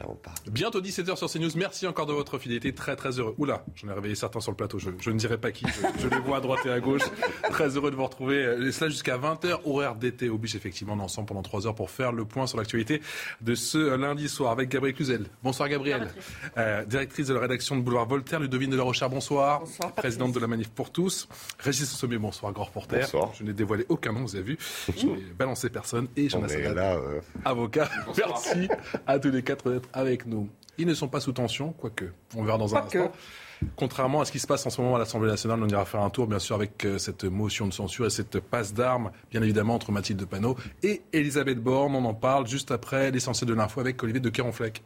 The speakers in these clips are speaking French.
Là, on part. Bientôt 17h sur CNews. Merci encore de votre fidélité. Très très heureux. Oula, j'en ai réveillé certains sur le plateau. Je, je ne dirai pas qui. Je, je les vois à droite et à gauche. Très heureux de vous retrouver. Et cela jusqu'à 20h. Horaire d'été oblige effectivement. On est ensemble pendant 3 heures pour faire le point sur l'actualité de ce lundi soir avec Gabriel Cluzel. Bonsoir Gabriel. Euh, directrice de la rédaction de Boulevard Voltaire. Ludovine de la Rochère, bonsoir. Présidente de la Manif pour tous. Régis Sommet, bonsoir. Grand reporter. Bonsoir. Je n'ai dévoilé aucun nom, vous avez vu. Je n'ai balancé personne. Et j'en ai là, euh, avocat. Merci à tous les quatre d'être avec nous. Ils ne sont pas sous tension, quoique. On verra dans un instant. Contrairement à ce qui se passe en ce moment à l'Assemblée nationale, on ira faire un tour, bien sûr, avec euh, cette motion de censure et cette passe d'armes, bien évidemment, entre Mathilde Panot et Elisabeth Borne. On en parle juste après l'essentiel de l'info avec Olivier de Keronfleck.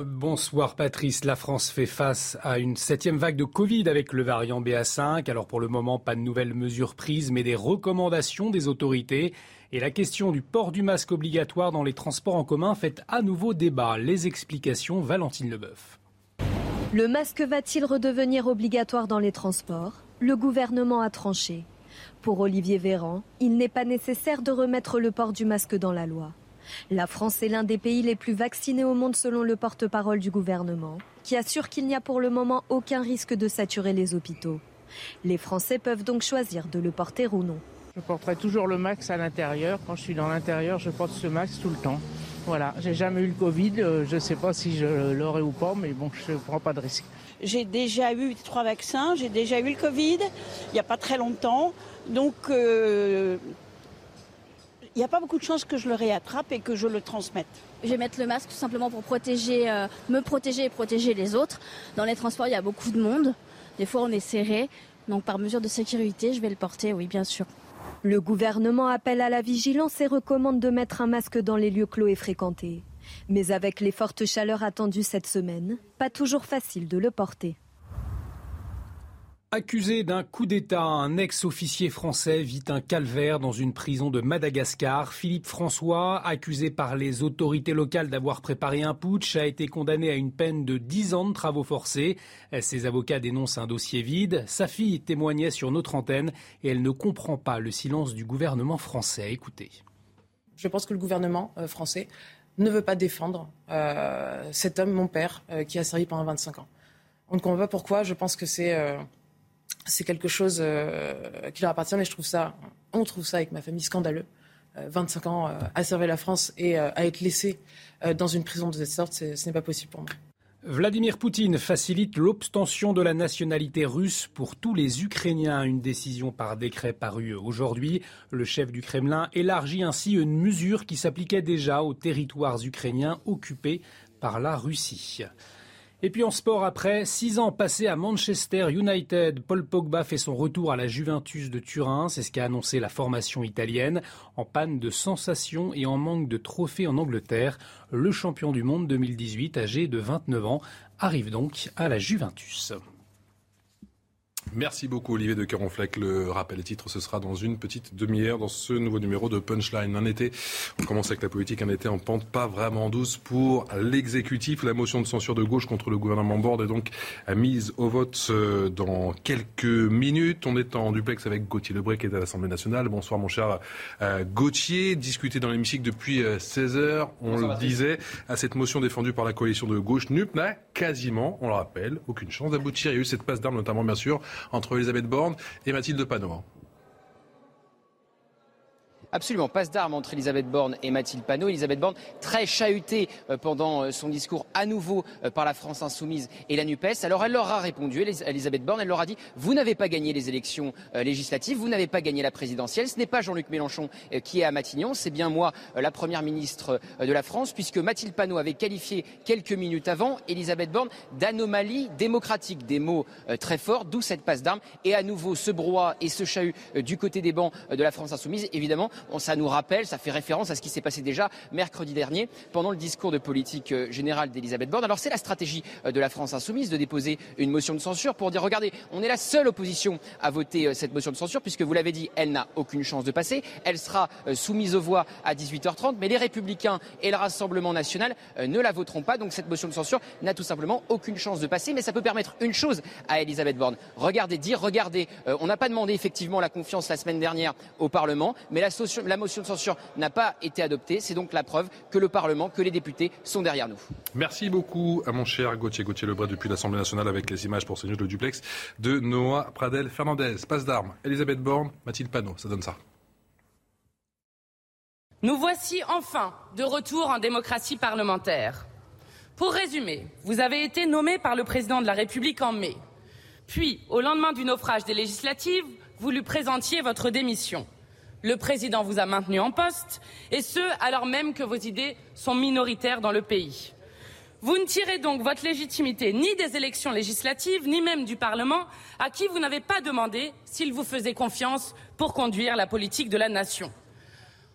Bonsoir Patrice. La France fait face à une septième vague de Covid avec le variant BA5. Alors pour le moment, pas de nouvelles mesures prises, mais des recommandations des autorités. Et la question du port du masque obligatoire dans les transports en commun fait à nouveau débat. Les explications, Valentine Leboeuf. Le masque va-t-il redevenir obligatoire dans les transports? Le gouvernement a tranché. Pour Olivier Véran, il n'est pas nécessaire de remettre le port du masque dans la loi. La France est l'un des pays les plus vaccinés au monde selon le porte-parole du gouvernement, qui assure qu'il n'y a pour le moment aucun risque de saturer les hôpitaux. Les Français peuvent donc choisir de le porter ou non. Je porterai toujours le max à l'intérieur. Quand je suis dans l'intérieur, je porte ce max tout le temps. Voilà, j'ai jamais eu le Covid. euh, Je ne sais pas si je l'aurai ou pas, mais bon, je ne prends pas de risque. J'ai déjà eu trois vaccins, j'ai déjà eu le Covid, il n'y a pas très longtemps. Donc, euh, il n'y a pas beaucoup de chances que je le réattrape et que je le transmette. Je vais mettre le masque tout simplement pour protéger, euh, me protéger et protéger les autres. Dans les transports, il y a beaucoup de monde. Des fois, on est serré. Donc, par mesure de sécurité, je vais le porter, oui, bien sûr. Le gouvernement appelle à la vigilance et recommande de mettre un masque dans les lieux clos et fréquentés. Mais avec les fortes chaleurs attendues cette semaine, pas toujours facile de le porter. Accusé d'un coup d'État, un ex-officier français vit un calvaire dans une prison de Madagascar. Philippe François, accusé par les autorités locales d'avoir préparé un putsch, a été condamné à une peine de 10 ans de travaux forcés. Ses avocats dénoncent un dossier vide. Sa fille témoignait sur notre antenne et elle ne comprend pas le silence du gouvernement français. Écoutez. Je pense que le gouvernement euh, français ne veut pas défendre euh, cet homme, mon père, euh, qui a servi pendant 25 ans. On ne comprend pas pourquoi. Je pense que c'est c'est quelque chose euh, qui leur appartient, mais je trouve ça, on trouve ça avec ma famille scandaleux. Euh, 25 ans euh, à servir la France et euh, à être laissé euh, dans une prison de cette sorte, ce n'est pas possible pour moi. Vladimir Poutine facilite l'obtention de la nationalité russe pour tous les Ukrainiens. Une décision par décret parue aujourd'hui. Le chef du Kremlin élargit ainsi une mesure qui s'appliquait déjà aux territoires ukrainiens occupés par la Russie. Et puis en sport, après six ans passés à Manchester United, Paul Pogba fait son retour à la Juventus de Turin. C'est ce qu'a annoncé la formation italienne. En panne de sensations et en manque de trophées en Angleterre, le champion du monde 2018, âgé de 29 ans, arrive donc à la Juventus. Merci beaucoup Olivier de Caronfleck. Le rappel des titres, ce sera dans une petite demi-heure dans ce nouveau numéro de Punchline. Un été, on commence avec la politique, un été en pente pas vraiment douce pour l'exécutif. La motion de censure de gauche contre le gouvernement Borde est donc mise au vote euh, dans quelques minutes. On est en duplex avec Gauthier Lebré qui est à l'Assemblée nationale. Bonsoir mon cher euh, Gauthier. Discuté dans l'hémicycle depuis 16 heures. On le disait, à cette motion défendue par la coalition de gauche, NUP n'a quasiment, on le rappelle, aucune chance d'aboutir. Il y a eu cette passe d'armes, notamment bien sûr, entre Elisabeth Borne et Mathilde Panot. Absolument, passe d'armes entre Elisabeth Borne et Mathilde Panot. Elisabeth Borne très chahutée euh, pendant euh, son discours à nouveau euh, par la France insoumise et la NUPES. Alors elle leur a répondu, Elis- Elisabeth Borne, elle leur a dit vous n'avez pas gagné les élections législatives, vous n'avez pas gagné la présidentielle, ce n'est pas Jean-Luc Mélenchon qui est à Matignon, c'est bien moi, la première ministre de la France, puisque Mathilde Panot avait qualifié quelques minutes avant Elisabeth Borne d'anomalie démocratique, des mots très forts, d'où cette passe d'armes et à nouveau ce brouhaha et ce chahut du côté des bancs de la France insoumise. Évidemment, ça nous rappelle, ça fait référence à ce qui s'est passé déjà mercredi dernier pendant le discours de politique euh, générale d'Elisabeth Borne. Alors c'est la stratégie de la France insoumise de déposer une motion de censure pour dire regardez, on est la seule opposition à voter cette motion de censure puisque vous l'avez dit, elle n'a aucune chance de passer. Elle sera soumise aux voix à 18h30, mais les Républicains et le Rassemblement national ne la voteront pas. Donc cette motion de censure n'a tout simplement aucune chance de passer. Mais ça peut permettre une chose à Elisabeth Borne. Regardez, dire, regardez, euh, on n'a pas demandé effectivement la confiance la semaine dernière au Parlement, mais la, la motion de censure n'a pas été adoptée. C'est donc la preuve que le Parlement, que les députés sont derrière nous. Merci beaucoup à mon cher Gauthier Gauthier Lebret depuis l'Assemblée nationale avec les images pour CNews le duplex de Noah Pradel Fernandez. Passe d'armes, Elisabeth Borne, Mathilde Panot. Ça donne ça. Nous voici enfin de retour en démocratie parlementaire. Pour résumer, vous avez été nommé par le président de la République en mai. Puis, au lendemain du naufrage des législatives, vous lui présentiez votre démission. Le président vous a maintenu en poste, et ce, alors même que vos idées sont minoritaires dans le pays. Vous ne tirez donc votre légitimité ni des élections législatives, ni même du Parlement, à qui vous n'avez pas demandé s'il vous faisait confiance pour conduire la politique de la nation.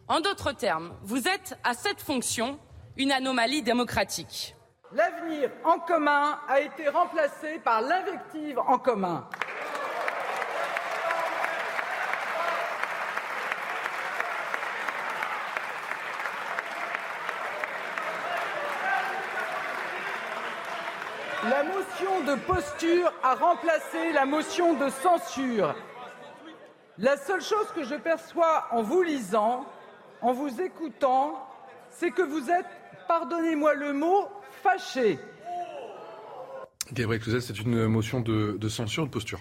En d'autres termes, vous êtes à cette fonction une anomalie démocratique. L'avenir en commun a été remplacé par l'invective en commun. La motion de posture a remplacé la motion de censure. La seule chose que je perçois en vous lisant, en vous écoutant, c'est que vous êtes, pardonnez-moi le mot, fâché. Gabriel c'est une motion de censure de posture.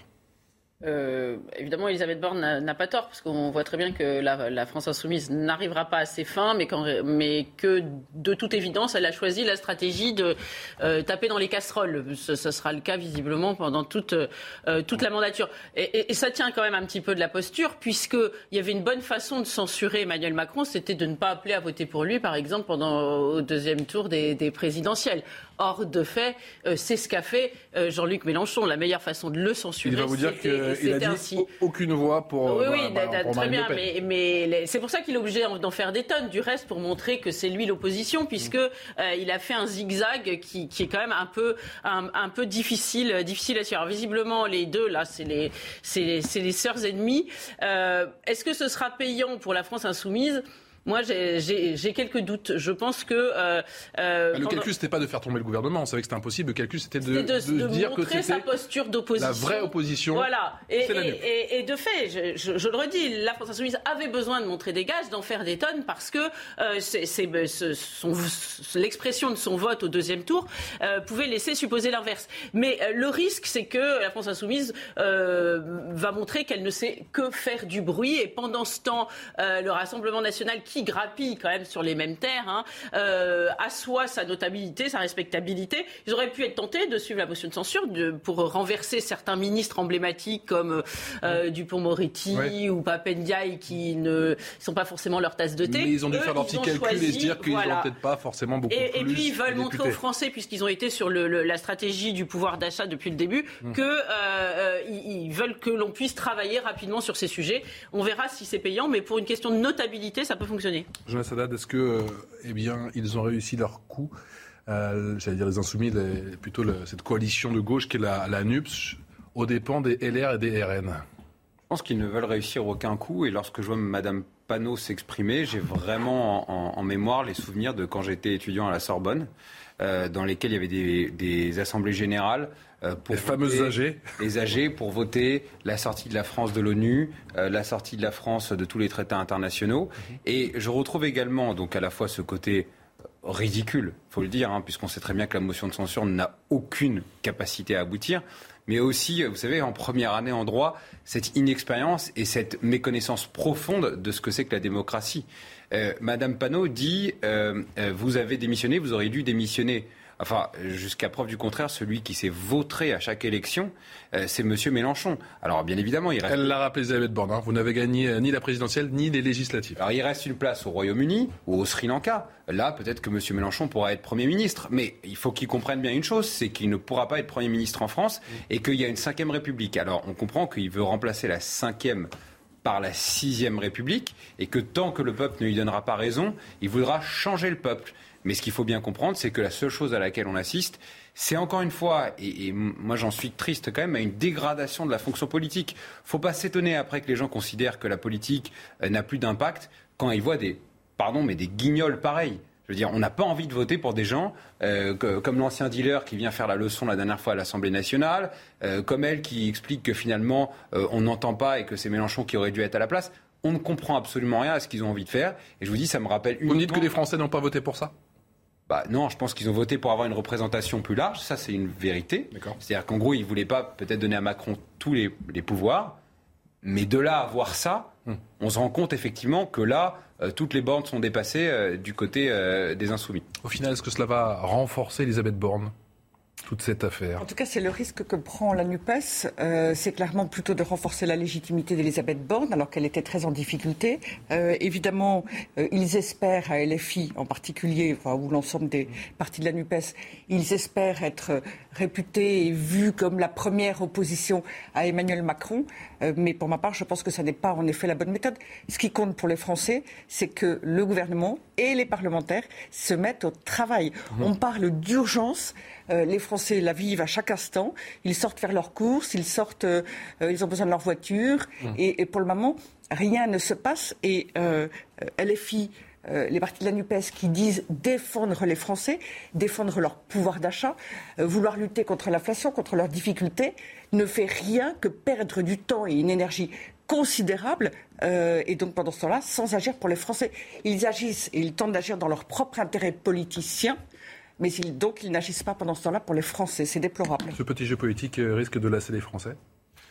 Euh, évidemment, Elisabeth Borne n'a pas tort, parce qu'on voit très bien que la, France insoumise n'arrivera pas à ses fins, mais, que de toute évidence, elle a choisi la stratégie de euh, taper dans les casseroles. Ce, sera le cas visiblement pendant toute, euh, toute la mandature. Et, et, ça tient quand même un petit peu de la posture, puisqu'il y avait une bonne façon de censurer Emmanuel Macron, c'était de ne pas appeler à voter pour lui, par exemple, pendant au deuxième tour des, des présidentielles. Or, de fait, c'est ce qu'a fait Jean-Luc Mélenchon. La meilleure façon de le censurer, Il va vous dire que il a dit aucune voix pour. Oui, oui, très bien, mais, c'est pour ça qu'il est obligé d'en faire des tonnes du reste pour montrer que c'est lui l'opposition, puisque euh, il a fait un zigzag qui, est quand même un peu, un, peu difficile, difficile à suivre. visiblement, les deux là, c'est les, c'est les, sœurs ennemies. Euh, est-ce que ce sera payant pour la France insoumise? Moi, j'ai quelques doutes. Je pense que. Euh, euh, le calcul, c'était pas de faire tomber le gouvernement. On savait que c'était impossible. Le calcul, c'était de, de, dire que c'était sa posture d'opposition. La vraie opposition. Voilà. Et, et, et, de fait, je, je, le redis, la France Insoumise avait besoin de montrer des gages, d'en faire des tonnes, parce que euh, c'est l'expression de son vote au deuxième tour pouvait laisser supposer l'inverse. Mais le risque, c'est que la France Insoumise va montrer qu'elle ne sait que faire du bruit. Et pendant ce temps, le Rassemblement national qui grappille quand même sur les mêmes terres, hein, euh, assoit sa notabilité, sa respectabilité. Ils auraient pu être tentés de suivre la motion de censure de, pour renverser certains ministres emblématiques comme euh, Dupont-Moretti ou Papendiaï qui ne sont pas forcément leur tasse de thé. Mais ils ont dû faire leur petit calcul et se dire qu'ils n'ont peut-être pas forcément beaucoup et, plus. Et puis ils veulent montrer aux Français, puisqu'ils ont été sur le, la stratégie du pouvoir d'achat depuis le début, qu'ils hum. que euh, ils, veulent que l'on puisse travailler rapidement sur ces sujets. On verra si c'est payant, mais pour une question de notabilité, ça peut fonctionner. Jonas Haddad, est-ce que, euh, eh bien, ils ont réussi leur coup euh, J'allais dire les insoumis, plutôt cette coalition de gauche qui est la, la NUPS, aux dépens des LR et des RN. Je pense qu'ils ne veulent réussir aucun coup. Et lorsque je vois Madame Panot s'exprimer, j'ai vraiment en, mémoire les souvenirs de quand j'étais étudiant à la Sorbonne, euh, dans lesquels il y avait des, des assemblées générales pour les fameuses AG. Les AG pour voter la sortie de la France de l'ONU, euh, la sortie de la France de tous les traités internationaux. Mhm. Et je retrouve également donc à la fois ce côté ridicule, faut le dire, hein, puisqu'on sait très bien que la motion de censure n'a aucune capacité à aboutir, mais aussi, vous savez, en première année en droit, cette inexpérience et cette méconnaissance profonde de ce que c'est que la démocratie. Euh, Madame Panot dit, vous avez démissionné, vous auriez dû démissionner. Enfin, jusqu'à preuve du contraire, celui qui s'est vautré à chaque élection, euh, c'est M. Mélenchon. Alors, bien évidemment, il reste. Elle l'a rappelé, Elisabeth Borne. Hein. Vous n'avez gagné euh, ni la présidentielle, ni les législatives. Alors, il reste une place au Royaume-Uni ou au Sri Lanka. Là, peut-être que M. Mélenchon pourra être Premier ministre. Mais il faut qu'il comprenne bien une chose c'est qu'il ne pourra pas être Premier ministre en France et qu'il y a une cinquième République. Alors, on comprend qu'il veut remplacer la cinquième par la sixième République et que tant que le peuple ne lui donnera pas raison, il voudra changer le peuple. Mais ce qu'il faut bien comprendre, c'est que la seule chose à laquelle on assiste, c'est encore une fois, et, moi j'en suis triste quand même, à une dégradation de la fonction politique. Faut pas s'étonner après que les gens considèrent que la politique euh, n'a plus d'impact quand ils voient des, pardon, mais des guignols pareils. Je veux dire, on n'a pas envie de voter pour des gens euh, comme l'ancien dealer qui vient faire la leçon la dernière fois à l'Assemblée nationale, euh, comme elle qui explique que finalement on n'entend pas et que c'est Mélenchon qui aurait dû être à la place. On ne comprend absolument rien à ce qu'ils ont envie de faire. Et je vous dis, ça me rappelle Vous dites que les Français n'ont pas voté pour ça? Bah, non, je pense qu'ils ont voté pour avoir une représentation plus large. Ça, c'est une vérité. C'est-à-dire qu'en gros, ils ne voulaient pas peut-être donner à Macron tous les, pouvoirs. Mais de là à voir ça, hmm. on se rend compte effectivement que là, euh, toutes les bornes sont dépassées euh, du côté euh, des insoumis. Au final, est-ce que cela va renforcer Elisabeth Borne? Toute cette affaire En tout cas, c'est le risque que prend la NUPES. Euh, c'est clairement plutôt de renforcer la légitimité d'Elisabeth Borne, alors qu'elle était très en difficulté. Euh, évidemment, euh, ils espèrent, à LFI en particulier, enfin, ou l'ensemble des partis de la NUPES, ils espèrent être réputés et vus comme la première opposition à Emmanuel Macron. mais pour ma part, je pense que ce n'est pas en effet la bonne méthode. Ce qui compte pour les Français, c'est que le gouvernement et les parlementaires se mettent au travail. Mmh. On parle d'urgence. Euh, les Français la vivent à chaque instant. Ils sortent faire leurs courses, ils sortent, euh, euh, ils ont besoin de leur voiture. Mmh. Et, pour le moment, rien ne se passe. Et LFI, les partis de la NUPES qui disent défendre les Français, défendre leur pouvoir d'achat, vouloir lutter contre l'inflation, contre leurs difficultés, ne fait rien que perdre du temps et une énergie considérable et donc pendant ce temps-là, sans agir pour les Français. Ils agissent et ils tentent d'agir dans leur propre intérêt politicien mais donc ils n'agissent pas pendant ce temps-là pour les Français. C'est déplorable. Ce petit jeu politique euh, risque de lasser les Français?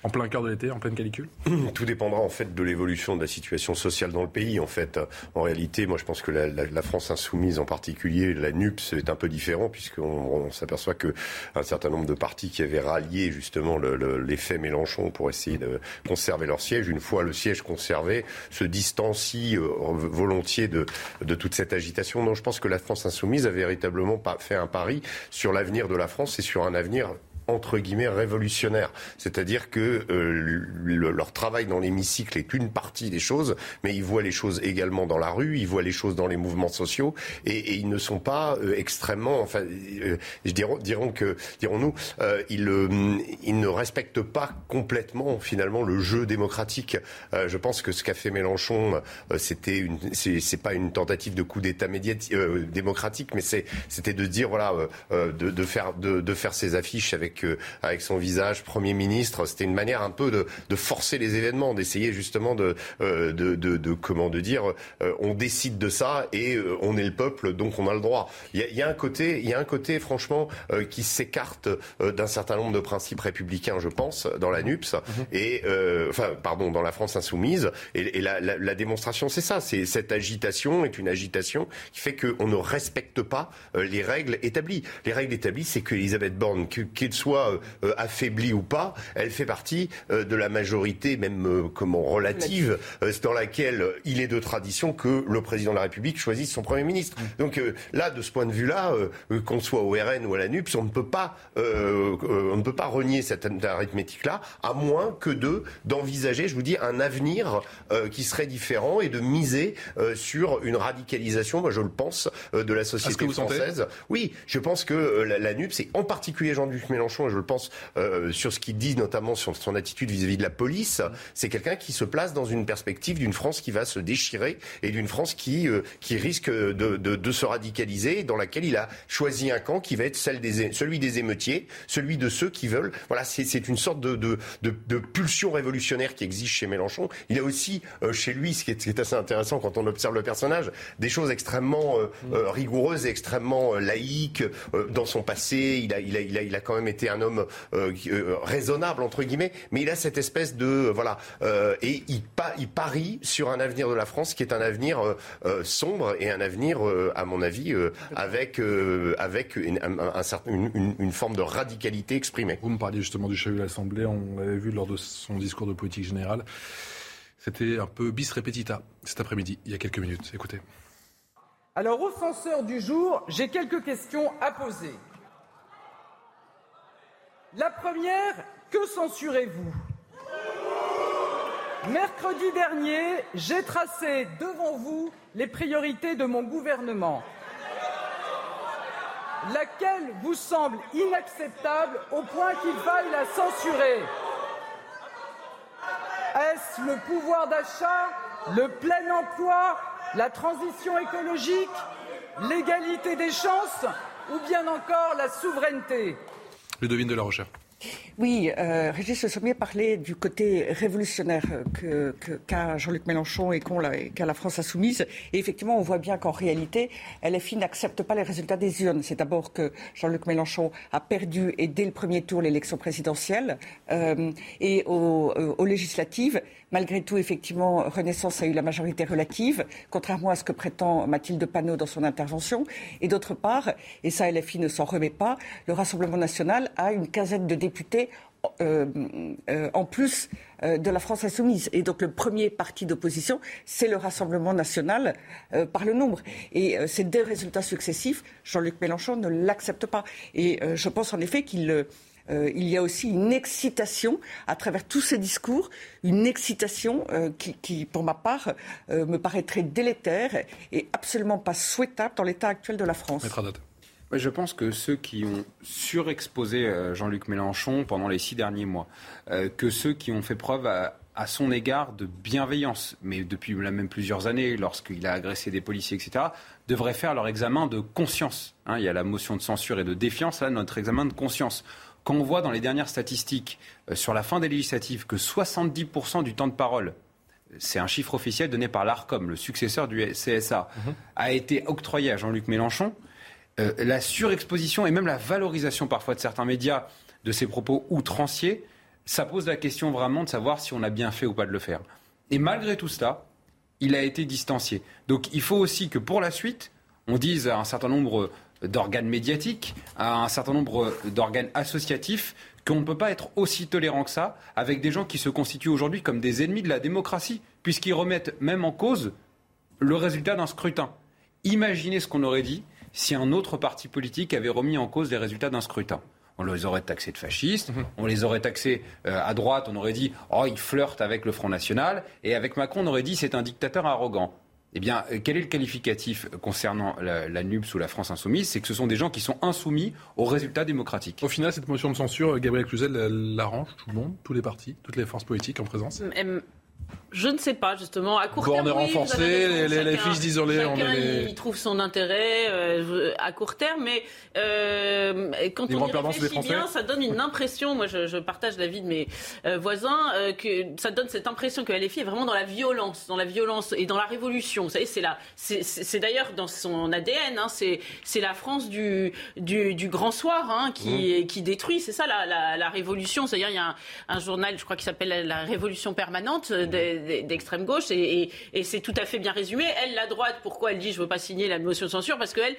En plein cœur de l'été, en pleine canicule Tout dépendra en fait de l'évolution de la situation sociale dans le pays. En fait, en réalité, moi je pense que la, France insoumise en particulier, la NUPS est un peu différent puisqu'on on, s'aperçoit que un certain nombre de partis qui avaient rallié justement l'effet Mélenchon pour essayer de conserver leur siège, une fois le siège conservé, se distancient euh, volontiers de, de toute cette agitation. Donc je pense que la France insoumise a véritablement fait un pari sur l'avenir de la France et sur un avenir entre guillemets révolutionnaire. C'est-à-dire que euh, leur travail dans l'hémicycle est une partie des choses, mais ils voient les choses également dans la rue, ils voient les choses dans les mouvements sociaux, et, ils ne sont pas euh, extrêmement, enfin, euh, je dirons, dirons que, dirons-nous, ils, ils, ne respectent pas complètement finalement le jeu démocratique. je pense que ce qu'a fait Mélenchon, c'était une, c'est pas une tentative de coup d'État démocratique, mais c'était de dire voilà, de, de, faire de, de faire ses affiches avec avec, son visage Premier ministre. C'était une manière un peu de, forcer les événements, d'essayer justement de, euh, de, comment de dire, euh, on décide de ça et euh, on est le peuple, donc on a le droit. Il y a, un côté, il y a un côté franchement qui s'écarte d'un certain nombre de principes républicains, je pense, dans la NUPS mhm. et enfin pardon dans la France insoumise. Et, la, démonstration, c'est ça, c'est cette agitation est une agitation qui fait qu'on ne respecte pas les règles établies. Les règles établies, c'est que Elisabeth Borne, qu'il soit soit euh, affaiblie ou pas, elle fait partie euh, de la majorité, même euh, comment relative, dans laquelle il est de tradition que le président de la République choisisse son premier ministre. Mm. Donc là, de ce point de vue-là, qu'on soit au RN ou à la NUPS, on ne peut pas, on ne peut pas renier cette arithmétique-là, à moins que de d'envisager, je vous dis, un avenir qui serait différent et de miser sur une radicalisation, moi je le pense, de la société française. Oui, je pense que la, la NUPS, et en particulier Jean-Luc Mélenchon, et je le pense, euh, sur ce qu'il dit notamment sur son attitude vis-à-vis de la police, c'est quelqu'un qui se place dans une perspective d'une France qui va se déchirer et d'une France qui, euh, qui risque de, de, se radicaliser, dans laquelle il a choisi un camp qui va être celle des, celui des émeutiers, celui de ceux qui veulent. Voilà, c'est une sorte de, de, pulsion révolutionnaire qui existe chez Mélenchon. Il a aussi euh, chez lui, ce qui, est, ce qui, est, assez intéressant quand on observe le personnage, des choses extrêmement rigoureuses et extrêmement laïques dans son passé. Il a, il a, il a, il a quand même été un homme euh, euh, raisonnable entre guillemets, mais il a cette espèce de voilà euh, et il, il, parie sur un avenir de la France qui est un avenir sombre et un avenir, à mon avis, avec avec une, un, certain, une, une, forme de radicalité exprimée. Vous me parliez justement du chahut de l'Assemblée, on l'avait vu lors de son discours de politique générale. C'était un peu bis repetita cet après-midi, il y a quelques minutes. Écoutez. Alors, au censeur du jour, j'ai quelques questions à poser. La première, que censurez-vous? Mercredi dernier, j'ai tracé devant vous les priorités de mon gouvernement. Laquelle vous semble inacceptable au point qu'il faille la censurer? Est-ce le pouvoir d'achat, le plein emploi, la transition écologique, l'égalité des chances ou bien encore la souveraineté? Ludovine de la Recherche. Oui, euh, Régis Sommier parlait du côté révolutionnaire qu'a Jean-Luc Mélenchon et qu'a la France insoumise. Et effectivement, on voit bien qu'en réalité, LFI n'accepte pas les résultats des urnes. C'est d'abord que Jean-Luc Mélenchon a perdu, et dès le premier tour, l'élection présidentielle. Euh, et aux, euh, aux législatives, Malgré tout, effectivement, Renaissance a eu la majorité relative, contrairement à ce que prétend Mathilde Panot dans son intervention. Et d'autre part, et ça LFI ne s'en remet pas, le Rassemblement national a une quinzaine de députés euh, euh, en plus euh, de la France insoumise. Et donc le premier parti d'opposition, c'est le Rassemblement national par le nombre. Et ces deux résultats successifs, Jean-Luc Mélenchon ne l'accepte pas. Et je pense en effet qu'il il y a aussi une excitation à travers tous ces discours, une excitation qui, pour ma part, me paraîtrait délétère et absolument pas souhaitable dans l'état actuel de la France. Je pense que ceux qui ont surexposé Jean-Luc Mélenchon pendant les six derniers mois, que ceux qui ont fait preuve à, son égard de bienveillance, mais depuis même plusieurs années, lorsqu'il a agressé des policiers, etc., devraient faire leur examen de conscience. Hein, il y a la motion de censure et de défiance, là, notre examen de conscience. Quand on voit dans les dernières statistiques euh, sur la fin des législatives que 70% du temps de parole, c'est un chiffre officiel donné par l'ARCOM, le successeur du CSA, mhm. a été octroyé à Jean-Luc Mélenchon, euh, la surexposition et même la valorisation parfois de certains médias de ces propos outranciers, ça pose la question vraiment de savoir si on a bien fait ou pas de le faire. Et malgré tout cela, il a été distancié. Donc il faut aussi que pour la suite, on dise à un certain nombre d'organes médiatiques, à un certain nombre d'organes associatifs, qu'on ne peut pas être aussi tolérant que ça avec des gens qui se constituent aujourd'hui comme des ennemis de la démocratie, puisqu'ils remettent même en cause le résultat d'un scrutin. Imaginez ce qu'on aurait dit si un autre parti politique avait remis en cause les résultats d'un scrutin. On les aurait taxés de fascistes, mhm. on les aurait taxés euh, à droite, on aurait dit oh il flirte avec le Front National, et avec Macron on aurait dit c'est un dictateur arrogant. Eh bien, euh, quel est le qualificatif concernant la, NUPS ou la France insoumise? C'est que ce sont des gens qui sont insoumis aux résultats démocratiques. Au final, cette motion de censure, Gabriel Cluzel l'arrange tout le monde, tous les partis, toutes les forces politiques en présence? Je ne sais pas, justement. À court terme. On est renforcé, les, les, fiches d'isolés. on est il trouve son intérêt euh, à court terme, mais euh, quand on y réfléchit bien, ça donne une impression. Moi, je, je partage l'avis de mes euh, voisins, que ça donne cette impression que LFI est vraiment dans la violence, dans la violence et dans la révolution. Vous savez, c'est là. C'est d'ailleurs dans son ADN. Hein, c'est la France du, du, du grand soir hein, qui, mmh. qui détruit. C'est ça la, la, la révolution. C'est-à-dire, il y a un, un, journal, je crois, qui s'appelle La Révolution permanente d'extrême gauche et, c'est tout à fait bien résumé. Elle, la droite, pourquoi elle dit je veux pas signer la motion de censure? Parce qu'elle,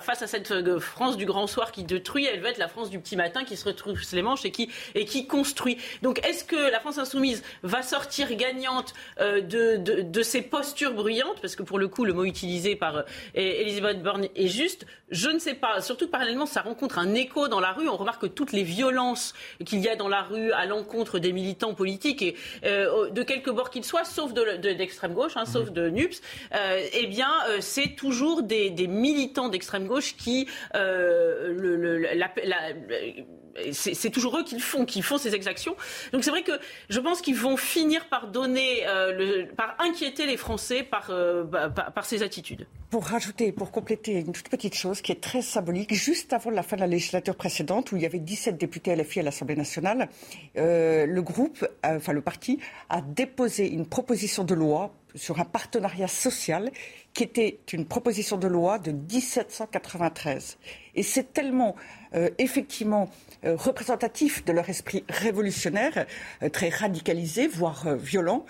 face à cette euh, France du grand soir qui détruit, elle veut être la France du petit matin qui se retrousse les manches et qui, construit. Donc est-ce que la France insoumise va sortir gagnante euh, de, de, ces postures bruyantes? Parce que pour le coup, le mot utilisé par euh, Elisabeth Borne est juste. Je ne sais pas. Surtout que parallèlement, ça rencontre un écho dans la rue. On remarque que toutes les violences qu'il y a dans la rue à l'encontre des militants politiques et de quelque bord qu'ils soient, sauf d'extrême gauche, hein, sauf de NUPS, euh, eh bien, euh, c'est toujours des, militants d'extrême gauche qui, euh, le, c'est toujours eux qui font, qui font ces exactions. Donc c'est vrai que je pense qu'ils vont finir par donner, par inquiéter les Français par, bah, par, ces attitudes. Pour rajouter, pour compléter une toute petite chose qui est très symbolique, juste avant la fin de la législature précédente, où il y avait 17 députés LFI à l'Assemblée nationale, le groupe, enfin le parti, a déposé une proposition de loi sur un partenariat social qui était une proposition de loi de 1793. Et c'est tellement euh, effectivement euh, représentatif de leur esprit révolutionnaire, euh, très radicalisé, voire violent,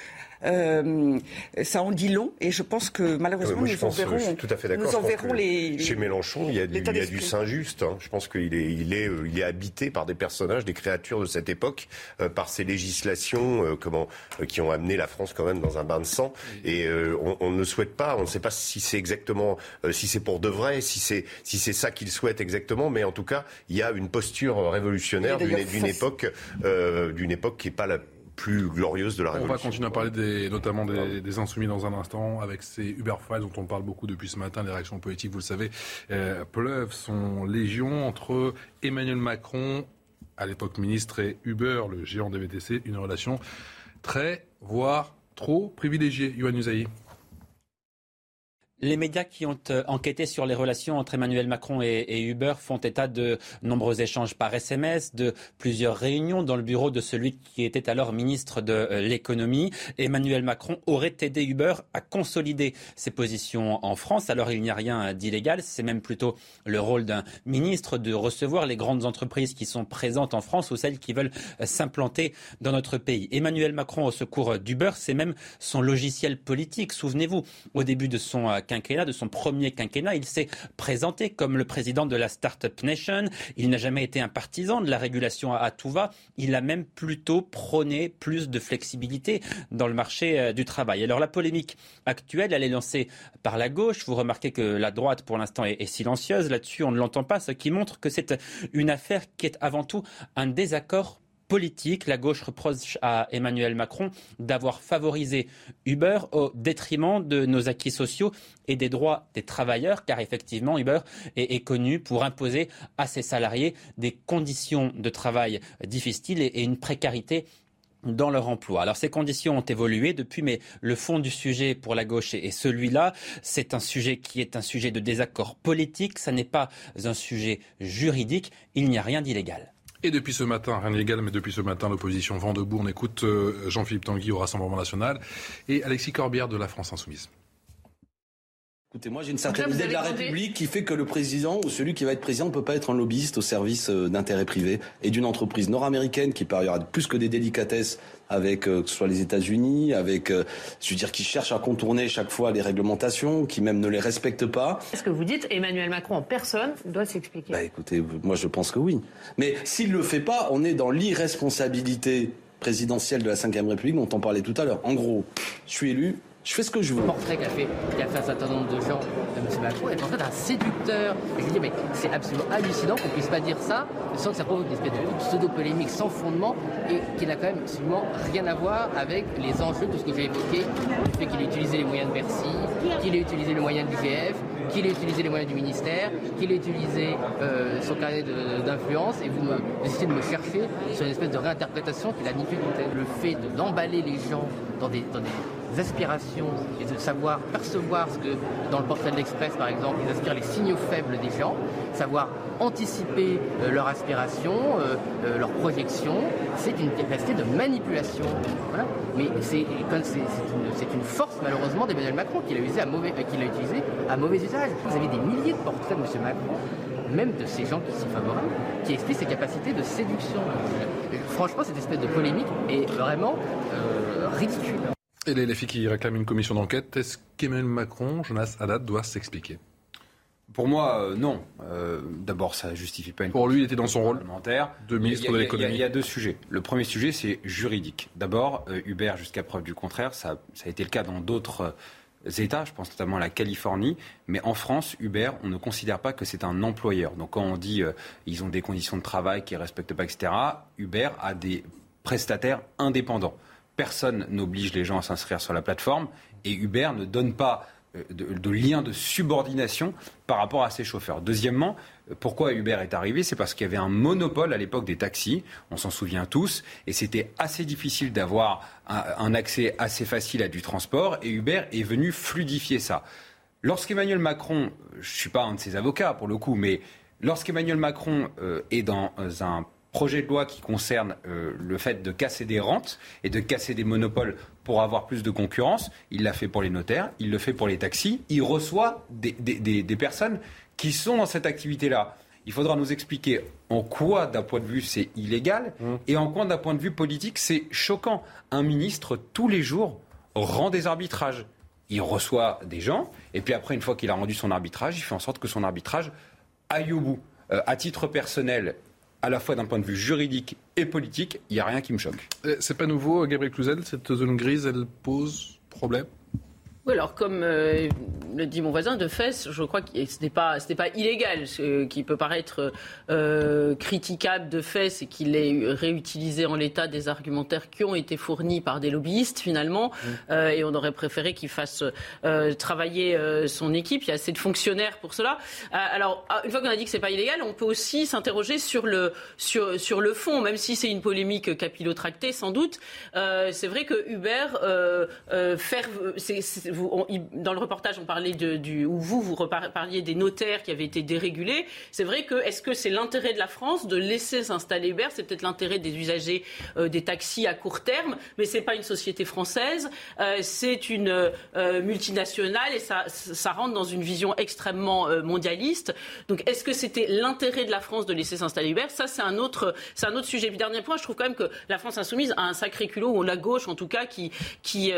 euh, ça en dit long et je pense que malheureusement nous, en verrons, je tout à fait nous en verrons les, Chez Mélenchon, il y a du, il y a du Saint-Just. Hein. Je pense qu'il est, il est, euh, il est habité par des personnages, des créatures de cette époque, euh, par ces législations euh, comment, qui ont amené la France quand même dans un bain de sang. Et on, on, ne souhaite pas, on ne sait pas si c'est exactement, si c'est pour de vrai, si c'est si c'est ça qu'il souhaite exactement, mais en tout cas, il y a une posture révolutionnaire d'une époque, d'une époque qui est pas la plus glorieuse de la révolution. On va continuer à parler des, notamment des, insoumis dans un instant avec ces Uber Files dont on parle beaucoup depuis ce matin. Les réactions politiques, vous le savez, euh, pleuvent, sont légion entre Emmanuel Macron, à l'époque ministre, et Uber, le géant des VTC, une relation très, voire trop privilégiée. Yohann Usaï. Les médias qui ont euh, enquêté sur les relations entre Emmanuel Macron et, Uber font état de nombreux échanges par SMS, de plusieurs réunions dans le bureau de celui qui était alors ministre de euh, l'économie. Emmanuel Macron aurait aidé Uber à consolider ses positions en France. Alors il n'y a rien d'illégal, c'est même plutôt le rôle d'un ministre de recevoir les grandes entreprises qui sont présentes en France ou celles qui veulent euh, s'implanter dans notre pays. Emmanuel Macron au secours d'Uber, c'est même son logiciel politique. Souvenez-vous, au début de son quinquennat, de son premier quinquennat, il s'est présenté comme le président de la Startup Nation. Il n'a jamais été un partisan de la régulation à tout va. Il a même plutôt prôné plus de flexibilité dans le marché euh, du travail. Alors la polémique actuelle, elle est lancée par la gauche. Vous remarquez que la droite, pour l'instant, est, silencieuse là-dessus. On ne l'entend pas, ce qui montre que c'est une affaire qui est avant tout un désaccord politique. La gauche reproche à Emmanuel Macron d'avoir favorisé Uber au détriment de nos acquis sociaux et des droits des travailleurs, car effectivement, Uber est, connu pour imposer à ses salariés des conditions de travail difficiles et, une précarité dans leur emploi. Alors ces conditions ont évolué depuis, mais le fond du sujet pour la gauche est celui-là. C'est un sujet qui est un sujet de désaccord politique, ça n'est pas un sujet juridique, il n'y a rien d'illégal. Et depuis ce matin, rien mais depuis ce matin, l'opposition vend debout. On écoute euh, Jean-Philippe Tanguy au Rassemblement national et Alexis Corbière de la France Insoumise. Écoutez, moi j'ai une certaine idée de la République qui fait que le président ou celui qui va être président ne peut pas être un lobbyiste au service euh, d'intérêts privés et d'une entreprise nord-américaine qui par ailleurs a plus que des délicatesses avec euh, que ce soit les États-Unis, avec, euh, je veux dire, qui cherchent à contourner chaque fois les réglementations, qui même ne les respectent pas. Est-ce que vous dites Emmanuel Macron en personne doit s'expliquer? Bah écoutez, moi je pense que oui. Mais s'il le fait pas, on est dans l'irresponsabilité présidentielle de la Ve République dont on parlait tout à l'heure. En gros, je suis élu, je fais ce que je veux. Le portrait qu'a fait, fait un certain nombre de gens de M. Macron est en fait un séducteur. Et je dis, mais c'est absolument hallucinant qu'on puisse pas dire ça sans que ça provoque une espèce de pseudo-polémique sans fondement et qui n'a quand même absolument rien à voir avec les enjeux de ce que j'ai évoqué, le fait qu'il ait utilisé les moyens de Bercy, qu'il ait utilisé les moyens de l'IGF, qu'il ait utilisé les moyens du ministère, qu'il ait utilisé euh, son carnet d'influence, et vous, me, essayez de me chercher sur une espèce de réinterprétation qu'il a ni Le fait d'emballer les gens dans des aspirations et de savoir percevoir ce que, dans le portrait de l'Express par exemple, ils aspirent les signaux faibles des gens, savoir anticiper euh, leurs aspirations, euh, euh, leurs projections, c'est une capacité de manipulation. Mais c'est une, force malheureusement d'Emmanuel Macron qu'il a, à mauvais, qu'il a utilisé à mauvais usage. Vous avez des milliers de portraits de M. Macron même de ces gens qui sont favorables, qui expliquent ses capacités de séduction. Franchement, cette espèce de polémique est vraiment ridicule. Et les filles qui réclament une commission d'enquête, est-ce qu'Emmanuel Macron, Jonas Haddad, doit s'expliquer? Pour moi, euh, non. Euh, d'abord, ça ne justifie pas une. Pour lui, il était dans son rôle de ministre de l'économie. Il y, a deux sujets. Le premier sujet, c'est juridique. D'abord, euh, Uber, jusqu'à preuve du contraire, ça, ça, a été le cas dans d'autres États, je pense notamment à la Californie, mais en France, Uber, on ne considère pas que c'est un employeur. Donc quand on dit ils ont des conditions de travail qui ne respectent pas, etc., Uber a des prestataires indépendants personne n'oblige les gens à s'inscrire sur la plateforme et Uber ne donne pas euh, de, lien de subordination par rapport à ses chauffeurs. Deuxièmement, euh, pourquoi Uber est arrivé C'est parce qu'il y avait un monopole à l'époque des taxis, on s'en souvient tous, et c'était assez difficile d'avoir un, accès assez facile à du transport, et Uber est venu fluidifier ça. Lorsqu'Emmanuel Macron, je ne suis pas un de ses avocats pour le coup, mais lorsqu'Emmanuel Macron euh, est dans un projet de loi qui concerne euh, le fait de casser des rentes et de casser des monopoles pour avoir plus de concurrence. Il l'a fait pour les notaires, il le fait pour les taxis. Il reçoit des, des personnes qui sont dans cette activité-là. Il faudra nous expliquer en quoi, d'un point de vue, c'est illégal mmh. et en quoi, d'un point de vue politique, c'est choquant. Un ministre, tous les jours, rend des arbitrages. Il reçoit des gens et puis après, une fois qu'il a rendu son arbitrage, il fait en sorte que son arbitrage aille au bout. Euh, à titre personnel, à la fois d'un point de vue juridique et politique, il n'y a rien qui me choque. C'est pas nouveau, Gabriel Cluzel, cette zone grise, elle pose problème? Oui, alors comme euh, le dit mon voisin, de fait, je crois que ce n'est pas, pas illégal. Ce qui peut paraître euh, critiquable de fait, c'est qu'il ait réutilisé en l'état des argumentaires qui ont été fournis par des lobbyistes finalement, mmh. euh, et on aurait préféré qu'il fasse travailler son équipe. Il y a assez de fonctionnaires pour cela. alors, ah, une fois qu'on a dit que c'est pas illégal, on peut aussi s'interroger sur le, sur, sur le fond, même si c'est une polémique capillotractée sans doute. c'est vrai que Uber faire, dans le reportage, on parlait de, ou vous, vous parliez des notaires qui avaient été dérégulés. C'est vrai que, est-ce que c'est l'intérêt de la France de laisser s'installer Uber? C'est peut-être l'intérêt des usagers euh, des taxis à court terme, mais c'est pas une société française, euh, c'est une euh, multinationale et ça, rentre dans une vision extrêmement mondialiste. Donc, est-ce que c'était l'intérêt de la France de laisser s'installer Uber? Ça, c'est un autre, c'est un autre sujet. Puis dernier point, je trouve quand même que la France insoumise a un sacré culot, ou la gauche en tout cas, qui, qui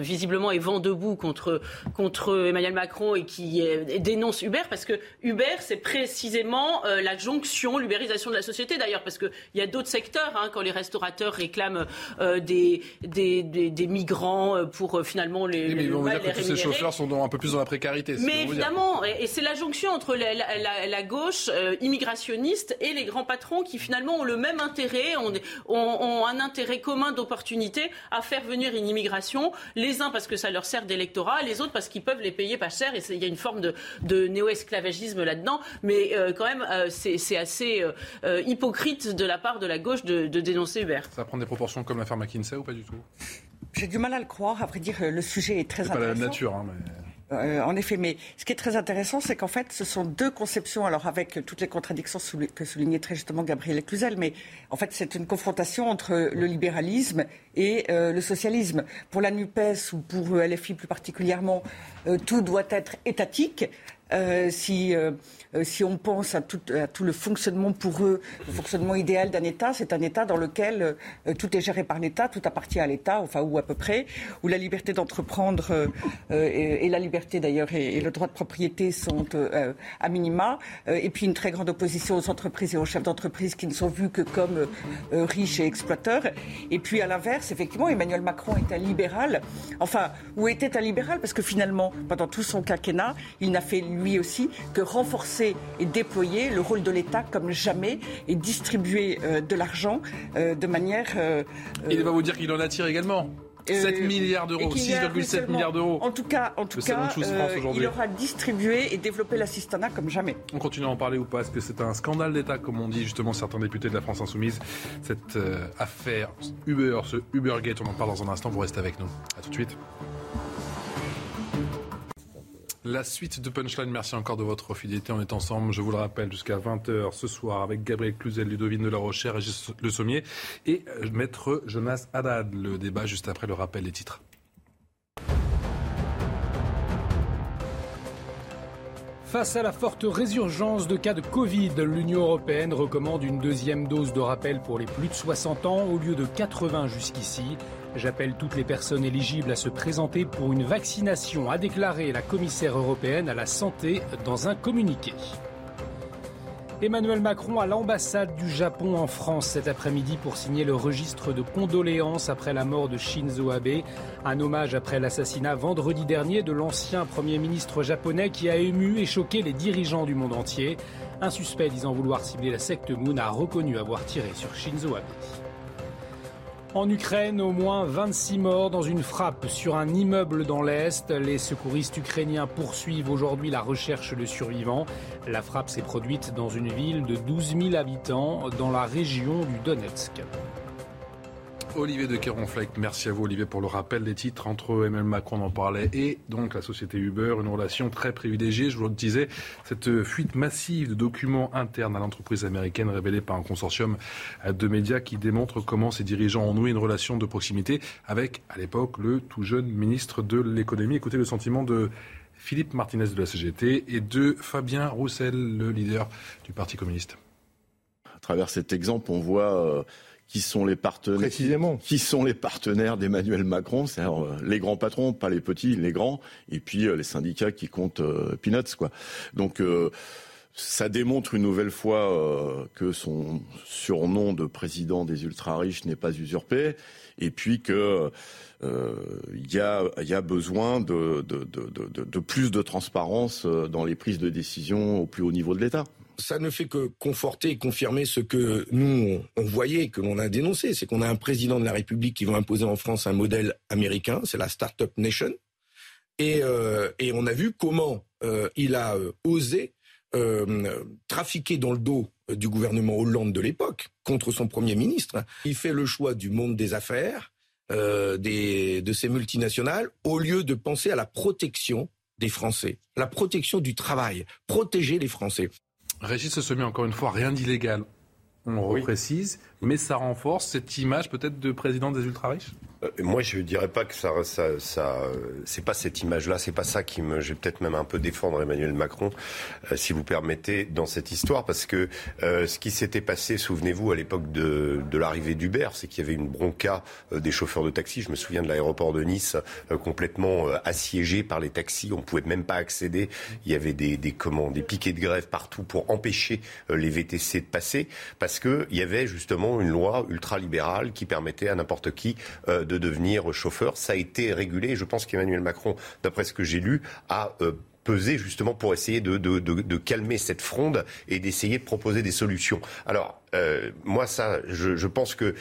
visiblement est vent debout contre, contre Emmanuel Macron et qui dénonce Uber parce que Uber, c'est précisément euh, la jonction, l'ubérisation de la société d'ailleurs, parce qu'il y a d'autres secteurs, hein, quand les restaurateurs réclament euh, des, des, des, migrants euh, pour finalement les. mais on dire que tous ces chauffeurs sont un peu plus dans la précarité. Mais évidemment, et, c'est la jonction entre la, gauche immigrationniste et les grands patrons qui finalement ont le même intérêt, ont, ont un intérêt commun d'opportunité à faire venir une immigration, les uns parce que ça leur sert des les autres parce qu'ils peuvent les payer pas cher. Et il y a une forme de, néo-esclavagisme là-dedans. Mais euh, quand même, euh, c'est assez euh, hypocrite de la part de la gauche de, dénoncer Uber. Ça prend des proportions comme l'affaire McKinsey ou pas du tout? J'ai du mal à le croire. À vrai dire, le sujet est très intéressant. pas la même nature, hein, en effet, mais ce qui est très intéressant, c'est qu'en fait, ce sont deux conceptions, alors avec toutes les contradictions que soulignait très justement Gabriel Cluzel, mais en fait, c'est une confrontation entre le libéralisme et euh, le socialisme. Pour la NUPES ou pour LFI plus particulièrement, euh, tout doit être étatique. Euh, si, euh, si on pense à tout, le fonctionnement pour eux, le fonctionnement idéal d'un État, c'est un État dans lequel euh, tout est géré par l'État, tout appartient à l'État, enfin ou à peu près, où la liberté d'entreprendre et, la liberté d'ailleurs et, le droit de propriété sont à minima, et puis une très grande opposition aux entreprises et aux chefs d'entreprise qui ne sont vus que comme riches et exploiteurs. Et puis à l'inverse, effectivement, Emmanuel Macron est un libéral, enfin, ou était un libéral, parce que finalement, pendant tout son quinquennat, il n'a fait aussi, que renforcer et déployer le rôle de l'État comme jamais et distribuer euh, de l'argent euh, de manière. Euh, il va vous dire qu'il en attire également. 7 milliards d'euros, 6,7 milliards d'euros. En tout cas, en tout cas il aura distribué et développé l'assistanat comme jamais. On continue à en parler ou pas Est-ce que c'est un scandale d'État, comme on dit justement certains députés de la France Insoumise Cette affaire Uber, ce Ubergate, on en parle dans un instant. Vous restez avec nous. A tout de suite. La suite de Punchline, merci encore de votre fidélité. On est ensemble, je vous le rappelle, jusqu'à 20h ce soir avec Gabriel Cluzel, Ludovine de la Rochère, Régis Le Sommier et euh, Maître Jonas Haddad. Le débat juste après le rappel des titres. Face à la forte résurgence de cas de Covid, l'Union européenne recommande une deuxième dose de rappel pour les plus de 60 ans au lieu de 80 jusqu'ici. J'appelle toutes les personnes éligibles à se présenter pour une vaccination, a déclaré la commissaire européenne à la santé dans un communiqué. Emmanuel Macron à l'ambassade du Japon en France cet après-midi pour signer le registre de condoléances après la mort de Shinzo Abe, un hommage après l'assassinat vendredi dernier de l'ancien Premier ministre japonais qui a ému et choqué les dirigeants du monde entier. Un suspect disant vouloir cibler la secte Moon a reconnu avoir tiré sur Shinzo Abe. En Ukraine, au moins 26 morts dans une frappe sur un immeuble dans l'Est. Les secouristes ukrainiens poursuivent aujourd'hui la recherche de survivants. La frappe s'est produite dans une ville de 12 000 habitants dans la région du Donetsk. Olivier de Keronfleck, merci à vous Olivier pour le rappel des titres entre Emmanuel Macron en parlait et donc la société Uber, une relation très privilégiée. Je vous le disais, cette fuite massive de documents internes à l'entreprise américaine révélée par un consortium de médias qui démontre comment ses dirigeants ont noué une relation de proximité avec, à l'époque, le tout jeune ministre de l'économie. Écoutez le sentiment de Philippe Martinez de la CGT et de Fabien Roussel, le leader du Parti communiste. À travers cet exemple, on voit euh, qui sont les partenaires Précisément. qui sont les partenaires d'Emmanuel Macron, c'est-à-dire euh, les grands patrons, pas les petits, les grands, et puis euh, les syndicats qui comptent euh, peanuts quoi. Donc ça démontre une nouvelle fois euh, que son surnom de président des ultra-riches n'est pas usurpé, et puis que euh, il y, a, y, a, besoin de, de, de, de, plus de transparence euh, dans les prises de décision au plus haut niveau de l'État ça ne fait que conforter et confirmer ce que nous, on voyait, que l'on a dénoncé. C'est qu'on a un président de la République qui veut imposer en France un modèle américain, c'est la Startup Nation. Et, euh, on a vu comment euh, il a euh, osé trafiquer dans le dos du gouvernement Hollande de l'époque contre son Premier ministre. Il fait le choix du monde des affaires, des, de ces multinationales, au lieu de penser à la protection des Français, la protection du travail, protéger les Français. Régis se met encore une fois rien d'illégal. On reprécise, mais ça renforce cette image peut-être de président des ultra-riches euh, moi, je ne dirais pas que ça, ça, ça c'est pas cette image-là, c'est pas ça qui me, je vais peut-être même un peu défendre Emmanuel Macron, euh, si vous permettez, dans cette histoire, parce que euh, ce qui s'était passé, souvenez-vous, à l'époque de, de l'arrivée d'Uber, c'est qu'il y avait une bronca des chauffeurs de taxi. Je me souviens de l'aéroport de Nice complètement assiégé par les taxis, on pouvait même pas accéder. Il y avait des, des des piquets de grève partout pour empêcher les VTC de passer, parce que il y avait justement une loi ultra-libérale qui permettait à n'importe qui de devenir chauffeur. Ça a été régulé. je pense qu'Emmanuel Macron, d'après ce que j'ai lu, a euh, pesé justement pour essayer de, de, calmer cette fronde et d'essayer de proposer des solutions. Alors, euh, moi, ça, je, pense qu'il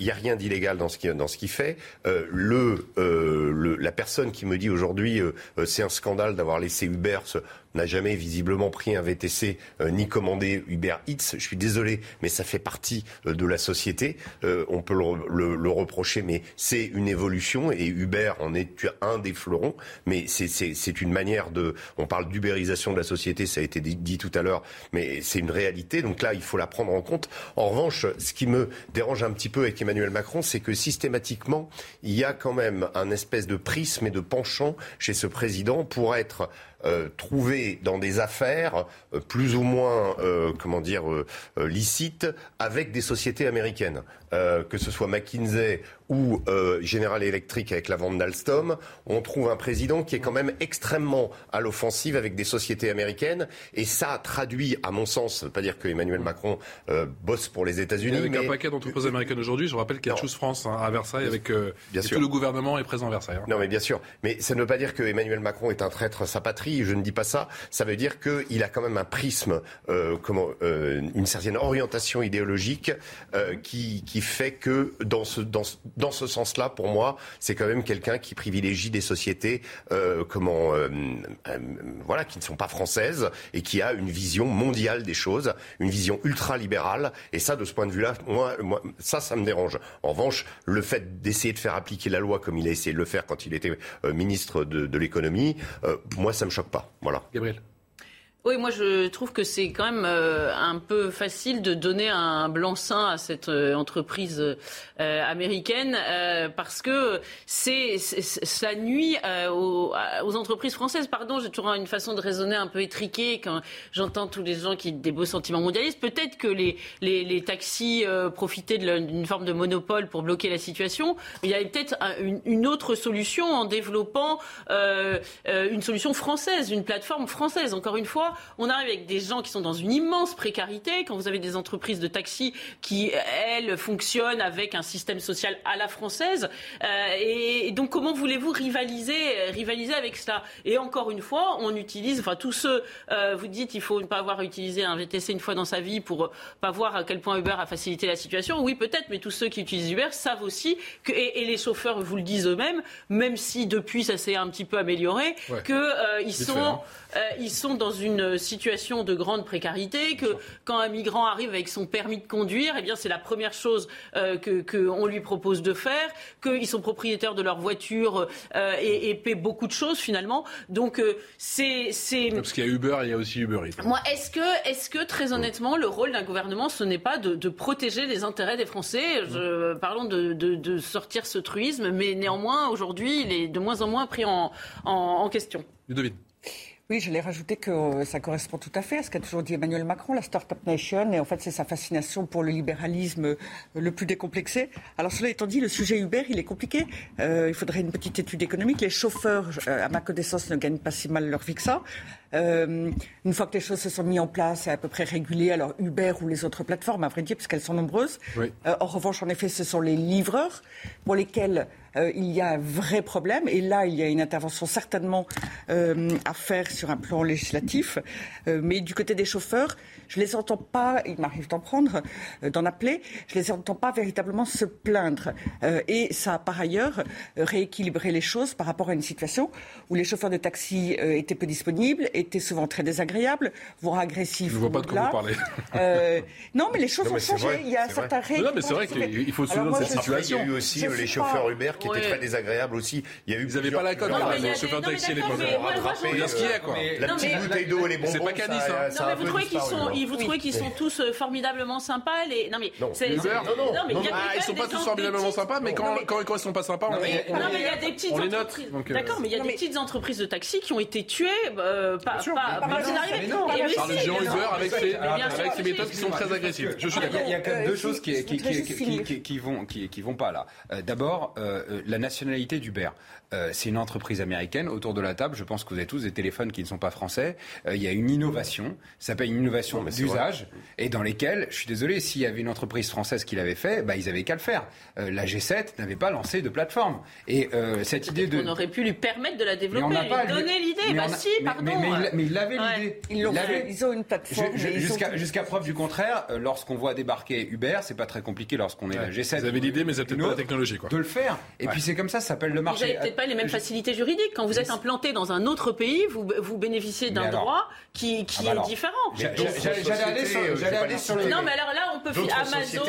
n'y a rien d'illégal dans ce qui dans ce qu'il fait. Euh, le, la personne qui me dit aujourd'hui c'est un scandale d'avoir laissé Uber n'a jamais visiblement pris un VTC euh, ni commandé Uber Eats. Je suis désolé, mais ça fait partie euh, de la société. Euh, on peut le, le, reprocher, mais c'est une évolution et Uber en est un des fleurons. Mais c'est une manière de. On parle d'ubérisation de la société, ça a été dit tout à l'heure, mais c'est une réalité. Donc là, il faut la prendre en compte. En revanche, ce qui me dérange un petit peu avec Emmanuel Macron, c'est que systématiquement, il y a quand même un espèce de prisme et de penchant chez ce président pour être euh, trouver dans des affaires euh, plus ou moins, euh, comment dire, licites avec des sociétés américaines. que ce soit McKinsey ou General Electric avec la vente d'Alstom, on trouve un président qui est quand même extrêmement à l'offensive avec des sociétés américaines. Et ça traduit, à mon sens, ça veut pas dire que Emmanuel Macron bosse pour les États-Unis. Avec un paquet d'entreprises américaines aujourd'hui, je rappelle qu'il y a Choose France hein, à Versailles avec bien sûr. tout le gouvernement est présent à Versailles. Hein. Non, mais bien sûr. Mais ça ne veut pas dire que Emmanuel Macron est un traître à sa patrie je ne dis pas ça. Ça veut dire qu'il a quand même un prisme, euh, comment, euh, une certaine orientation idéologique euh, qui, qui fait que dans ce, dans, dans ce sens-là, pour moi, c'est quand même quelqu'un qui privilégie des sociétés comment, voilà, qui ne sont pas françaises et qui a une vision mondiale des choses, une vision ultra-libérale. Et ça, de ce point de vue-là, moi, moi, ça, ça me dérange. En revanche, le fait d'essayer de faire appliquer la loi comme il a essayé de le faire quand il était ministre de, de l'économie, moi, ça me choque pas. Voilà. Gabriel. Oui, moi je trouve que c'est quand même euh, un peu facile de donner un blanc-seing à cette euh, entreprise euh, américaine parce que c'est ça nuit aux, entreprises françaises. Pardon, j'ai toujours une façon de raisonner un peu étriquée quand j'entends tous les gens qui des beaux sentiments mondialistes. Peut-être que les, taxis profitaient d'une forme de monopole pour bloquer la situation, il y avait peut-être une, autre solution en développant une solution française, une plateforme française. Encore une fois on arrive avec des gens qui sont dans une immense précarité. Quand vous avez des entreprises de taxi qui, elles, fonctionnent avec un système social à la française. Euh, et, donc, comment voulez-vous rivaliser, rivaliser avec cela? Et encore une fois, on utilise, enfin, tous ceux, euh, vous dites, il faut ne pas avoir utilisé un VTC une fois dans sa vie pour pas voir à quel point Uber a facilité la situation. Oui, peut-être, mais tous ceux qui utilisent Uber savent aussi que, et, les chauffeurs vous le disent eux-mêmes, même si depuis ça s'est un petit peu amélioré, qu'ils que euh, ils sont, ils sont dans une situation de grande précarité, que quand un migrant arrive avec son permis de conduire, eh bien c'est la première chose euh, que qu'on lui propose de faire, qu'ils sont propriétaires de leur voiture euh, et, et, paient beaucoup de choses finalement. Donc euh, c'est c'est parce qu'il y a Uber, il y a aussi Uber Eats. Moi, est-ce que est-ce que très honnêtement, le rôle d'un gouvernement, ce n'est pas de, de, protéger les intérêts des Français? Je, Parlons de, de, de, sortir ce truisme, mais néanmoins aujourd'hui, il est de moins en moins pris en, en, en question. Ludovine. Oui, je l'ai rajouté que euh, ça correspond tout à fait à ce qu'a toujours dit Emmanuel Macron, la Startup Nation, et en fait c'est sa fascination pour le libéralisme euh, le plus décomplexé. Alors cela étant dit, le sujet Uber, il est compliqué. Euh, il faudrait une petite étude économique. Les chauffeurs, à ma connaissance, ne gagnent pas si mal leur vie que ça. Euh, une fois que les choses se sont mises en place et à peu près régulées, alors Uber ou les autres plateformes, à vrai dire, puisqu'elles sont nombreuses. Oui. Euh, en revanche, en effet, ce sont les livreurs pour lesquels euh, il y a un vrai problème. Et là, il y a une intervention certainement euh, à faire sur un plan législatif. Euh, mais du côté des chauffeurs, je les entends pas, il m'arrive d'en prendre, euh, d'en appeler, je les entends pas véritablement se plaindre. Euh, et ça a par ailleurs euh, rééquilibré les choses par rapport à une situation où les chauffeurs de taxi euh, étaient peu disponibles, étaient souvent très désagréables, voire agressifs. Je ne vois pas de quoi vous parlez. Euh, non, mais les choses Non, ont mais changé. vrai, il y a un certain rythme. Non, mais c'est vrai qu'il faut se souvenir de cette situation. Il y a eu aussi euh, les chauffeurs pas- Uber qui étaient très désagréables aussi. Il y a eu Ils n'avaient pas la cote, il y a les chauffeurs taxi, mais moi, moi, je Bien ce qu'il y a, quoi. La petite bouteille d'eau et les bonbons. C'est pas Canis, ça a- hein. Non, a mais vous trouvez qu'ils sont, vous trouvez qu'ils sont tous euh, formidablement sympas les... Non mais Non, c'est- non, non, non, mais il y a Ah, ils même sont pas tous en- formidablement sympas, mais quand, Non, quand, quand ils sont pas sympas, on, mais on- non, mais il y a des petites on les note. entreprises. Donc, euh, D'accord, mais il y a des petites entreprises de taxi qui ont été tuées euh, par, par, arrivées. bien sûr. Uber avec si, méthodes qui sont très agressives. Je suis Il y a- d'accord. Il y a quand même Euh, deux choses qui, vont, qui, qui vont pas là. D'abord, la nationalité d'Uber. Euh, c'est une entreprise américaine. Autour de la table, je pense que vous avez tous des téléphones qui ne sont pas français. Euh, il y a une innovation. Ça s'appelle une innovation mais d'usage et dans lesquelles, je suis désolé, s'il y avait une entreprise française qui l'avait fait, bah, ils avaient qu'à le faire. Euh, la G7 n'avait pas lancé de plateforme. Et euh, cette idée de On aurait pu lui permettre de la Mais on développer, n'a pas lui donner l'idée. mais Bah on a- si, mais- pardon. Mais, mais il- mais il avait Ouais. l'idée. Ils l'ont l'avait. fait, ils ont une plateforme. Je- je- mais ils Jusqu'à ont- jusqu'à preuve du contraire, euh, lorsqu'on voit débarquer Uber, c'est pas très compliqué lorsqu'on est la G7. Vous avez l'idée, mais vous avez peut-être pas la technologie, quoi. De le faire. Et puis c'est comme ça, ça s'appelle le Vous marché. Pas les mêmes Je- facilités juridiques. Quand vous êtes implanté dans un autre pays, vous, vous bénéficiez d'un droit qui, qui Ah bah est différent. Mais d'autres J'allais aller sur, euh, aller sur. Non, mais alors là, on peut Amazon,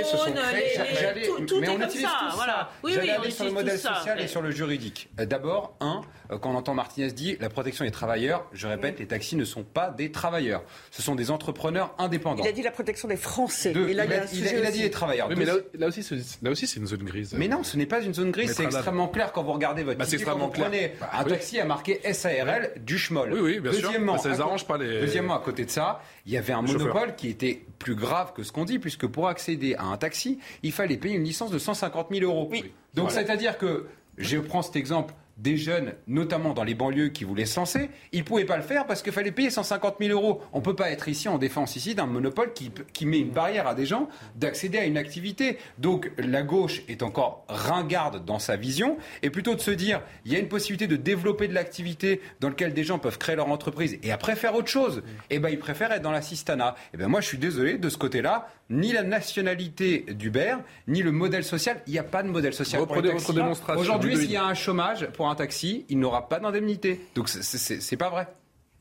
les- tout, tout mais est on comme ça. tous Voilà. ça. Oui, oui, on aller sur le modèle ça. social et sur le juridique. Euh, D'abord, un, euh, quand on entend Martinez dit la protection des travailleurs, je répète, les taxis ne sont pas des travailleurs. Ce sont des entrepreneurs indépendants. Il a dit la protection des Français. Deux, et là, il, a il il dit les travailleurs. Oui, mais là, aussi, c'est- là aussi, c'est une zone grise. Mais non, ce n'est pas une zone grise, c'est extrêmement clair quand vous regardez votre Bah, c'est extrêmement clair. prenez Bah, un oui. taxi à marqué SARL du schmoll. Oui, oui, bien sûr. Deuxièmement, Bah, ça les arrange pas, les- Deuxièmement, à côté de ça, il y avait un Les chauffeurs. monopole qui était plus grave que ce qu'on dit, puisque pour accéder à un taxi, il fallait payer une licence de 150 000 euros. Donc Voilà. c'est-à-dire que, je prends cet exemple, des jeunes, notamment dans les banlieues, qui voulaient se lancer, ils ne pouvaient pas le faire parce qu'il fallait payer 150 000 euros. On ne peut pas être ici en défense ici d'un monopole qui, qui met une barrière à des gens d'accéder à une activité. Donc la gauche est encore ringarde dans sa vision, et plutôt de se dire, il y a une possibilité de développer de l'activité dans laquelle des gens peuvent créer leur entreprise et après faire autre chose, et ben ils préfèrent être dans l'assistanat. Et ben moi je suis désolé, de ce côté-là, ni la nationalité d'Uber, ni le modèle social, il n'y a pas de modèle social. Aujourd'hui, s'il y a un chômage pour un taxi, il n'aura pas d'indemnité. Donc c'est pas vrai.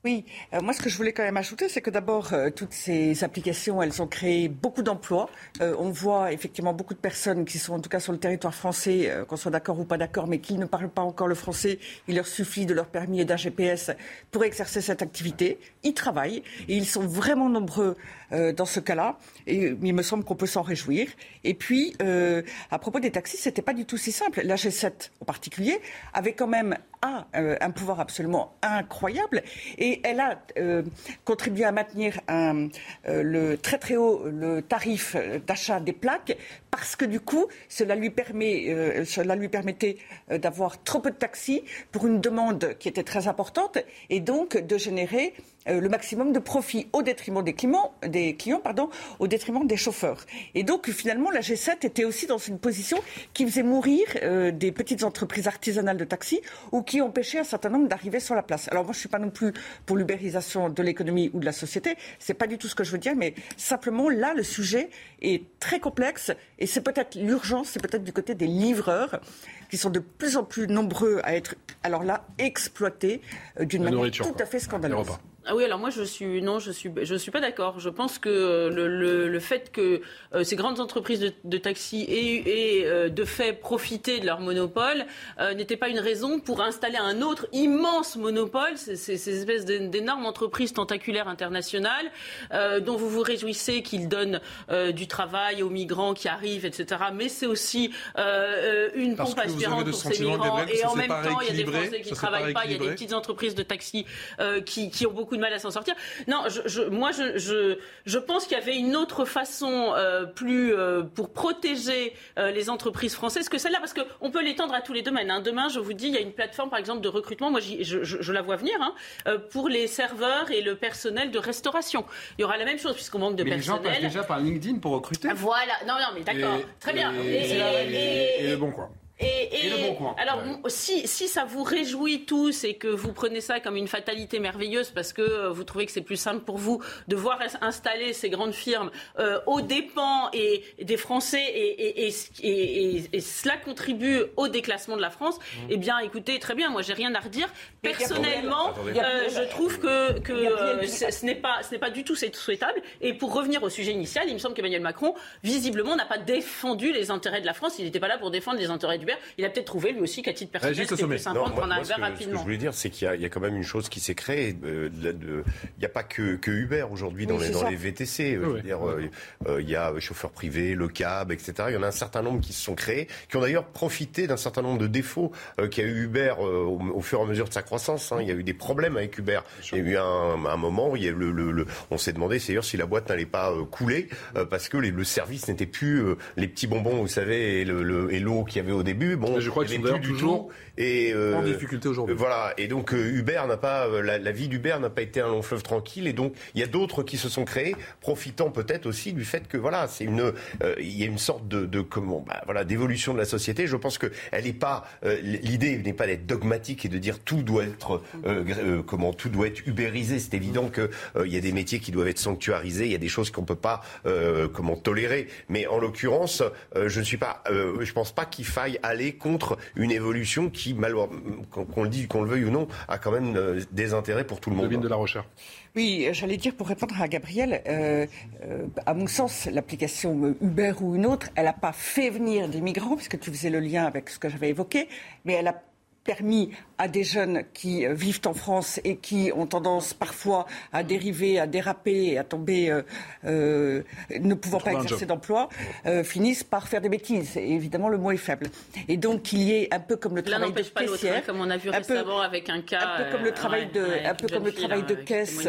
Oui, euh, moi ce que je voulais quand même ajouter, c'est que d'abord, euh, toutes ces applications, elles ont créé beaucoup d'emplois. Euh, on voit effectivement beaucoup de personnes qui sont en tout cas sur le territoire français, qu'on soit d'accord ou pas d'accord, mais qui ne parlent pas encore le français. Il leur suffit de leur permis et d'un GPS pour exercer cette activité. Ils travaillent et ils sont vraiment nombreux dans ce cas-là. Et il me semble qu'on peut s'en réjouir. Et puis, à propos des taxis, c'était pas du tout si simple. La G7 en particulier avait quand même a, euh, un pouvoir absolument incroyable. Et elle a euh, contribué à maintenir euh, le très très haut le tarif d'achat des plaques parce que du coup cela lui permet cela lui permettait d'avoir trop peu de taxis pour une demande qui était très importante et donc de générer le maximum de profit au détriment des clients, des clients pardon, au détriment des chauffeurs. Et donc finalement la G7 était aussi dans une position qui faisait mourir euh, des petites entreprises artisanales de taxi ou qui empêchait un certain nombre d'arriver sur la place. Alors moi je suis pas non plus pour l'ubérisation de l'économie ou de la société, c'est pas du tout ce que je veux dire, mais simplement là le sujet est très complexe et c'est peut-être l'urgence, c'est peut-être du côté des livreurs qui sont de plus en plus nombreux à être alors là exploités euh, d'une manière tout à fait scandaleuse. Ah oui, alors moi je suis non, je suis je suis pas d'accord. Je pense que euh, le, le, le fait que euh, ces grandes entreprises de, de taxi aient, aient, euh, de fait profité de leur monopole euh, n'était pas une raison pour installer un autre immense monopole, ces, ces- ces espèces d'é- d'énormes entreprises tentaculaires internationales dont vous vous réjouissez qu'ils donnent du travail aux migrants qui arrivent, etc. Mais c'est aussi une Parce pompe aspirante pour ces migrants et en même temps il y a des Français qui travaillent pas, il y a des petites entreprises de taxi qui, qui ont beaucoup beaucoup de mal à s'en sortir. Non, je, moi, je, je, je pense qu'il y avait une autre façon euh, plus euh, pour protéger euh, les entreprises françaises que celle-là, parce qu'on peut l'étendre à tous les domaines. Hein. Demain, je vous dis, il y a une plateforme, par exemple, de recrutement. Moi, je, la vois venir hein, pour les serveurs et le personnel de restauration. Il y aura la même chose puisqu'on manque de mais personnel. Les gens passent déjà par LinkedIn pour recruter. Voilà. Non, non, mais d'accord. Très bien. Et, et, bon quoi. Et, le bon Alors, si, si ça vous réjouit tous et que vous prenez ça comme une fatalité merveilleuse parce que euh, vous trouvez que c'est plus simple pour vous de voir installer ces grandes firmes euh, aux dépens et, des Français et, et, cela contribue au déclassement de la France, mmh. eh bien, écoutez, très bien, moi, j'ai rien à redire. Personnellement, euh, je trouve que, que ce n'est pas, ce pas du tout souhaitable. Et pour revenir au sujet initial, il me semble qu'Emmanuel Macron, visiblement, n'a pas défendu les intérêts de la France. Il n'était pas là pour défendre les intérêts du il a peut-être trouvé lui aussi qu'à titre personnel, c'était plus sympa de prendre un verre rapidement. Ce que je voulais dire, c'est qu'il y, a quand même une chose qui s'est créée. Euh, il n'y a pas que, Uber aujourd'hui dans, les, dans les VTC. Euh, dire, euh, il y a chauffeurs privés, le cab, etc. Il y en a un certain nombre qui se sont créés, qui ont d'ailleurs profité d'un certain nombre de défauts qu'a eu Uber au, fur et à mesure de sa croissance. Hein. Il y a eu des problèmes avec Uber. Il y a eu un, moment où il y a le, on s'est demandé d'ailleurs si la boîte n'allait pas couler parce que le service n'était plus les petits bonbons, vous savez, et l'eau qu'il y avait au début Bon, je crois qu'ils sont toujours et, euh, en difficulté aujourd'hui. Voilà. Et donc euh, Uber n'a pas, euh, la, vie d'Uber n'a pas été un long fleuve tranquille. Et donc il y a d'autres qui se sont créés, profitant peut-être aussi du fait que voilà, c'est une, il y a une sorte de, de comment, bah, voilà, d'évolution de la société. Je pense que elle n'est pas, l'idée n'est pas d'être dogmatique et de dire tout doit être, comment, tout doit être ubérisé. C'est évident que il y a des métiers qui doivent être sanctuarisés. Il y a des choses qu'on peut pas, comment, tolérer. Mais en l'occurrence, je ne suis pas, je pense pas qu'il faille aller contre une évolution qui qu'on le dit, qu'on le veuille ou non, a quand même euh, des intérêts pour tout le monde. de la recherche. Oui, j'allais dire pour répondre à Gabriel, euh, euh, à mon sens, l'application Uber ou une autre, elle n'a pas fait venir des migrants, puisque tu faisais le lien avec ce que j'avais évoqué, mais elle a permis à des jeunes qui euh, vivent en France et qui ont tendance parfois à dériver, à déraper et à tomber, euh, euh, ne pouvant pas exercer d'emploi, finissent par faire des bêtises. Et évidemment, le mot est faible. Et donc qu'il y ait un peu comme le travail de pas caissière, comme on a vu récemment avec un cas, un peu comme le travail de, un peu comme le travail de caisse,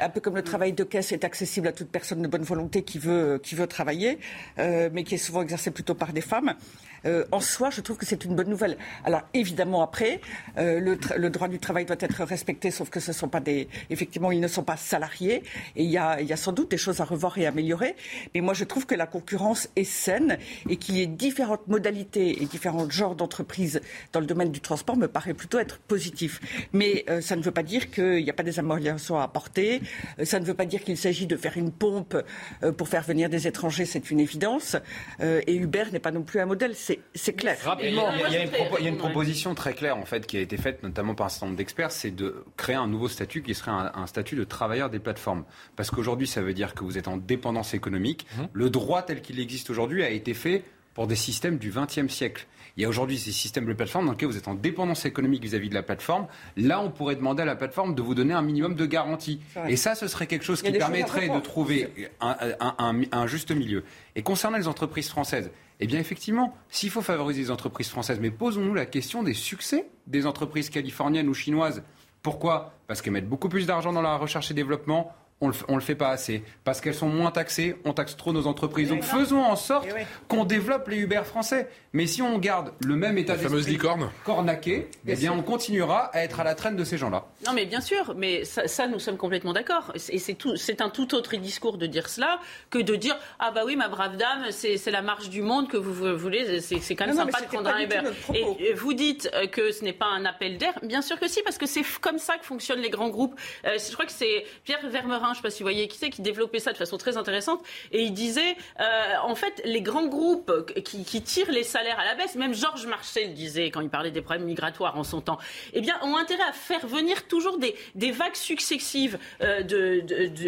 un peu comme le travail de caisse est accessible à toute personne de bonne volonté qui veut qui veut travailler, mais qui est souvent exercé plutôt par des femmes. Euh, en soi, je trouve que c'est une bonne nouvelle. Alors évidemment, après, euh, le, droit du travail doit être respecté, sauf que ce sont pas des, effectivement, ils ne sont pas salariés, et il y a, sans doute des choses à revoir et améliorer. Mais moi, je trouve que la concurrence est saine et qu'il y ait différentes modalités et différents genres d'entreprises dans le domaine du transport me paraît plutôt être positif. Mais euh, ça ne veut pas dire qu'il n'y a pas des améliorations à apporter. ça ne veut pas dire qu'il s'agit de faire une pompe pour faire venir des étrangers, c'est une évidence. et Uber n'est pas non plus un modèle c'est clair. Rapidement, il y, a, une proposition très claire en fait qui a été faite notamment par un certain nombre d'experts, c'est de créer un nouveau statut qui serait un, statut de travailleur des plateformes. Parce qu'aujourd'hui, ça veut dire que vous êtes en dépendance économique. Mhm. Le droit tel qu'il existe aujourd'hui a été fait pour des systèmes du XXe siècle. Il y a aujourd'hui ces systèmes de plateforme dans lesquels vous êtes en dépendance économique vis-à-vis de la plateforme. Là, on pourrait demander à la plateforme de vous donner un minimum de garantie. Et ça, ce serait quelque chose qui permettrait de trouver un, juste milieu. Et concernant les entreprises françaises, eh bien, effectivement, s'il faut favoriser les entreprises françaises, mais posons-nous la question des succès des entreprises californiennes ou chinoises. Pourquoi? Parce qu'elles mettent beaucoup plus d'argent dans la recherche et développement, on le, le fait pas assez. Parce qu'elles sont moins taxées, on taxe trop nos entreprises. Donc faisons en sorte qu'on développe les Uber français. Mais si on garde le même état d'esprit fameuse licorne cornaqué, eh bien on continuera à être à la traîne de ces gens-là. Non mais bien sûr, mais ça, nous sommes complètement d'accord. Et c'est tout, c'est un tout autre discours de dire cela que de dire ah bah oui ma brave dame, c'est la marche du monde que vous voulez, c'est quand même sympa de prendre un Uber. Et vous dites euh, que ce n'est pas un appel d'air. Bien sûr que si, parce que c'est comme ça que fonctionnent les grands groupes. Euh, je crois que c'est Pierre Vermerin je ne sais pas si vous voyez qui c'est, qui développait ça de façon très intéressante. Et il disait, euh, en fait, les grands groupes qui, tirent les salaires à la baisse, même Georges Marchais disait quand il parlait des problèmes migratoires en son temps, eh bien, ont intérêt à faire venir toujours des, vagues successives euh,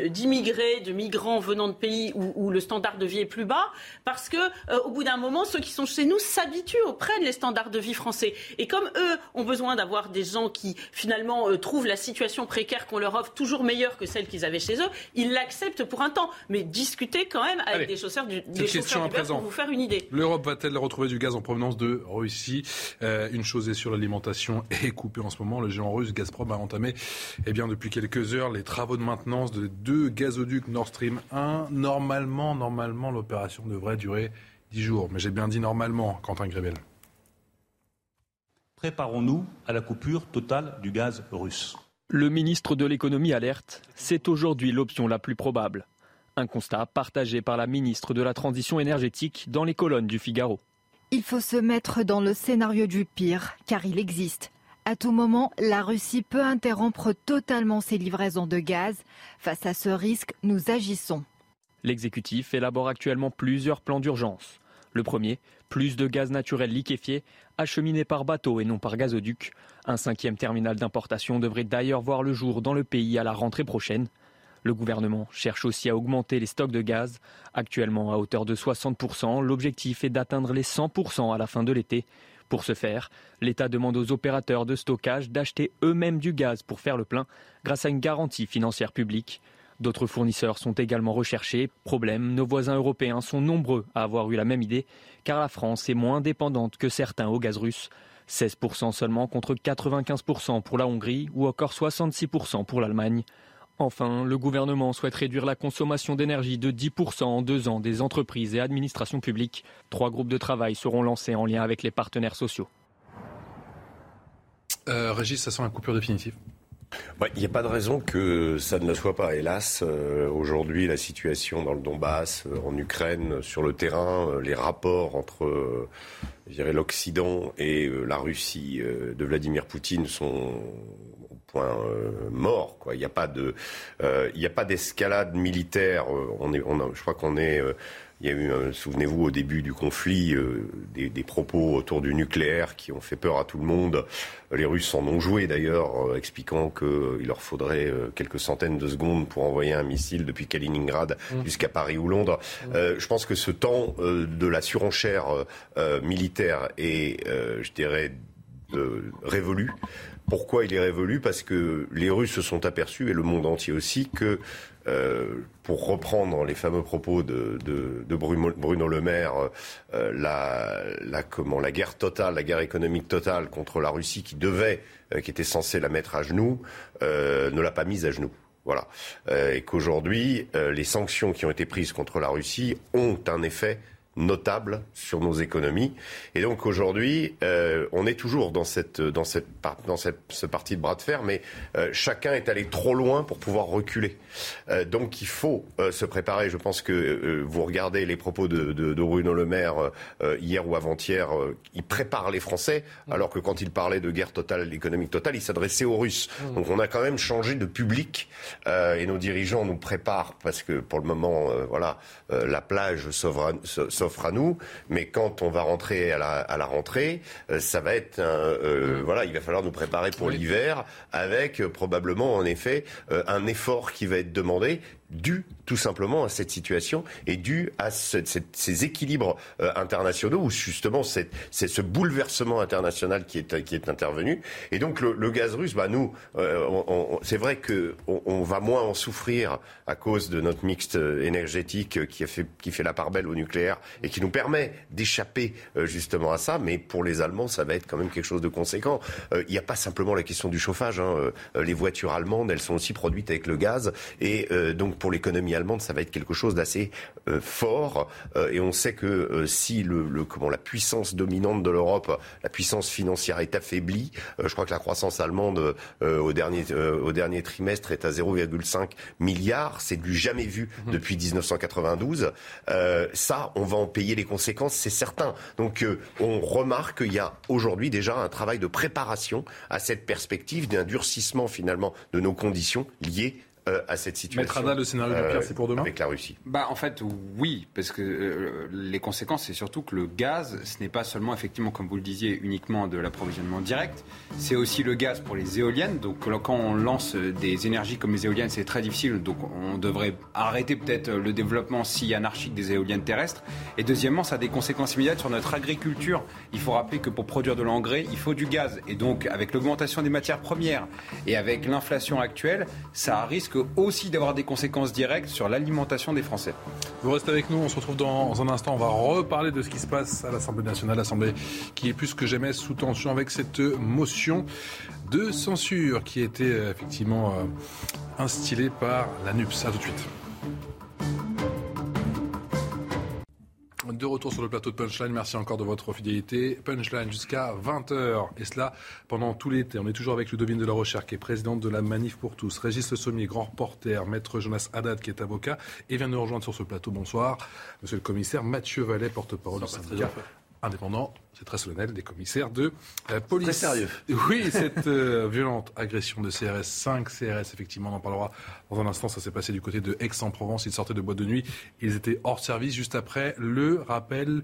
d'immigrés, de, migrants venant de pays où, le standard de vie est plus bas, parce que euh, au bout d'un moment, ceux qui sont chez nous s'habituent auprès des standards de vie français. Et comme eux ont besoin d'avoir des gens qui finalement trouvent la situation précaire qu'on leur offre toujours meilleure que celle qu'ils avaient chez chez eux, ils l'acceptent pour un temps. Mais discutez quand même avec des chausseurs du, des chauffeurs du pour vous faire une idée. L'Europe va-t-elle retrouver du gaz en provenance de Russie? Euh, Une chose est sur l'alimentation est coupée en ce moment. Le géant russe Gazprom a entamé eh bien, depuis quelques heures les travaux de maintenance de deux gazoducs Nord Stream 1. Normalement, normalement, l'opération devrait durer 10 jours. Mais j'ai bien dit normalement, Quentin Grébel. Préparons-nous à la coupure totale du gaz russe. Le ministre de l'économie alerte, c'est aujourd'hui l'option la plus probable. Un constat partagé par la ministre de la Transition énergétique dans les colonnes du Figaro. Il faut se mettre dans le scénario du pire, car il existe. À tout moment, la Russie peut interrompre totalement ses livraisons de gaz. Face à ce risque, nous agissons. L'exécutif élabore actuellement plusieurs plans d'urgence. Le premier, plus de gaz naturel liquéfié, acheminé par bateau et non par gazoduc. Un cinquième terminal d'importation devrait d'ailleurs voir le jour dans le pays à la rentrée prochaine. Le gouvernement cherche aussi à augmenter les stocks de gaz. Actuellement à hauteur de 60%, l'objectif est d'atteindre les 100% à la fin de l'été. Pour ce faire, l'État demande aux opérateurs de stockage d'acheter eux-mêmes du gaz pour faire le plein grâce à une garantie financière publique. D'autres fournisseurs sont également recherchés. Problème, nos voisins européens sont nombreux à avoir eu la même idée, car la France est moins dépendante que certains au gaz russe. 16% seulement contre 95% pour la Hongrie ou encore 66% pour l'Allemagne. Enfin, le gouvernement souhaite réduire la consommation d'énergie de 10% en deux ans des entreprises et administrations publiques. Trois groupes de travail seront lancés en lien avec les partenaires sociaux. Euh, Régis, ça sent la coupure définitive il n'y a pas de raison que ça ne le soit pas. Hélas, euh, aujourd'hui, la situation dans le Donbass, euh, en Ukraine, sur le terrain, euh, les rapports entre l'Occident et la Russie de Vladimir Poutine sont point euh, mort. Il n'y a pas de, euh, d'escalade militaire. Euh, on est, je crois qu'on est. il y a eu, souvenez-vous, au début du conflit, des, des, propos autour du nucléaire qui ont fait peur à tout le monde. Les Russes en ont joué d'ailleurs, expliquant qu'il leur faudrait quelques centaines de secondes pour envoyer un missile depuis Kaliningrad mmh. jusqu'à Paris ou Londres. Mmh. je pense que ce temps de la surenchère militaire est, je dirais, révolu. Pourquoi il est révolu? Parce que les Russes se sont aperçus, et le monde entier aussi, que, euh, pour reprendre les fameux propos de, Bruno, Le Maire, euh, la, guerre totale, la guerre économique totale contre la Russie qui devait, euh, qui était censée la mettre à genoux, ne l'a pas mise à genoux. Voilà. et qu'aujourd'hui, les sanctions qui ont été prises contre la Russie ont un effet notable sur nos économies. Et donc aujourd'hui, euh, on est toujours dans cette dans cette dans cette ce parti de bras de fer, mais euh, chacun est allé trop loin pour pouvoir reculer. Euh, donc il faut se préparer. Je pense que vous regardez les propos de, de, de Bruno Le Maire hier ou avant-hier, il prépare les Français, alors que quand il parlait de guerre totale, économique totale, il s'adressait aux Russes. Mmh. Donc on a quand même changé de public et nos dirigeants nous préparent parce que pour le moment, voilà, la plage s'offre s'offre à nous, mais quand on va rentrer à la, rentrée, euh, ça va être euh, voilà, il va falloir nous préparer pour l'hiver avec euh, probablement en effet un effort qui va être demandé dû tout simplement à cette situation et dû à ces équilibres euh, internationaux où justement c'est ce bouleversement international qui est, qui est intervenu. Et donc le, gaz russe, bah nous, euh, c'est vrai que on, va moins en souffrir à cause de notre mixte énergétique qui, a fait, qui fait la part belle au nucléaire et qui nous permet d'échapper euh, justement à ça. Mais pour les Allemands, ça va être quand même quelque chose de conséquent. Il n'y a pas simplement la question du chauffage. Hein. les voitures allemandes, elles sont aussi produites avec le gaz et donc pour l'économie allemande, ça va être quelque chose d'assez euh, fort. Euh, et on sait que euh, si le, comment la puissance dominante de l'Europe, la puissance financière est affaiblie, je crois que la croissance allemande au dernier au dernier trimestre est à 0,5 milliards. C'est du jamais vu mhm. depuis 1992. ça, on va en payer les conséquences, c'est certain. Donc, on remarque qu'il y a aujourd'hui déjà un travail de préparation à cette perspective d'un durcissement finalement de nos conditions liées euh, à cette situation. Maître le scénario du pire, c'est pour demain Avec la Russie. Bah, en fait, oui, parce que euh, les conséquences, c'est surtout que le gaz, ce n'est pas seulement, effectivement, comme vous le disiez, uniquement de l'approvisionnement direct, c'est aussi le gaz pour les éoliennes. Donc, quand on lance des énergies comme les éoliennes, c'est très difficile. Donc, on devrait arrêter peut-être le développement si anarchique des éoliennes terrestres. Et deuxièmement, ça a des conséquences immédiates sur notre agriculture. Il faut rappeler que pour produire de l'engrais, il faut du gaz. Et donc, avec l'augmentation des matières premières et avec l'inflation actuelle, ça risque aussi d'avoir des conséquences directes sur l'alimentation des Français. Vous restez avec nous, on se retrouve dans un instant. On va reparler de ce qui se passe à l'Assemblée nationale, l'Assemblée qui est plus que jamais sous tension avec cette motion de censure qui a été euh, effectivement euh, instillée par la NUPS. A tout de suite. De retour sur le plateau de Punchline, merci encore de votre fidélité. Punchline jusqu'à 20h, et cela pendant tout l'été. On est toujours avec Ludovine de la Recherche, qui est présidente de la Manif pour tous, Régis Le Sommier, grand reporter, maître Jonas Haddad, qui est avocat, et vient de nous rejoindre sur ce plateau. Bonsoir, monsieur le commissaire Mathieu Vallet, porte-parole du syndicat indépendant, c'est très solennel, des commissaires de la police. Très sérieux. Oui, cette euh, violente agression de CRS, 5 CRS, effectivement, on en parlera dans un instant. Ça s'est passé du côté de Aix-en-Provence. Ils sortaient de boîte de nuit. Ils étaient hors service juste après le rappel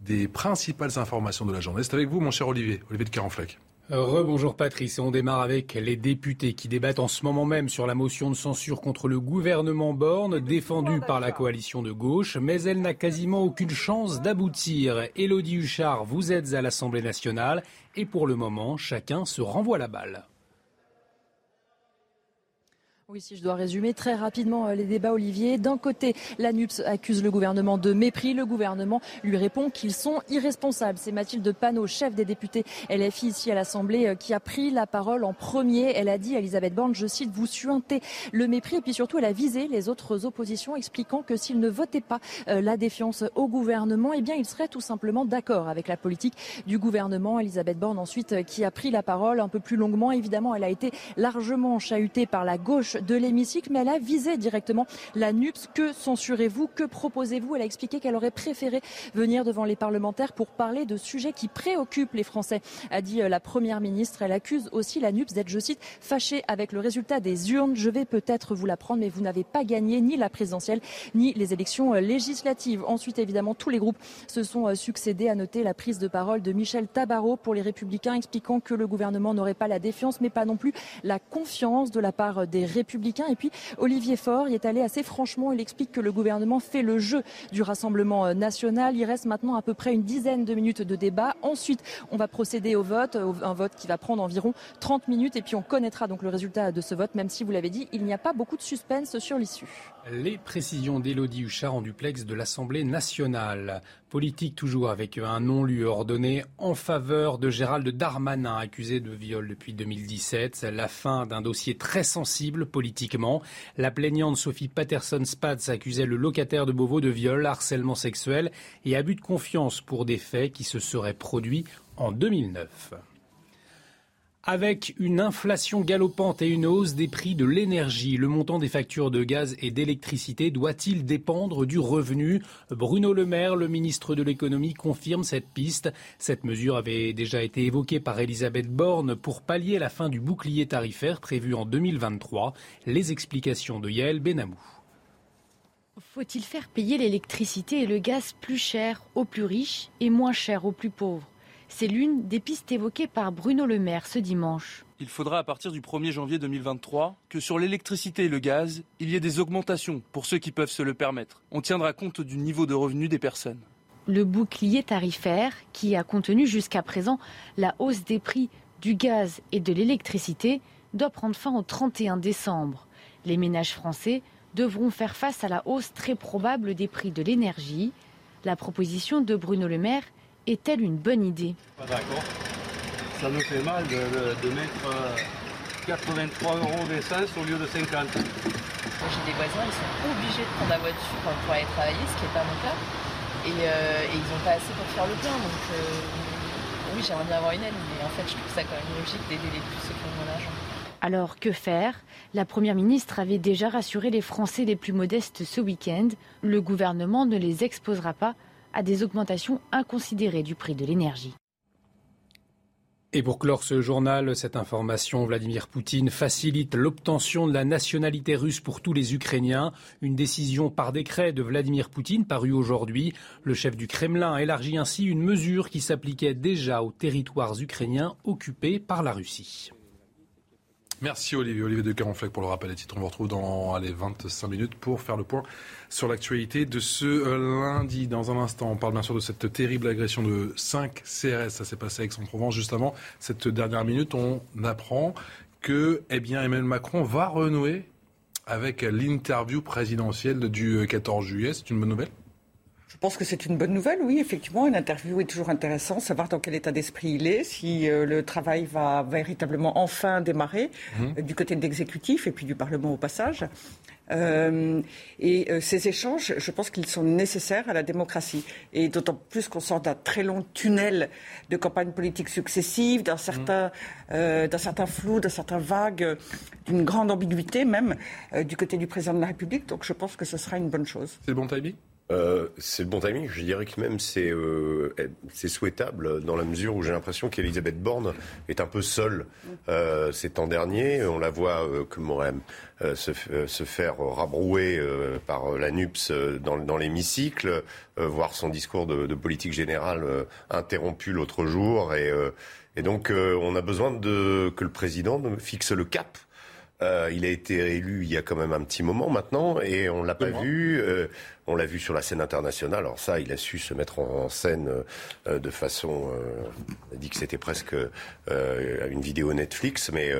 des principales informations de la journée. C'est avec vous, mon cher Olivier, Olivier de Carenfleck. Rebonjour Patrice, on démarre avec les députés qui débattent en ce moment même sur la motion de censure contre le gouvernement Borne, défendue par la coalition de gauche, mais elle n'a quasiment aucune chance d'aboutir. Élodie Huchard, vous êtes à l'Assemblée nationale et pour le moment, chacun se renvoie la balle. Oui, si je dois résumer très rapidement euh, les débats, Olivier. D'un côté, l'ANUPS accuse le gouvernement de mépris. Le gouvernement lui répond qu'ils sont irresponsables. C'est Mathilde Panot, chef des députés LFI ici à l'Assemblée, euh, qui a pris la parole en premier. Elle a dit Elisabeth Borne, je cite, vous suintez le mépris. Et puis surtout, elle a visé les autres oppositions, expliquant que s'ils ne votaient pas euh, la défiance au gouvernement, eh bien, ils seraient tout simplement d'accord avec la politique du gouvernement. Elisabeth Borne, ensuite, qui a pris la parole un peu plus longuement. Évidemment, elle a été largement chahutée par la gauche de l'hémicycle, mais elle a visé directement la NUPS. Que censurez-vous? Que proposez-vous? Elle a expliqué qu'elle aurait préféré venir devant les parlementaires pour parler de sujets qui préoccupent les Français, a dit euh, la Première ministre. Elle accuse aussi la NUPS d'être, je cite, fâchée avec le résultat des urnes. Je vais peut-être vous l'apprendre, mais vous n'avez pas gagné ni la présidentielle, ni les élections euh, législatives. Ensuite, évidemment, tous les groupes se sont euh, succédés à noter la prise de parole de Michel Tabarot pour les Républicains, expliquant que le gouvernement n'aurait pas la défiance, mais pas non plus la confiance de la part des Républicains et puis Olivier Faure y est allé assez franchement. Il explique que le gouvernement fait le jeu du Rassemblement euh, national. Il reste maintenant à peu près une dizaine de minutes de débat. Ensuite, on va procéder au vote, un vote qui va prendre environ 30 minutes et puis on connaîtra donc le résultat de ce vote, même si vous l'avez dit, il n'y a pas beaucoup de suspense sur l'issue. Les précisions d'Élodie Huchard en duplex de l'Assemblée nationale. Politique toujours avec un non-lieu ordonné en faveur de Gérald Darmanin, accusé de viol depuis 2017. La fin d'un dossier très sensible politiquement. La plaignante Sophie Patterson-Spatz accusait le locataire de Beauvau de viol, harcèlement sexuel et abus de confiance pour des faits qui se seraient produits en 2009. Avec une inflation galopante et une hausse des prix de l'énergie, le montant des factures de gaz et d'électricité doit-il dépendre du revenu? Bruno Le Maire, le ministre de l'économie, confirme cette piste. Cette mesure avait déjà été évoquée par Elisabeth Borne pour pallier la fin du bouclier tarifaire prévu en 2023. Les explications de Yael Benamou. Faut-il faire payer l'électricité et le gaz plus cher aux plus riches et moins cher aux plus pauvres? C'est l'une des pistes évoquées par Bruno Le Maire ce dimanche. Il faudra à partir du 1er janvier 2023 que sur l'électricité et le gaz, il y ait des augmentations pour ceux qui peuvent se le permettre. On tiendra compte du niveau de revenu des personnes. Le bouclier tarifaire, qui a contenu jusqu'à présent la hausse des prix du gaz et de l'électricité, doit prendre fin au 31 décembre. Les ménages français devront faire face à la hausse très probable des prix de l'énergie. La proposition de Bruno Le Maire est-elle une bonne idée Pas d'accord. Ça nous fait mal de, mettre 83 euh, euros d'essence au lieu de 50. Moi j'ai des voisins, ils sont obligés de prendre la voiture pour aller travailler, ce qui n'est pas mon cas. Et, euh, ils n'ont pas assez pour faire le plein. Donc euh, oui, j'aimerais bien avoir une aide, mais en fait je trouve ça quand même logique d'aider les plus ceux qui ont moins d'argent. Alors que faire? La Première ministre avait déjà rassuré les Français les plus modestes ce week-end. Le gouvernement ne les exposera pas à des augmentations inconsidérées du prix de l'énergie. Et pour clore ce journal, cette information, Vladimir Poutine facilite l'obtention de la nationalité russe pour tous les Ukrainiens. Une décision par décret de Vladimir Poutine parue aujourd'hui. Le chef du Kremlin élargit ainsi une mesure qui s'appliquait déjà aux territoires ukrainiens occupés par la Russie. Merci Olivier. Olivier de Caronfleck pour le rappel des titres. On vous retrouve dans allez, 25 minutes pour faire le point sur l'actualité de ce euh, lundi. Dans un instant, on parle bien sûr de cette terrible agression de 5 CRS. Ça s'est passé à Aix-en-Provence. Juste avant cette dernière minute, on apprend que eh bien, Emmanuel Macron va renouer avec l'interview présidentielle du 14 juillet. C'est une bonne nouvelle pense que c'est une bonne nouvelle, oui, effectivement. Une interview est toujours intéressant, savoir dans quel état d'esprit il est, si euh, le travail va véritablement enfin démarrer Mhm. euh, du côté de l'exécutif et puis du Parlement au passage. Euh, et euh, ces échanges, je pense qu'ils sont nécessaires à la démocratie. Et d'autant plus qu'on sort d'un très long tunnel de campagnes politiques successives, d'un certain, euh, d'un certain flou, d'un certain vague, d'une grande ambiguïté même du côté du président de la République. Donc je pense que ce sera une bonne chose. C'est le bon timing? Euh, c'est le bon timing. Je dirais que même c'est euh, c'est souhaitable dans la mesure où j'ai l'impression qu'Elisabeth Borne est un peu seule euh, ces temps derniers. On la voit euh, comment même euh, se, se faire rabrouer par la NUPS dans, dans l'hémicycle, voir son discours de, de politique générale interrompu l'autre jour. Et, et donc on a besoin de, que le président fixe le cap. Euh, il a été élu il y a quand même un petit moment maintenant et on l'a pas mois. vu. euh, on l'a vu sur la scène internationale. Alors ça, il a su se mettre en, en scène euh, de façon. on a dit que c'était presque une vidéo Netflix, mais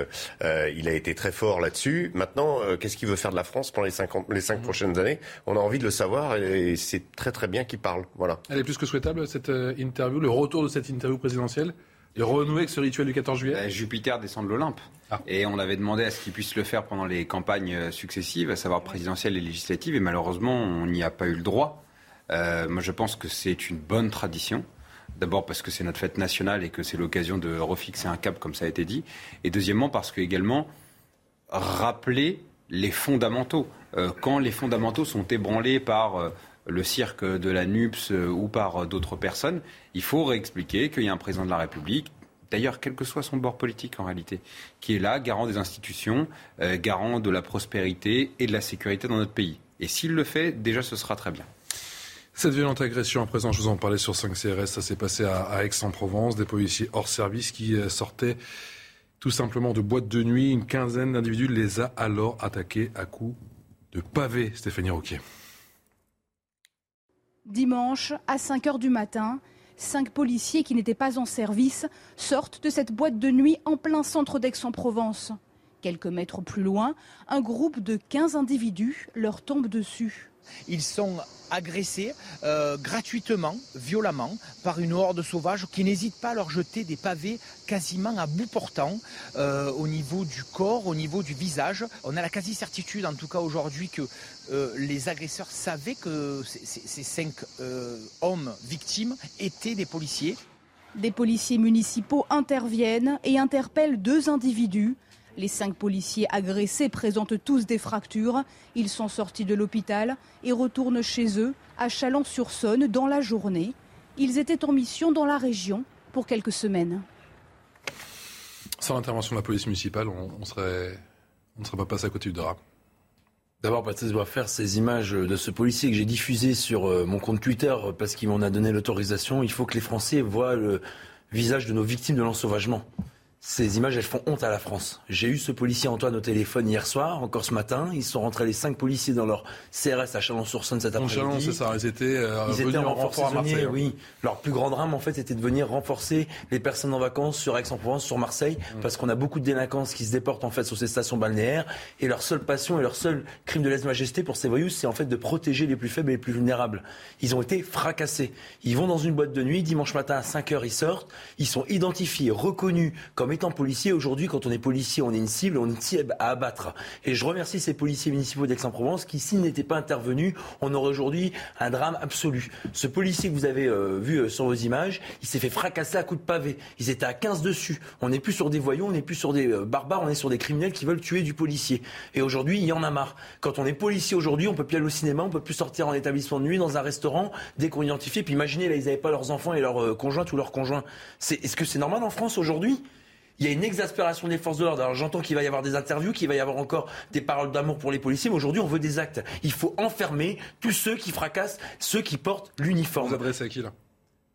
il a été très fort là-dessus. Maintenant, qu'est-ce qu'il veut faire de la France pendant les, 50, les cinq prochaines années? On a envie de le savoir et, c'est très très bien qu'il parle. Voilà. Elle est plus que souhaitable, cette interview, le retour de cette interview présidentielle? Et renouer avec ce rituel du 14 juillet Euh, Jupiter descend de l'Olympe. Et on avait demandé à ce qu'il puisse le faire pendant les campagnes euh, successives, à savoir présidentielles et législatives, et malheureusement, on n'y a pas eu le droit. Euh, moi, je pense que c'est une bonne tradition. D'abord parce que c'est notre fête nationale et que c'est l'occasion de refixer un cap, comme ça a été dit. Et deuxièmement parce que également rappeler les fondamentaux. Euh, quand les fondamentaux sont ébranlés par euh, le cirque de la NUPS euh, ou par euh, d'autres personnes, il faut réexpliquer qu'il y a un président de la République, d'ailleurs quel que soit son bord politique en réalité, qui est là, garant des institutions, euh, garant de la prospérité et de la sécurité dans notre pays. Et s'il le fait, déjà ce sera très bien. Cette violente agression, à présent, je vous en parlais sur 5 CRS, ça s'est passé à, Aix-en-Provence, des policiers hors service qui sortaient tout simplement de boîtes de nuit. Une quinzaine d'individus les a alors attaqués à coups de pavés, Stéphanie Roquet. Dimanche, à 5 heures du matin, cinq policiers qui n'étaient pas en service sortent de cette boîte de nuit en plein centre d'Aix-en-Provence. Quelques mètres plus loin, un groupe de 15 individus leur tombe dessus. Ils sont agressés euh, gratuitement, violemment, par une horde sauvage qui n'hésite pas à leur jeter des pavés quasiment à bout portant euh, au niveau du corps, au niveau du visage. On a la quasi-certitude, en tout cas aujourd'hui, que euh, les agresseurs savaient que ces, cinq hommes victimes étaient des policiers. Des policiers municipaux interviennent et interpellent deux individus. Les cinq policiers agressés présentent tous des fractures. Ils sont sortis de l'hôpital et retournent chez eux, à Chalon-sur-Saône, dans la journée. Ils étaient en mission dans la région pour quelques semaines. Sans l'intervention de la police municipale, on, on serait, on ne serait pas passé à côté du drame. D'abord, Patrice doit faire ces images de ce policier que j'ai diffusé sur euh, mon compte Twitter euh, parce qu'il m'en a donné l'autorisation. Il faut que les Français voient le visage de nos victimes de l'ensauvagement. Ces images, elles font honte à la France. J'ai eu ce policier Antoine au téléphone hier soir, encore ce matin. Ils sont rentrés les cinq policiers dans leur CRS à Chalon-sur-Saône cet après-midi. Chalon, c'est ça, ils étaient, euh, Ils venus étaient en en renfort à Marseille. oui. Leur plus grand drame, en fait, c'était de venir renforcer les personnes en vacances sur Aix-en-Provence, sur Marseille, Mm. parce qu'on a beaucoup de délinquances qui se déportent, en fait, sur ces stations balnéaires. Et leur seule passion et leur seul crime de lèse-majesté pour ces voyous, c'est, en fait, de protéger les plus faibles et les plus vulnérables. Ils ont été fracassés. Ils vont dans une boîte de nuit, dimanche matin à 5 heures, ils sortent. Ils sont identifiés, reconnus comme étant policiers. Aujourd'hui, quand on est policier, on est une cible, on est une cible à abattre. Et je remercie ces policiers municipaux d'Aix-en-Provence qui, s'ils n'étaient pas intervenus, on aurait aujourd'hui un drame absolu. Ce policier que vous avez euh, vu euh, sur vos images, il s'est fait fracasser à coups de pavé. Ils étaient à 15 dessus. On n'est plus sur des voyous, on n'est plus sur des euh, barbares, on est sur des criminels qui veulent tuer du policier. Et aujourd'hui, il y en a marre. Quand on est policier aujourd'hui, on peut plus aller au cinéma, on peut plus sortir en établissement de nuit, dans un restaurant, dès qu'on identifie. Puis imaginez, là, ils n'avaient pas leurs enfants et leurs conjointes ou leurs conjoints. Est-ce que c'est normal en France aujourd'hui? Il y a une exaspération des forces de l'ordre. Alors j'entends qu'il va y avoir des interviews, qu'il va y avoir encore des paroles d'amour pour les policiers, mais aujourd'hui on veut des actes. Il faut enfermer tous ceux qui fracassent, ceux qui portent l'uniforme. Vous adressez à qui là?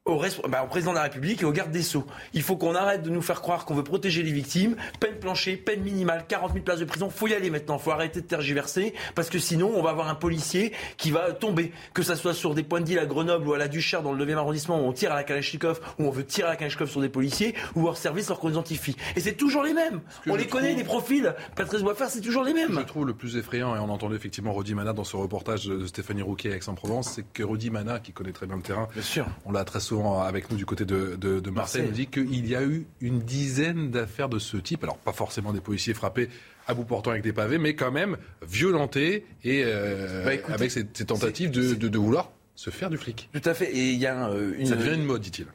Au, bah, au, président de la République et au garde des Sceaux. Il faut qu'on arrête de nous faire croire qu'on veut protéger les victimes. Peine plancher, peine minimale, 40 000 places de prison. Faut y aller maintenant. Faut arrêter de tergiverser parce que sinon on va avoir un policier qui va tomber. Que ça soit sur des points de deal à Grenoble ou à la Duchère dans le 9e arrondissement où on tire à la Kalachnikov, où on veut tirer à la Kalachnikov sur des policiers ou hors service leur qu'on identifie. Et c'est toujours les mêmes. On les connaît, les profils. Patrice Boisfer, c'est toujours les mêmes. Je trouve le plus effrayant et on entendait effectivement Rodi Mana dans ce reportage de Stéphanie Rouquet à Aix-en-Provence, c'est que Rodi Mana, qui connaît très bien le terrain, bien sûr, on l'a très souvent avec nous du côté de, de, Marseille, nous dit qu'il y a eu une dizaine d'affaires de ce type. Alors, pas forcément des policiers frappés à bout portant avec des pavés, mais quand même violentés et euh, bah, avec ces, tentatives de, de, vouloir se faire du flic. Tout à fait. Et il y a euh, une... Ça devient une mode, dit-il.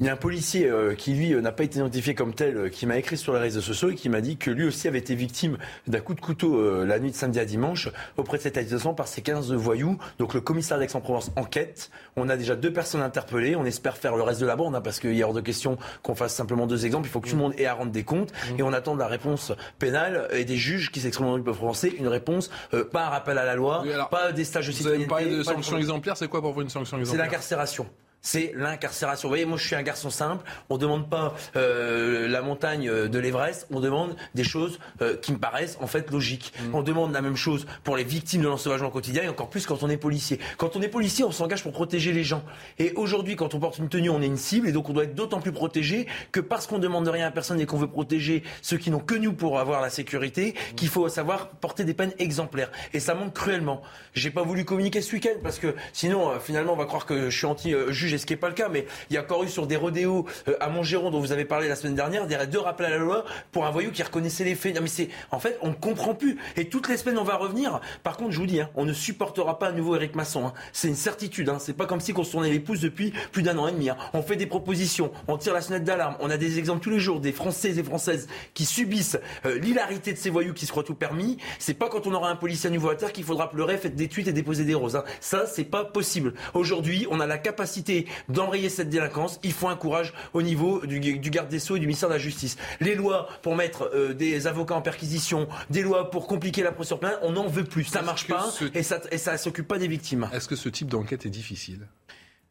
Il y a un policier euh, qui, lui, euh, n'a pas été identifié comme tel, euh, qui m'a écrit sur les réseaux sociaux et qui m'a dit que lui aussi avait été victime d'un coup de couteau la nuit de samedi à dimanche auprès de cette habitation par ces 15 voyous. Donc le commissaire d'Aix-en-Provence enquête. On a déjà deux personnes interpellées. On espère faire le reste de la bande hein, parce qu'il est hors de question qu'on fasse simplement deux exemples. Il faut que tout le monde ait à rendre des comptes. Mmh. Et on attend de la réponse pénale et des juges qui s'expriment dans le peuple français une réponse, pas un rappel à la loi, pas des stages de citoyenneté. Vous avez parlé de sanctions exemplaires. C'est quoi pour vous une sanction exemplaire? C'est l'incarcération c'est l'incarcération. Vous voyez, moi je suis un garçon simple, on ne demande pas euh, la montagne de l'Everest, on demande des choses euh, qui me paraissent en fait logiques. Mm. On demande la même chose pour les victimes de l'ensauvagement quotidien et encore plus quand on est policier. Quand on est policier, on s'engage pour protéger les gens. Et aujourd'hui, quand on porte une tenue, on est une cible et donc on doit être d'autant plus protégé que parce qu'on demande rien à personne et qu'on veut protéger ceux qui n'ont que nous pour avoir la sécurité, mm. qu'il faut savoir porter des peines exemplaires. Et ça manque cruellement. J'ai pas voulu communiquer ce week-end parce que sinon, euh, finalement, on va croire que je suis anti-juge ce qui n'est pas le cas, mais il y a encore eu sur des rodéos euh, à Montgeron dont vous avez parlé la semaine dernière, des deux rappels à la loi pour un voyou qui reconnaissait les faits. Non, mais c'est, en fait, on ne comprend plus. Et toutes les semaines, on va revenir. Par contre, je vous dis, hein, on ne supportera pas à nouveau Eric Masson. Hein. C'est une certitude. Hein. C'est pas comme si on se tournait les pouces depuis plus d'un an et demi. Hein. On fait des propositions, on tire la sonnette d'alarme. On a des exemples tous les jours des Français et Françaises qui subissent euh, l'hilarité de ces voyous qui se croient tout permis. C'est pas quand on aura un policier à nouveau à terre qu'il faudra pleurer, faire des tweets et déposer des roses. Hein. Ça, c'est pas possible. Aujourd'hui, on a la capacité d'enrayer cette délinquance, il faut un courage au niveau du, garde des Sceaux et du ministère de la Justice. Les lois pour mettre euh, des avocats en perquisition, des lois pour compliquer la procédure pénale, on n'en veut plus. Ça marche pas et ça et ça s'occupe pas des victimes. Est-ce que ce type d'enquête est difficile?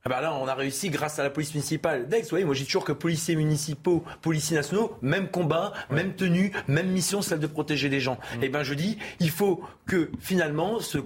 Ah bah là, on a réussi grâce à la police municipale d'Aix. Vous voyez, moi j'ai toujours que policiers municipaux, policiers nationaux, même combat, même tenue, même mission, celle de protéger les gens. Mm. Et eh ben je dis, il faut que finalement ce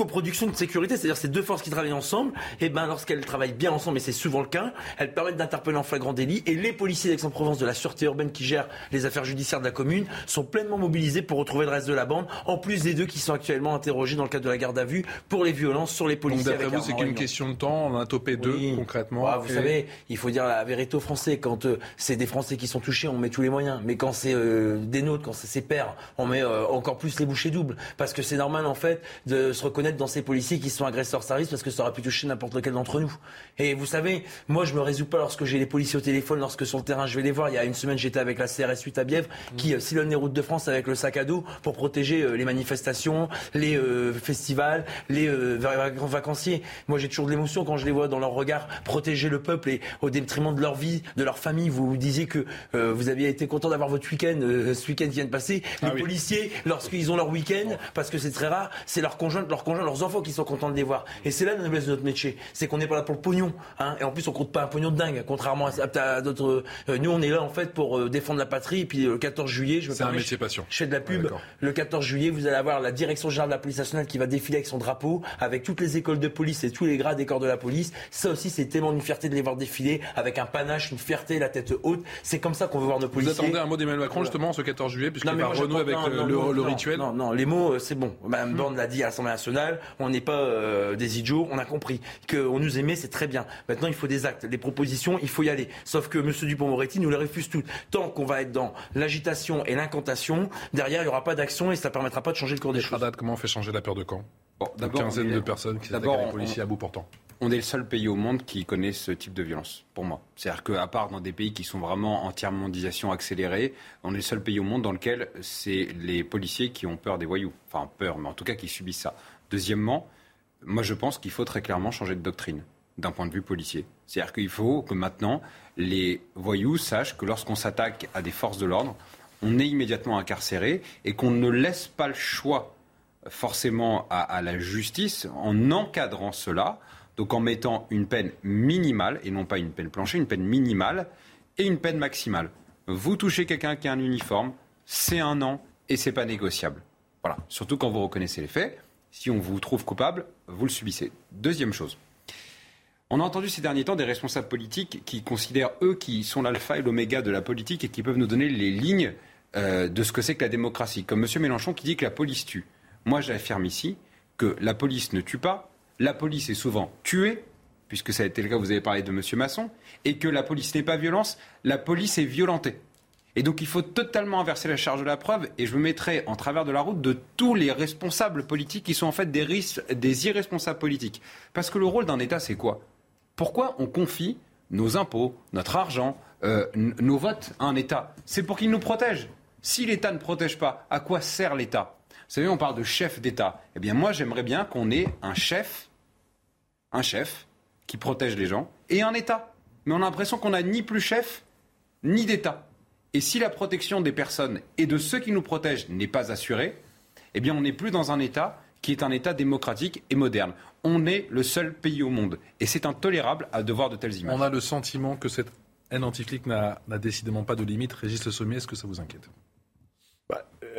coproduction de sécurité, c'est-à-dire ces deux forces qui travaillent ensemble, et eh ben lorsqu'elles travaillent bien ensemble, et c'est souvent le cas, elles permettent d'interpeller en flagrant délit, et les policiers d'Aix-en-Provence de la sûreté urbaine qui gèrent les affaires judiciaires de la commune sont pleinement mobilisés pour retrouver le reste de la bande, en plus des deux qui sont actuellement interrogés dans le cadre de la garde à vue pour les violences sur les policiers. Donc d'après vous, c'est qu'une question de temps, on a topé deux concrètement. Ah, vous savez, il faut dire la vérité aux Français, quand euh, c'est des Français qui sont touchés, on met tous les moyens, mais quand c'est euh, des nôtres, quand c'est ses pères, on met euh, encore plus les bouchées doubles, parce que c'est normal en fait de se reconnaître dans ces policiers qui sont agresseurs service parce que ça aurait pu toucher n'importe lequel d'entre nous. Et vous savez, moi je me résous pas lorsque j'ai les policiers au téléphone, lorsque sur le terrain je vais les voir. Il y a une semaine j'étais avec la CRS 8 à Bièvre qui euh, sillonne les routes de France avec le sac à dos pour protéger euh, les manifestations, les euh, festivals, les vacanciers. Moi j'ai toujours de l'émotion quand je les vois dans leur regard protéger le peuple et au détriment de leur vie, de leur famille. Vous, vous disiez que vous aviez été content d'avoir votre week-end ce week-end qui vient de passer. Ah les policiers, lorsqu'ils ont leur week-end, parce que c'est très rare, c'est leurs conjoints, leurs enfants qui sont contents de les voir. Et c'est là la noblesse de notre métier. C'est qu'on n'est pas là pour le pognon. Hein. Et en plus, on compte pas un pognon de dingue, contrairement à, d'autres. Euh, nous, on est là, en fait, pour euh, défendre la patrie. Et puis, le 14 juillet, je me C'est un métier passion. Je fais de la pub. le 14 juillet, vous allez avoir la direction générale de la police nationale qui va défiler avec son drapeau, avec toutes les écoles de police et tous les grades des corps de la police. Ça aussi, c'est tellement une fierté de les voir défiler, avec un panache, une fierté, la tête haute. C'est comme ça qu'on veut voir nos policiers. Vous attendez un mot d'Emmanuel Macron, justement, ce 14 juillet, puisqu'il va renouer avec le, rituel Non, non, les mots, c'est bon. Mme Borne l'a dit à l'Assemblée nationale. On n'est pas des idiots on a compris. Qu'on nous aimait, c'est très bien. Maintenant, il faut des actes, des propositions, il faut y aller. Sauf que M. Dupont-Moretti nous les refuse toutes. Tant qu'on va être dans l'agitation et l'incantation, derrière, il n'y aura pas d'action et ça ne permettra pas de changer le cours des choses. comment on fait changer la peur de camp? Bon, Une quinzaine de personnes qui s'attaquent les policiers à bout portant. On est le seul pays au monde qui connaît ce type de violence, pour moi. C'est-à-dire qu'à part dans des pays qui sont vraiment en tiers mondialisation accélérée, on est le seul pays au monde dans lequel c'est les policiers qui ont peur des voyous. Enfin, peur, mais en tout cas qui subissent ça. Deuxièmement, moi, je pense qu'il faut très clairement changer de doctrine d'un point de vue policier. C'est-à-dire qu'il faut que maintenant les voyous sachent que lorsqu'on s'attaque à des forces de l'ordre, on est immédiatement incarcéré et qu'on ne laisse pas le choix forcément à, la justice en encadrant cela Donc en mettant une peine minimale, et non pas une peine planchée, une peine minimale et une peine maximale. Vous touchez quelqu'un qui a un uniforme, c'est un an et c'est pas négociable. Voilà, surtout quand vous reconnaissez les faits. Si on vous trouve coupable, vous le subissez. Deuxième chose. On a entendu ces derniers temps des responsables politiques qui considèrent, eux, qui sont l'alpha et l'oméga de la politique et qui peuvent nous donner les lignes euh, de ce que c'est que la démocratie. Comme M. Mélenchon qui dit que la police tue. Moi, j'affirme ici que la police ne tue pas, la police est souvent tuée, puisque ça a été le cas, vous avez parlé de M. Masson, et que la police n'est pas violence, la police est violentée. Et donc il faut totalement inverser la charge de la preuve, et je me mettrai en travers de la route de tous les responsables politiques qui sont en fait des, irresponsables politiques. Parce que le rôle d'un État, c'est quoi? Pourquoi on confie nos impôts, notre argent, euh, nos votes à un État? C'est pour qu'il nous protège. Si l'État ne protège pas, à quoi sert l'État? Vous savez, on parle de chef d'État. Eh bien moi, j'aimerais bien qu'on ait un chef, un chef qui protège les gens, et un État. Mais on a l'impression qu'on n'a ni plus chef, ni d'État. Et si la protection des personnes et de ceux qui nous protègent n'est pas assurée, eh bien on n'est plus dans un État qui est un État démocratique et moderne. On est le seul pays au monde. Et c'est intolérable à de voir de telles images. On a le sentiment que cette haine anti-flic n'a décidément pas de limite. Régis Le Sommier, est-ce que ça vous inquiète?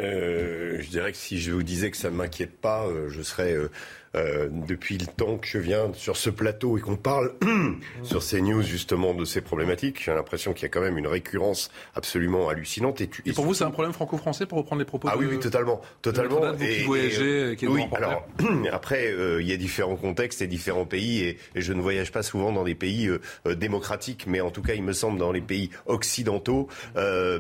Euh, Je dirais que si je vous disais que ça ne m'inquiète pas, euh, je serais... Euh, euh, depuis le temps que je viens sur ce plateau et qu'on parle sur ces news justement de ces problématiques, j'ai l'impression qu'il y a quand même une récurrence absolument hallucinante. Et, et pour vous, c'est un problème franco-français pour reprendre les propos Ah oui, oui, totalement, totalement. qui voyagez, qui oui, alors après, euh, il y a différents contextes et différents pays, et, je ne voyage pas souvent dans des pays euh, démocratiques, mais en tout cas, il me semble dans les pays occidentaux. Euh,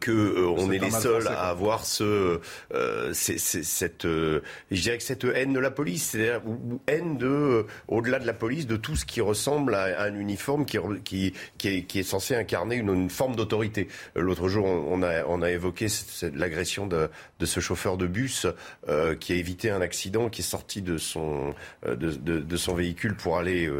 que euh, on est, les seuls à avoir ce, euh, cette, je dirais que cette haine de la police, c'est-à-dire haine de, au-delà de la police, de tout ce qui ressemble à, un uniforme qui, qui, qui, est, qui est censé incarner une, une forme d'autorité. L'autre jour, on, a, on a évoqué l'agression de, de ce chauffeur de bus qui a évité un accident, qui est sorti de son, de, de, de son véhicule pour aller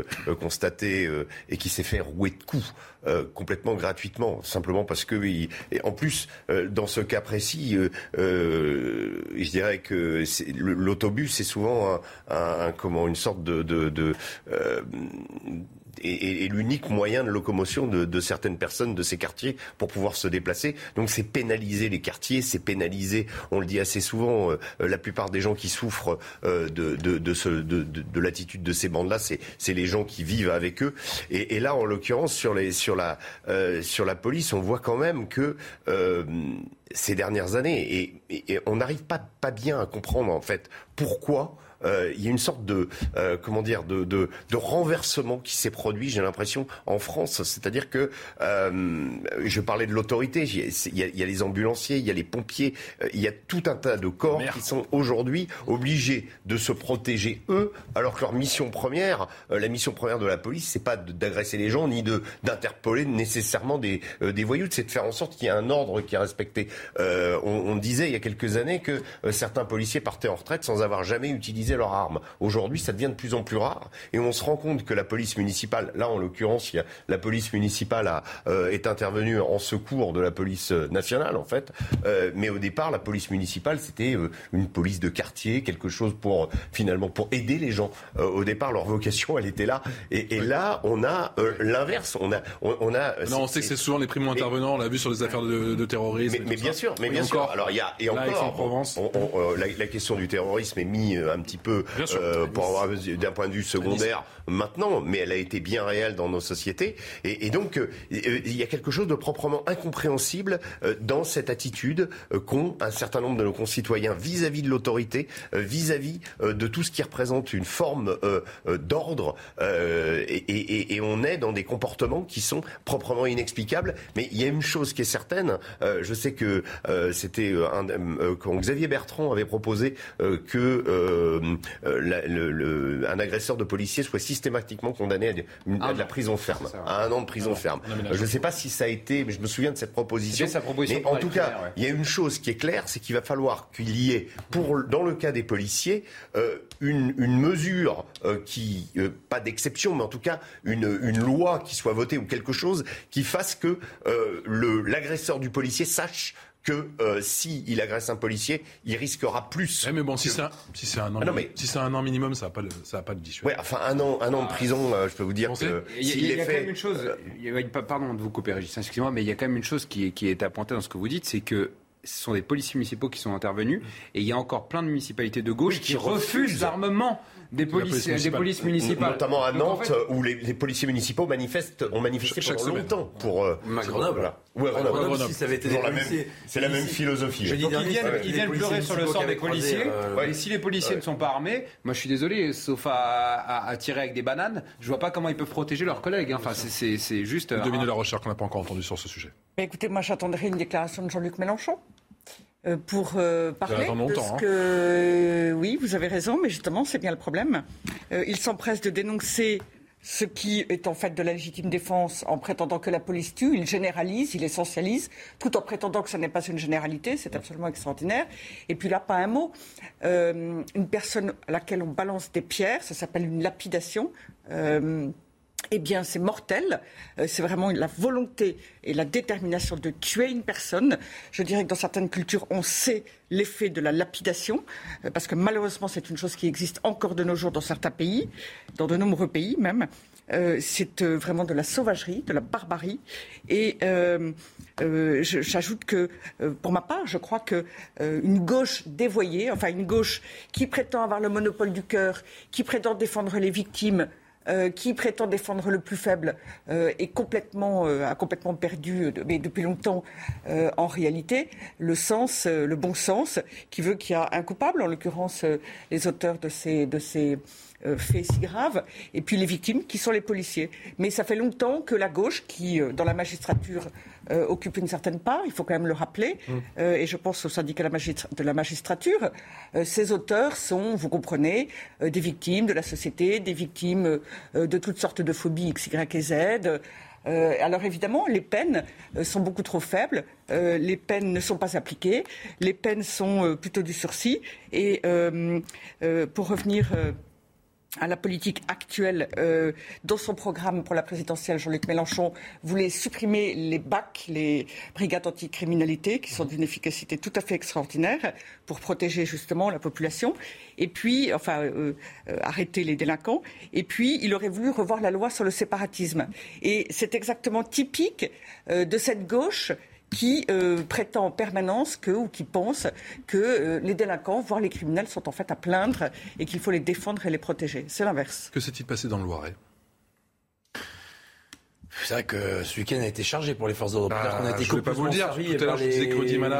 constater et qui s'est fait rouer de coups. Euh, complètement gratuitement, simplement parce que, et en plus, euh, dans ce cas précis, euh, je dirais que l'autobus est souvent un, comment, une sorte de est, l'unique moyen de locomotion de, de, certaines personnes de ces quartiers pour pouvoir se déplacer. Donc c'est pénaliser les quartiers, c'est pénaliser, on le dit assez souvent, euh, la plupart des gens qui souffrent euh, de, de, de, ce, de, de, l'attitude de ces bandes-là, c'est les gens qui vivent avec eux. Et, et là, en l'occurrence, sur, les, sur, la, euh, sur la police, on voit quand même que ces dernières années, et, et on n'arrive pas, pas bien à comprendre en fait pourquoi euh, il y a une sorte de euh, comment dire de, de, de renversement qui s'est produit, j'ai l'impression, en France. C'est-à-dire que euh, je parlais de l'autorité. Il, il y, a, les ambulanciers, il y a les pompiers, il y a tout un tas de corps qui sont aujourd'hui obligés de se protéger eux, alors que leur mission première, la mission première de la police, c'est pas d'agresser les gens ni de d'interpeller nécessairement des, des voyous, c'est de faire en sorte qu'il y ait un ordre qui est respecté. On, on, disait il y a quelques années que certains policiers partaient en retraite sans avoir jamais utilisé leurs armes. Aujourd'hui, ça devient de plus en plus rare et on se rend compte que la police municipale, là en l'occurrence, la police municipale a, euh, est intervenue en secours de la police nationale en fait, euh, mais au départ, la police municipale c'était euh, une police de quartier, quelque chose pour finalement pour aider les gens. au départ, leur vocation, elle était là et, là, on a l'inverse. On a, on, a. Non, on sait que c'est souvent les primo intervenants. On l'a vu sur les affaires de, terrorisme. Mais, bien sûr, mais bien sûr. Alors il y a et encore, la, la, question du terrorisme est mise un petit peu euh, pour avoir d'un point de vue secondaire maintenant, mais elle a été bien réelle dans nos sociétés. Et, donc, euh, il y a quelque chose de proprement incompréhensible euh, dans cette attitude qu'ont un certain nombre de nos concitoyens vis-à-vis de l'autorité, vis-à-vis de tout ce qui représente une forme d'ordre. Et, on est dans des comportements qui sont proprement inexplicables. Mais il y a une chose qui est certaine. je sais que c'était quand Xavier Bertrand avait proposé que euh, un agresseur de policier soit systématiquement condamné à, de, ah la prison ferme, à un an de prison ferme. je ne sais pas si ça a été, mais je me souviens de cette proposition. mais en tout cas, il y a une chose qui est claire, c'est qu'il va falloir qu'il y ait, pour, dans le cas des policiers, euh, une, une, mesure euh, qui, pas d'exception, mais en tout cas une, une, loi qui soit votée ou quelque chose qui fasse que l'agresseur du policier sache que euh, s'il agresse un policier, il risquera plus. mais bon, si c'est un, si c'est un an, Ah non, mais- si c'est un an minimum, ça n'a pas, le- ça a pas de dissuasion. Ouais, enfin un an, un an de prison, euh, je peux vous dire que Il y a, il y a quand même une chose, il y a- pa- pardon de vous couper, Régis, excusez-moi, mais il y a quand même une chose qui est, qui est à pointer dans ce que vous dites, c'est que ce sont des policiers municipaux qui sont intervenus et il y a encore plein de municipalités de gauche qui, refusent l'armement des polices, des polices municipales. Notamment à en Nantes, fait- où les, les policiers municipaux manifestent, ont manifesté Chaque pendant semaine. longtemps pour. Euh, À Grenoble. voilà. Ouais, À Grenoble. Grenoble, si ça avait été des la même-. C'est la même philosophie. jeudi Donc dernier, ils viennent, ouais, ils viennent pleurer sur le sort des policiers. euh, Et si les policiers ne sont pas armés, moi je suis désolé, sauf à, à- à tirer avec des bananes, je vois pas comment ils peuvent protéger leurs collègues. Enfin, c'est- juste. euh, Dominer la recherche qu'on n'a pas encore entendu sur ce sujet. Écoutez, moi j'attendrai une déclaration de Jean-Luc Mélenchon. Euh, pour euh, parler de ce hein. que euh, oui vous avez raison mais justement c'est bien le problème Euh, il s'empresse de dénoncer ce qui est en fait de la légitime défense en prétendant que la police tue, il généralise, il essentialise, tout en prétendant que ce n'est pas une généralité, c'est absolument extraordinaire. Et puis là, pas un mot. Euh, une personne à laquelle on balance des pierres, ça s'appelle une lapidation. Euh, eh bien, c'est mortel. Euh, c'est vraiment la volonté et la détermination de tuer une personne. Je dirais que dans certaines cultures, on sait l'effet de la lapidation, euh, parce que malheureusement, c'est une chose qui existe encore de nos jours dans certains pays, dans de nombreux pays même. Euh, c'est vraiment de la sauvagerie, de la barbarie. Et j'ajoute que, pour ma part, je crois que une gauche dévoyée, enfin une gauche qui prétend avoir le monopole du cœur, qui prétend défendre les victimes, euh, qui prétend défendre le plus faible euh, est complètement, euh, a complètement perdu, mais depuis longtemps, en réalité, le sens, le bon sens, qui veut qu'il y a un coupable, en l'occurrence les auteurs de ces, de ces faits si graves, et puis les victimes, qui sont les policiers. Mais ça fait longtemps que la gauche, qui dans la magistrature euh, occupe une certaine part, il faut quand même le rappeler, euh, et je pense au syndicat de la magistrature, euh, ces auteurs sont, vous comprenez, euh, des victimes de la société, des victimes de toutes sortes de phobies X, Y et Z. Euh, alors évidemment, les peines euh, sont beaucoup trop faibles, euh, les peines ne sont pas appliquées, les peines sont plutôt du sursis. Et pour revenir à la politique actuelle, euh, dans son programme pour la présidentielle, Jean-Luc Mélenchon voulait supprimer les BAC, les brigades anticriminalité, qui sont d'une efficacité tout à fait extraordinaire pour protéger justement la population, et puis, enfin, euh, euh, arrêter les délinquants. Et puis, il aurait voulu revoir la loi sur le séparatisme. Et c'est exactement typique de cette gauche qui euh, prétend en permanence que, ou qui pense que euh, les délinquants, voire les criminels, sont en fait à plaindre et qu'il faut les défendre et les protéger. C'est l'inverse. Que s'est-il passé dans le Loiret? C'est vrai que ce week-end a été chargé pour les forces de l'ordre. Peut-être qu'on a été je ne vais pas vous le dire. Tout à l'heure, je disais que Rudy Mana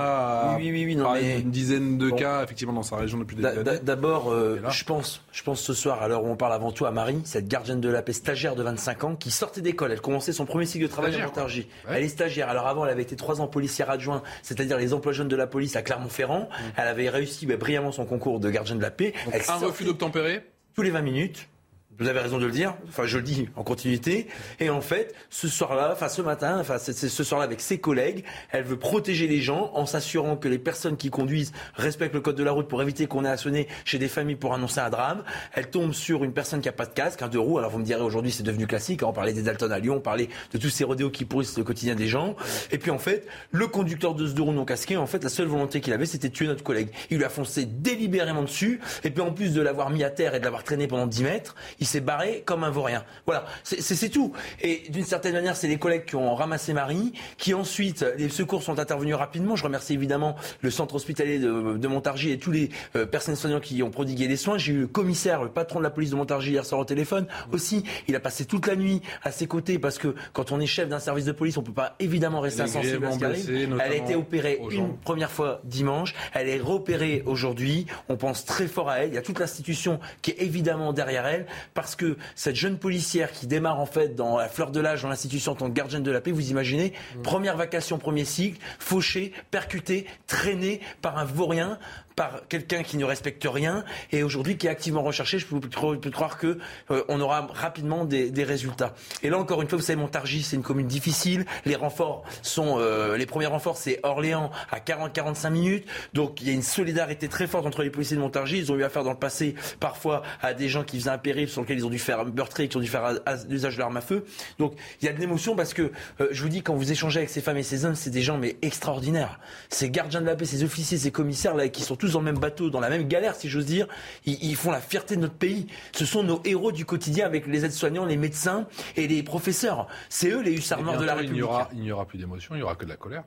a Oui, oui, oui, non, mais- d'une dizaine de Bon. cas, effectivement, dans sa région depuis le début D'a- de d'a- l'année. D'abord, euh, je pense, je pense ce soir, à l'heure où on parle avant tout à Marie, cette gardienne de la paix stagiaire de 25 ans qui sortait d'école. Elle commençait son premier cycle de travail à Montargis. Elle est stagiaire. Alors avant, elle avait été trois ans policière adjoint, c'est-à-dire les emplois jeunes de la police à Clermont-Ferrand. Elle avait réussi bah, brillamment son concours de gardienne de la paix. Elle Un sortait refus d'obtempérer tous les 20 minutes. Vous avez raison de le dire. Enfin, je le dis en continuité. Et en fait, ce soir-là, enfin ce matin, enfin ce soir-là avec ses collègues, elle veut protéger les gens en s'assurant que les personnes qui conduisent respectent le code de la route pour éviter qu'on ait à sonner chez des familles pour annoncer un drame. Elle tombe sur une personne qui a pas de casque, un deux roues. Alors vous me direz aujourd'hui c'est devenu classique. hein. On parlait des Dalton à Lyon, on parlait de tous ces rodéos qui pourrissent le quotidien des gens. Et puis en fait, le conducteur de ce deux roues non casqué, en fait, la seule volonté qu'il avait, c'était de tuer notre collègue. Il lui a foncé délibérément dessus. Et puis en plus de l'avoir mis à terre et de l'avoir traîné pendant 10 mètres, s'est barré comme un vaurien. Voilà, c'est tout. Et d'une certaine manière, c'est les collègues qui ont ramassé Marie, qui ensuite, les secours sont intervenus rapidement. Je remercie évidemment le centre hospitalier de, de Montargis et tous les euh, personnels soignants qui ont prodigué des soins. J'ai eu le commissaire, le patron de la police de Montargis hier soir au téléphone. Aussi, il a passé toute la nuit à ses côtés parce que quand on est chef d'un service de police, on peut pas évidemment rester insensible à ce qui arrive. Elle a été opérée une première fois dimanche. Elle est repérée aujourd'hui. On pense très fort à elle. Il y a toute l'institution qui est évidemment derrière elle parce que cette jeune policière qui démarre en fait dans la fleur de l'âge dans l'institution en tant que gardienne de la paix, vous imaginez, première vacation, premier cycle, fauchée, percutée, traînée par un vaurien par quelqu'un qui ne respecte rien et aujourd'hui qui est activement recherché. Je peux, peux croire que euh, on aura rapidement des, des, résultats. Et là encore une fois, vous savez, Montargis, c'est une commune difficile. Les renforts sont, euh, les premiers renforts, c'est Orléans à 40-45 minutes. Donc il y a une solidarité très forte entre les policiers de Montargis. Ils ont eu affaire dans le passé parfois à des gens qui faisaient un périph' sur lequel ils ont dû faire meurtrier, qui ont dû faire l'usage de l'arme à feu. Donc il y a de l'émotion parce que euh, je vous dis quand vous échangez avec ces femmes et ces hommes, c'est des gens mais extraordinaires. Ces gardiens de la paix, ces officiers, ces commissaires là qui sont tous dans le même bateau, dans la même galère si j'ose dire, ils, ils font la fierté de notre pays. Ce sont nos héros du quotidien avec les aides-soignants, les médecins et les professeurs. C'est eux les hussards morts de la République. Il n'y aura, plus d'émotion, il n'y aura que de la colère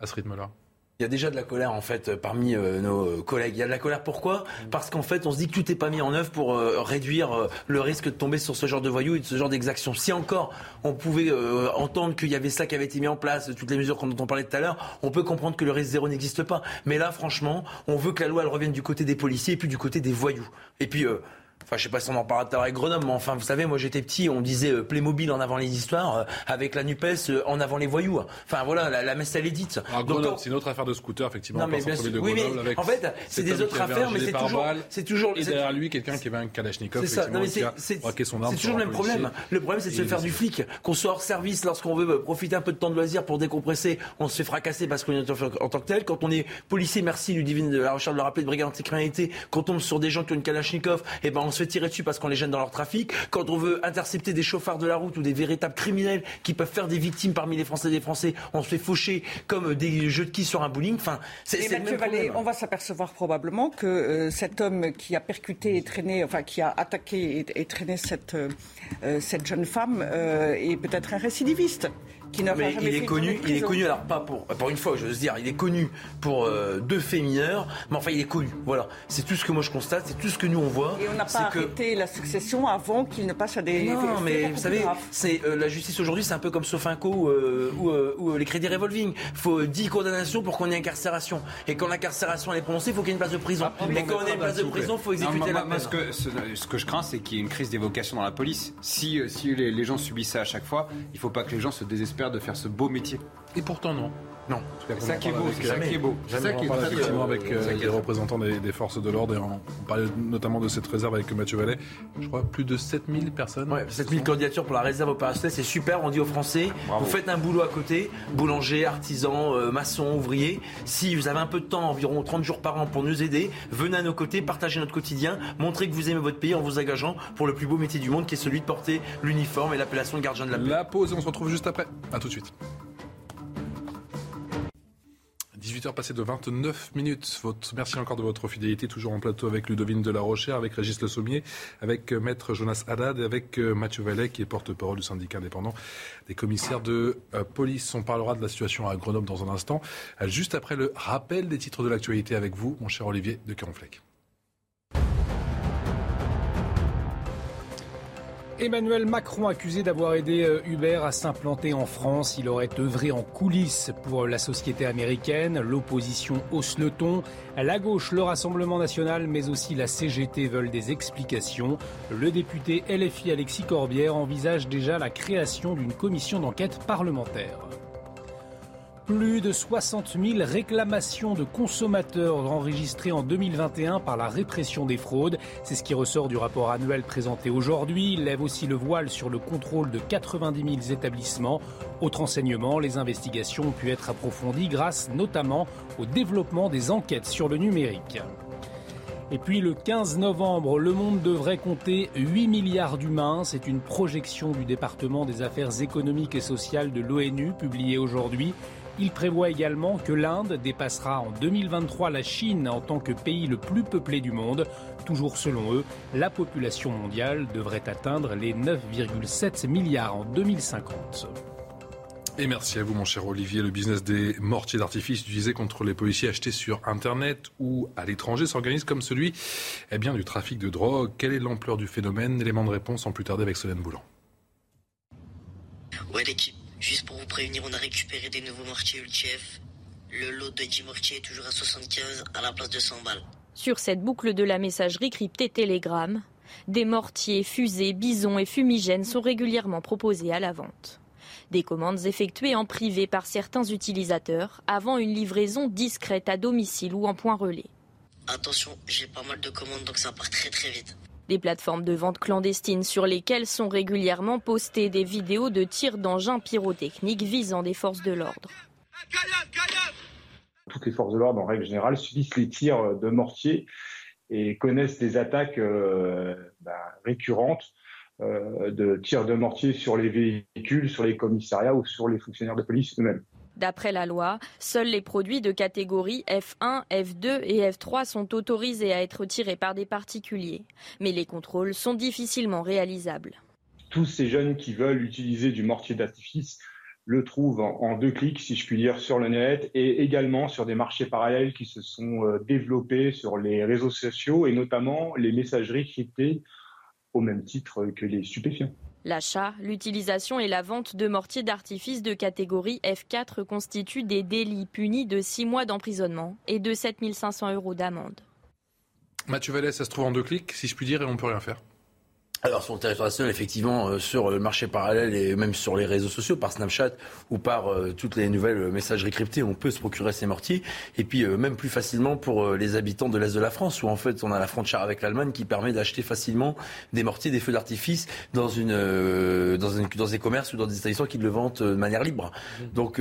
à ce rythme-là. Il y a déjà de la colère en fait parmi euh, nos collègues. Il y a de la colère pourquoi? Parce qu'en fait, on se dit que tout n'est pas mis en œuvre pour euh, réduire euh, le risque de tomber sur ce genre de voyous et de ce genre d'exactions. Si encore on pouvait entendre qu'il y avait ça qui avait été mis en place, toutes les mesures dont on parlait tout à l'heure, on peut comprendre que le risque zéro n'existe pas. Mais là, franchement, on veut que la loi elle revienne du côté des policiers et puis du côté des voyous. Et puis Enfin, je sais pas si on en parlera avec Grenoble, mais enfin, vous savez, moi j'étais petit, on disait euh, Playmobil en avant les histoires, euh, avec la Nupes euh, en avant les voyous. Enfin voilà, la, la messe elle est dite. c'est une autre affaire de scooter, effectivement. Non, mais bien sûr. Oui, mais en fait, c'est des autres affaires, mais c'est toujours, c'est toujours. Et derrière lui, quelqu'un qui avait un Kalachnikov. C'est c'est toujours le même problème. Le problème, c'est de se faire du flic. Qu'on soit hors service, lorsqu'on veut profiter un peu de temps de loisir pour décompresser, on se fait fracasser parce qu'on est en tant que tel. Quand on est policier, merci Ludivine de la recherche de le rappeler, de brigade anticriminalité, quand on tombe sur des gens qui ont une Kalachnikov, et eh ben on se fait tirer dessus parce qu'on les gêne dans leur trafic, quand on veut intercepter des chauffards de la route ou des véritables criminels qui peuvent faire des victimes parmi les Français et les Français, on se fait faucher comme des jeux de qui sur un bowling. Enfin, c'est Vallée, on va s'apercevoir probablement que euh, cet homme qui a percuté et traîné, enfin qui a attaqué et, traîné cette, euh, cette jeune femme euh, est peut-être un récidiviste mais il est connu, il est connu alors pas pour, pour une fois, je veux dire, il est connu pour euh, deux faits mineurs, mais enfin il est connu. Voilà, c'est tout ce que moi je constate, c'est tout ce que nous on voit. Et on n'a pas arrêté la succession avant qu'il ne passe à des. Non, mais vous savez, c'est euh, la justice aujourd'hui, c'est un peu comme Sofinco euh, ou, ou, les crédits revolving. Il faut 10 condamnations pour qu'on ait incarcération. Et quand l'incarcération est prononcée, il faut qu'il y ait une place de prison. Ah, et quand on a une place de prison, il faut exécuter la peine. Ce que, ce, que je crains, c'est qu'il y ait une crise d'évocation dans la police. Si, si les, les gens subissent ça à chaque fois, il ne faut pas que les gens se désespèrent de faire ce beau métier. Et pourtant non. Non. C'est ça qui est beau. C'est ça qui est beau. C'est ça qui est effectivement avec euh, les représentants des, forces de l'ordre et on, parlait notamment de cette réserve avec Mathieu Vallet. Je crois plus de 7000 personnes. Ouais, 7000 candidatures pour la réserve opérationnelle, c'est super. On dit aux Français, vous faites un boulot à côté, boulanger, artisan, euh, maçon, ouvrier. Si vous avez un peu de temps, environ 30 jours par an pour nous aider, venez à nos côtés, partagez notre quotidien, montrez que vous aimez votre pays en vous engageant pour le plus beau métier du monde qui est celui de porter l'uniforme et l'appellation de gardien de la paix. La pause et on se retrouve juste après. A tout de suite. 18h passées de 29 minutes. Merci encore de votre fidélité, toujours en plateau avec Ludovine de la Rochère, avec Régis Le Sommier, avec euh, Maître Jonas Haddad et avec euh, Mathieu Vallet, qui est porte-parole du syndicat indépendant des commissaires de euh, police. On parlera de la situation à Grenoble dans un instant, juste après le rappel des titres de l'actualité avec vous, mon cher Olivier de Caronfleck. Emmanuel Macron accusé d'avoir aidé euh, Uber à s'implanter en France. Il aurait œuvré en coulisses pour la société américaine. L'opposition hausse le ton. La gauche, le Rassemblement national, mais aussi la CGT veulent des explications. Le député LFI Alexis Corbière envisage déjà la création d'une commission d'enquête parlementaire. Plus de 60 000 réclamations de consommateurs enregistrées en 2021 par la répression des fraudes. C'est ce qui ressort du rapport annuel présenté aujourd'hui. Il lève aussi le voile sur le contrôle de 90 000 établissements. Autre enseignement, les investigations ont pu être approfondies grâce notamment au développement des enquêtes sur le numérique. Et puis le 15 novembre, le monde devrait compter 8 milliards d'humains. C'est une projection du département des affaires économiques et sociales de l'ONU publiée aujourd'hui. Il prévoit également que l'Inde dépassera en 2023 la Chine en tant que pays le plus peuplé du monde. Toujours selon eux, la population mondiale devrait atteindre les 9,7 milliards en 2050. Et merci à vous, mon cher Olivier. Le business des mortiers d'artifice utilisés contre les policiers achetés sur Internet ou à l'étranger s'organise comme celui eh bien, du trafic de drogue. Quelle est l'ampleur du phénomène? Élément de réponse en plus tarder avec Solène Boulan. Ouais, l'équipe. Juste pour vous prévenir, on a récupéré des nouveaux mortiers Ultief. Le lot de 10 mortiers est toujours à 75 à la place de 100 balles. Sur cette boucle de la messagerie cryptée Telegram, des mortiers, fusées, bisons et fumigènes sont régulièrement proposés à la vente. Des commandes effectuées en privé par certains utilisateurs avant une livraison discrète à domicile ou en point relais. Attention, j'ai pas mal de commandes donc ça part très très vite. Des plateformes de vente clandestines sur lesquelles sont régulièrement postées des vidéos de tirs d'engins pyrotechniques visant des forces de l'ordre. Toutes les forces de l'ordre, en règle générale, subissent les tirs de mortier et connaissent des attaques euh, bah, récurrentes euh, de tirs de mortier sur les véhicules, sur les commissariats ou sur les fonctionnaires de police eux-mêmes. D'après la loi, seuls les produits de catégorie F1, F2 et F3 sont autorisés à être tirés par des particuliers. Mais les contrôles sont difficilement réalisables. Tous ces jeunes qui veulent utiliser du mortier d'artifice le trouvent en, deux clics, si je puis dire, sur le net et également sur des marchés parallèles qui se sont euh, développés sur les réseaux sociaux et notamment les messageries cryptées au même titre que les stupéfiants. L'achat, l'utilisation et la vente de mortiers d'artifice de catégorie F4 constituent des délits punis de 6 mois d'emprisonnement et de 7 500 euros d'amende. Mathieu Vallès, ça se trouve en deux clics, si je puis dire, et on ne peut rien faire. Alors sur le territoire national, effectivement, euh, sur le marché parallèle et même sur les réseaux sociaux, par Snapchat ou par euh, toutes les nouvelles messageries cryptées, on peut se procurer ces mortiers. Et puis euh, même plus facilement pour les habitants de l'Est de la France, où en fait on a la frontière avec l'Allemagne qui permet d'acheter facilement des mortiers, des feux d'artifice dans une, dans une dans des commerces ou dans des établissements qui le vendent de manière libre. Mmh. Donc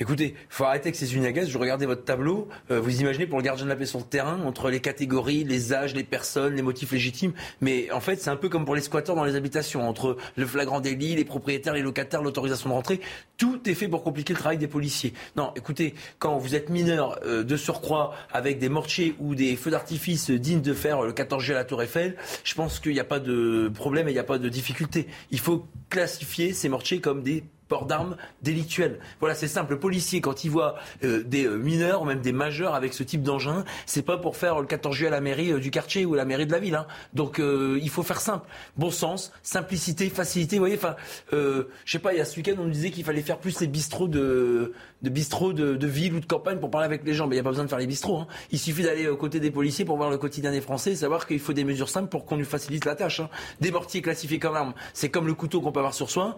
écoutez, faut arrêter avec ces usines Je regardais votre tableau. vous imaginez pour le gardien de la paix sur le terrain, entre les catégories, les âges, les personnes, les motifs légitimes. Mais en fait, c'est un peu comme pour les les squatteurs dans les habitations, entre le flagrant délit, les propriétaires, les locataires, l'autorisation de rentrer, tout est fait pour compliquer le travail des policiers. Non, écoutez, quand vous êtes mineur euh, de surcroît avec des mortiers ou des feux d'artifice dignes de faire le 14 juillet à la Tour Eiffel, je pense qu'il n'y a pas de problème et il n'y a pas de difficulté. Il faut classifier ces mortiers comme des port d'armes délictuelles. Voilà, c'est simple. Le policier, quand il voit euh, des euh, mineurs ou même des majeurs avec ce type d'engin, c'est pas pour faire le 14 juillet à la mairie euh, du quartier ou à la mairie de la ville. Hein. Donc il faut faire simple. Bon sens, simplicité, facilité. Vous voyez, enfin, je sais pas, il y a ce week-end, on nous disait qu'il fallait faire plus les bistrots de, de ville ou de campagne pour parler avec les gens. Mais il n'y a pas besoin de faire les bistrots. Hein. Il suffit d'aller aux côtés des policiers pour voir le quotidien des Français et savoir qu'il faut des mesures simples pour qu'on lui facilite la tâche. Hein. Des mortiers classifiés comme armes, c'est comme le couteau qu'on peut avoir sur soi.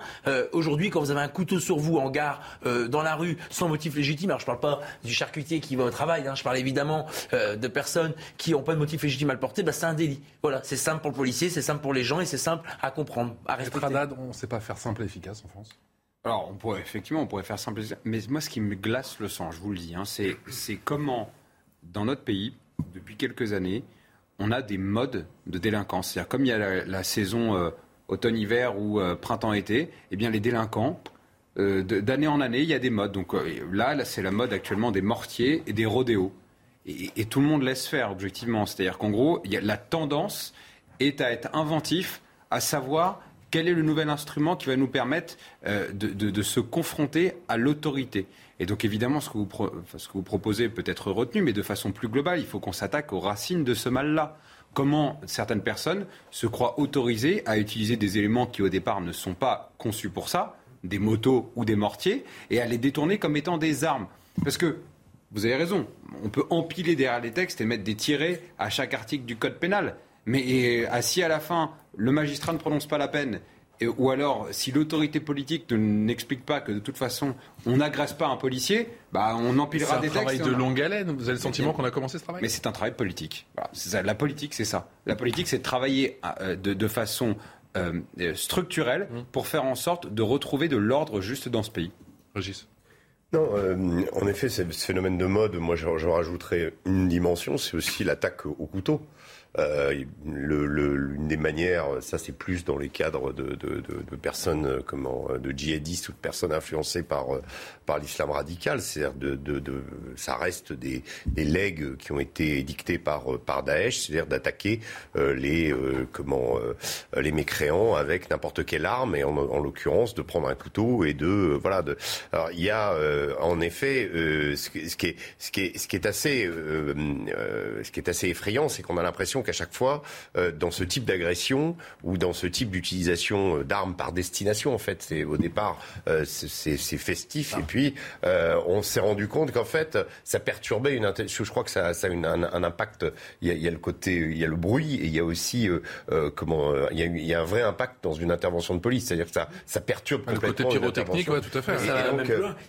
Aujourd'hui, quand vous avez un couteau sur vous en gare, euh, dans la rue, sans motif légitime, alors je ne parle pas du charcutier qui va au travail, hein, je parle évidemment euh, de personnes qui n'ont pas de motif légitime à le porter, bah, c'est un délit. Voilà, c'est simple pour le policier, c'est simple pour les gens et c'est simple à comprendre, à respecter. on ne sait pas faire simple et efficace en France alors, on pourrait, effectivement, on pourrait faire simple. Mais moi, ce qui me glace le sang, je vous le dis, hein, c'est comment, dans notre pays, depuis quelques années, on a des modes de délinquance. C'est-à-dire, comme il y a la, saison euh, automne-hiver ou printemps-été, eh bien, les délinquants, euh, d'année en année, il y a des modes. Donc euh, là, c'est la mode actuellement des mortiers et des rodéos. Et, tout le monde laisse faire, objectivement. C'est-à-dire qu'en gros, la tendance est à être inventif, à savoir quel est le nouvel instrument qui va nous permettre euh, de, se confronter à l'autorité. Et donc évidemment, ce que vous proposez peut être retenu, mais de façon plus globale, il faut qu'on s'attaque aux racines de ce mal-là. Comment certaines personnes se croient autorisées à utiliser des éléments qui au départ ne sont pas conçus pour ça, des motos ou des mortiers et à les détourner comme étant des armes. Parce que, vous avez raison, on peut empiler derrière les textes et mettre des tirets à chaque article du code pénal. Mais si à la fin, le magistrat ne prononce pas la peine, ou alors si l'autorité politique n'explique pas que de toute façon on n'agresse pas un policier, bah on empilera des textes. C'est un travail de longue haleine. Vous avez le sentiment qu'on a commencé ce travail? Mais c'est un travail politique. La politique, c'est ça. La politique, c'est de travailler euh, de façon euh, structurelle mmh. pour faire en sorte de retrouver de l'ordre juste dans ce pays. Régis. Non, euh, en effet, ce phénomène de mode, moi j'en rajouterais une dimension, c'est aussi l'attaque au couteau. Euh, le, le, une des manières, ça c'est plus dans les cadres de, de, de, de personnes euh, comment, de djihadistes ou de personnes influencées par euh, par l'islam radical. C'est-à-dire de, ça reste des, des legs qui ont été dictés par par Daesh, c'est-à-dire d'attaquer les comment les mécréants avec n'importe quelle arme et en, en l'occurrence de prendre un couteau et de voilà. De, alors il y a en effet ce, qui ce qui est ce qui est assez ce qui est assez effrayant, c'est qu'on a l'impression l'impression qu'à chaque fois, euh, dans ce type d'agression ou dans ce type d'utilisation euh, d'armes par destination, en fait, c'est au départ c'est festif, et puis on s'est rendu compte qu'en fait, ça perturbait une. Je crois que ça, a un, impact. Il y, a, le côté, il y a le bruit, et il y a aussi comment, il y a, un vrai impact dans une intervention de police, c'est-à-dire que ça, ça perturbe complètement. Le côté pyrotechnique, ouais, tout à fait.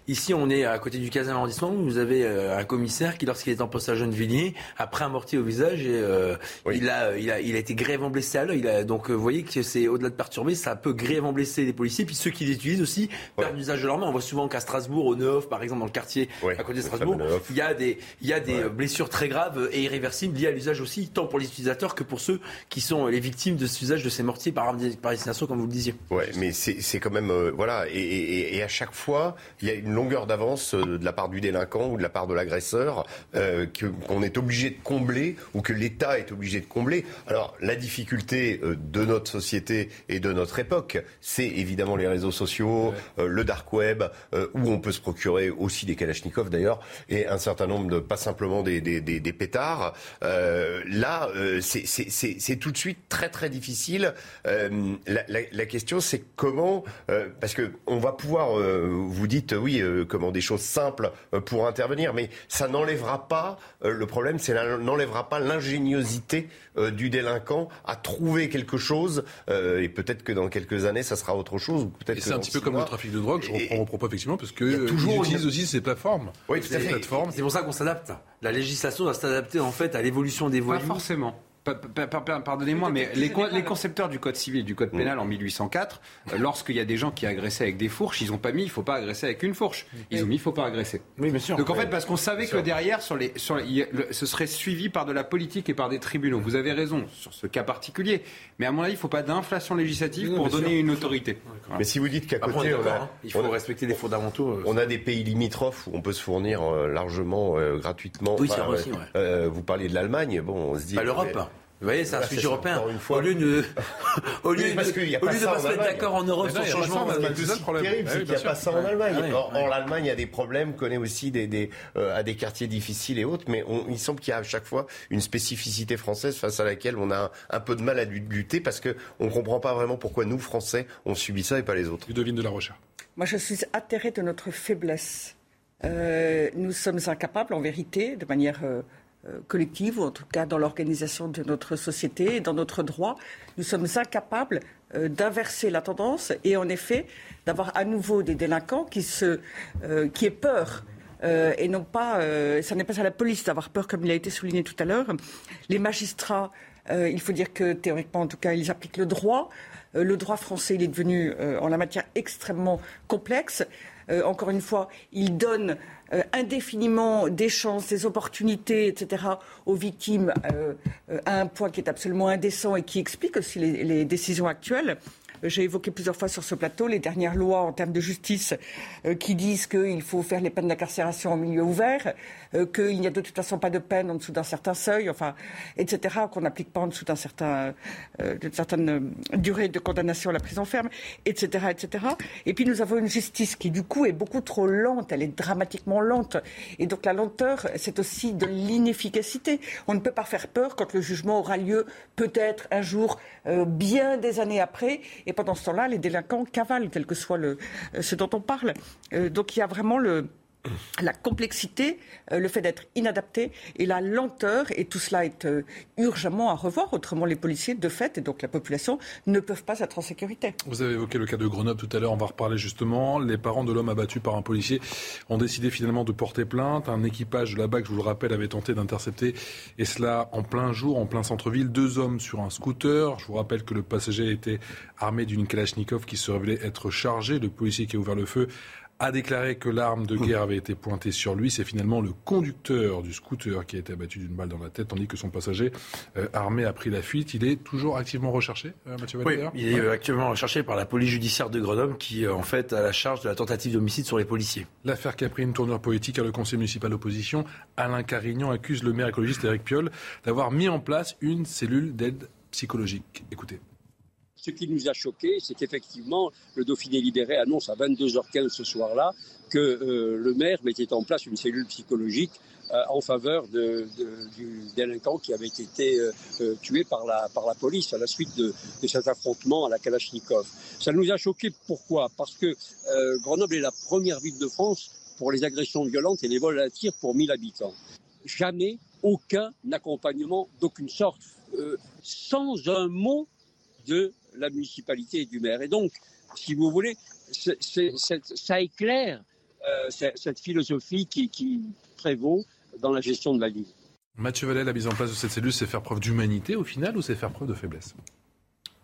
ici, on est à côté du 15e arrondissement. Vous avez un commissaire qui, lorsqu'il est en poste à Gennevilliers, après un mortier au visage, et, euh, il, a, il, a, il a été grièvement blessé à l'œil. Donc euh, vous voyez que c'est au-delà de perturber, ça peut grièvement blesser les policiers. Puis ceux qui l'utilisent aussi perdent l'usage de leurs mains. On voit souvent qu'à Strasbourg, au Neuf, par exemple, dans le quartier à côté de Strasbourg, il y a des, il y a des blessures très graves et irréversibles liées à l'usage aussi, tant pour les utilisateurs que pour ceux qui sont les victimes de cet usage de ces mortiers par, par destination, comme vous le disiez. Ouais, mais c'est quand même. Euh, voilà. Et, et, et, à chaque fois, il y a une longueur d'avance de la part du délinquant ou de la part de l'agresseur euh, qu'on est obligé de combler ou que l'État est obligé de combler. Alors la difficulté euh, de notre société et de notre époque, c'est évidemment les réseaux sociaux, euh, le dark web, euh, où on peut se procurer aussi des kalachnikovs d'ailleurs, et un certain nombre de, pas simplement des, des, des, des pétards. là, c'est tout de suite très très difficile. La, la, la, question c'est comment, parce que on va pouvoir, vous dites oui, comment des choses simples pour intervenir, mais ça n'enlèvera pas le problème, c'est n'enlèvera pas l'ingéniosité euh, du délinquant à trouver quelque chose. Euh, et peut-être que dans quelques années, ça sera autre chose. Et c'est un petit peu comme le trafic de drogue. Je reprends vos propos effectivement parce que toujours utilise aussi ces plateformes. Oui, tout à fait. C'est pour ça qu'on s'adapte. La législation doit s'adapter en fait à l'évolution des voies. Pas forcément. Pardonnez-moi, mais les, concepteurs du code civil, du code pénal en 1804, euh, lorsqu'il y a des gens qui agressaient avec des fourches, ils n'ont pas mis il ne faut pas agresser avec une fourche. Ils ont mis il ne faut pas agresser. Oui, bien sûr. Donc en fait, parce qu'on savait que derrière, sur les, sur ce serait suivi par de la politique et par des tribunaux. Vous avez raison sur ce cas particulier. Mais à mon avis, il ne faut pas d'inflation législative pour donner une autorité. Mais si vous dites qu'à côté, on a, hein. il faut respecter les fondamentaux. Euh, on a des pays limitrophes où on peut se fournir euh, largement, gratuitement. Oui, c'est aussi, Vous parliez de l'Allemagne, bon, on se dit. Pas l'Europe. Vous voyez, c'est un sujet européen. Au lieu de, au lieu, parce de, au lieu de pas se mettre d'accord en Europe sur le changement, c'est terrible, c'est qu'il n'y a pas ça en Allemagne. En l'Allemagne, il y a des problèmes, connaît aussi des, des euh, à des quartiers difficiles et autres, mais on, il semble qu'il y a à chaque fois une spécificité française face à laquelle on a un, peu de mal à lutter parce que on comprend pas vraiment pourquoi nous Français on subit ça et pas les autres. Ludovine de la Recherche. Moi, je suis atterrée de notre faiblesse. Euh, nous sommes incapables, en vérité, de manière euh, collective, ou en tout cas dans l'organisation de notre société et dans notre droit, nous sommes incapables euh, d'inverser la tendance et en effet d'avoir à nouveau des délinquants qui, se, euh, qui aient peur. et non pas, ça n'est pas à la police d'avoir peur, comme il a été souligné tout à l'heure. Les magistrats, il faut dire que théoriquement, en tout cas, ils appliquent le droit. le droit français, il est devenu en la matière extrêmement complexe. encore une fois, il donne euh, indéfiniment des chances, des opportunités, etc., aux victimes euh, euh, à un point qui est absolument indécent et qui explique aussi les décisions actuelles. J'ai évoqué plusieurs fois sur ce plateau les dernières lois en termes de justice euh, qui disent qu'il faut faire les peines d'incarcération en milieu ouvert, euh, qu'il n'y a de toute façon pas de peine en dessous d'un certain seuil, enfin, etc., qu'on n'applique pas en dessous d'un certain, euh, d'une certaine durée de condamnation à la prison ferme, etc., etc. Et puis nous avons une justice qui du coup est beaucoup trop lente, elle est dramatiquement lente. Et donc la lenteur, c'est aussi de l'inefficacité. On ne peut pas faire peur quand le jugement aura lieu peut-être un jour, bien des années après. Et pendant ce temps-là, les délinquants cavalent, quel que soit le, euh, ce dont on parle. Euh, donc il y a vraiment le, la complexité, euh, le fait d'être inadapté et la lenteur, et tout cela est euh, urgemment à revoir. Autrement, les policiers, de fait, et donc la population, ne peuvent pas être en sécurité. Vous avez évoqué le cas de Grenoble tout à l'heure, on va reparler justement. Les parents de l'homme abattu par un policier ont décidé finalement de porter plainte. Un équipage de la BAC, je vous le rappelle, avait tenté d'intercepter, et cela en plein jour, en plein centre-ville, deux hommes sur un scooter. Je vous rappelle que le passager était armé d'une Kalachnikov qui se révélait être chargée. Le policier qui a ouvert le feu a déclaré que l'arme de guerre avait été pointée sur lui. C'est finalement le conducteur du scooter qui a été abattu d'une balle dans la tête, tandis que son passager euh, armé a pris la fuite. Il est toujours activement recherché, euh, Mathieu Oui, il est euh, actuellement recherché par la police judiciaire de Grenoble qui, en fait, a la charge de la tentative d'homicide sur les policiers. L'affaire qui a pris une tournure politique à le conseil municipal d'opposition, Alain Carignan accuse le maire écologiste Éric Piolle d'avoir mis en place une cellule d'aide psychologique. Écoutez ce qui nous a choqué, c'est qu'effectivement, le Dauphiné libéré annonce à 22h15 ce soir-là que euh, le maire mettait en place une cellule psychologique euh, en faveur du délinquant qui avait été euh, tué par la, police à la suite de, cet affrontement à la Kalachnikov. Ça nous a choqué pourquoi? Parce que Grenoble est la première ville de France pour les agressions violentes et les vols à tir pour 1000 habitants. Jamais aucun accompagnement d'aucune sorte, sans un mot de la municipalité et du maire. Et donc, si vous voulez, ça éclaire euh, cette philosophie qui, qui, prévaut dans la gestion de la ville. Mathieu Vallet, la mise en place de cette cellule, c'est faire preuve d'humanité au final ou c'est faire preuve de faiblesse?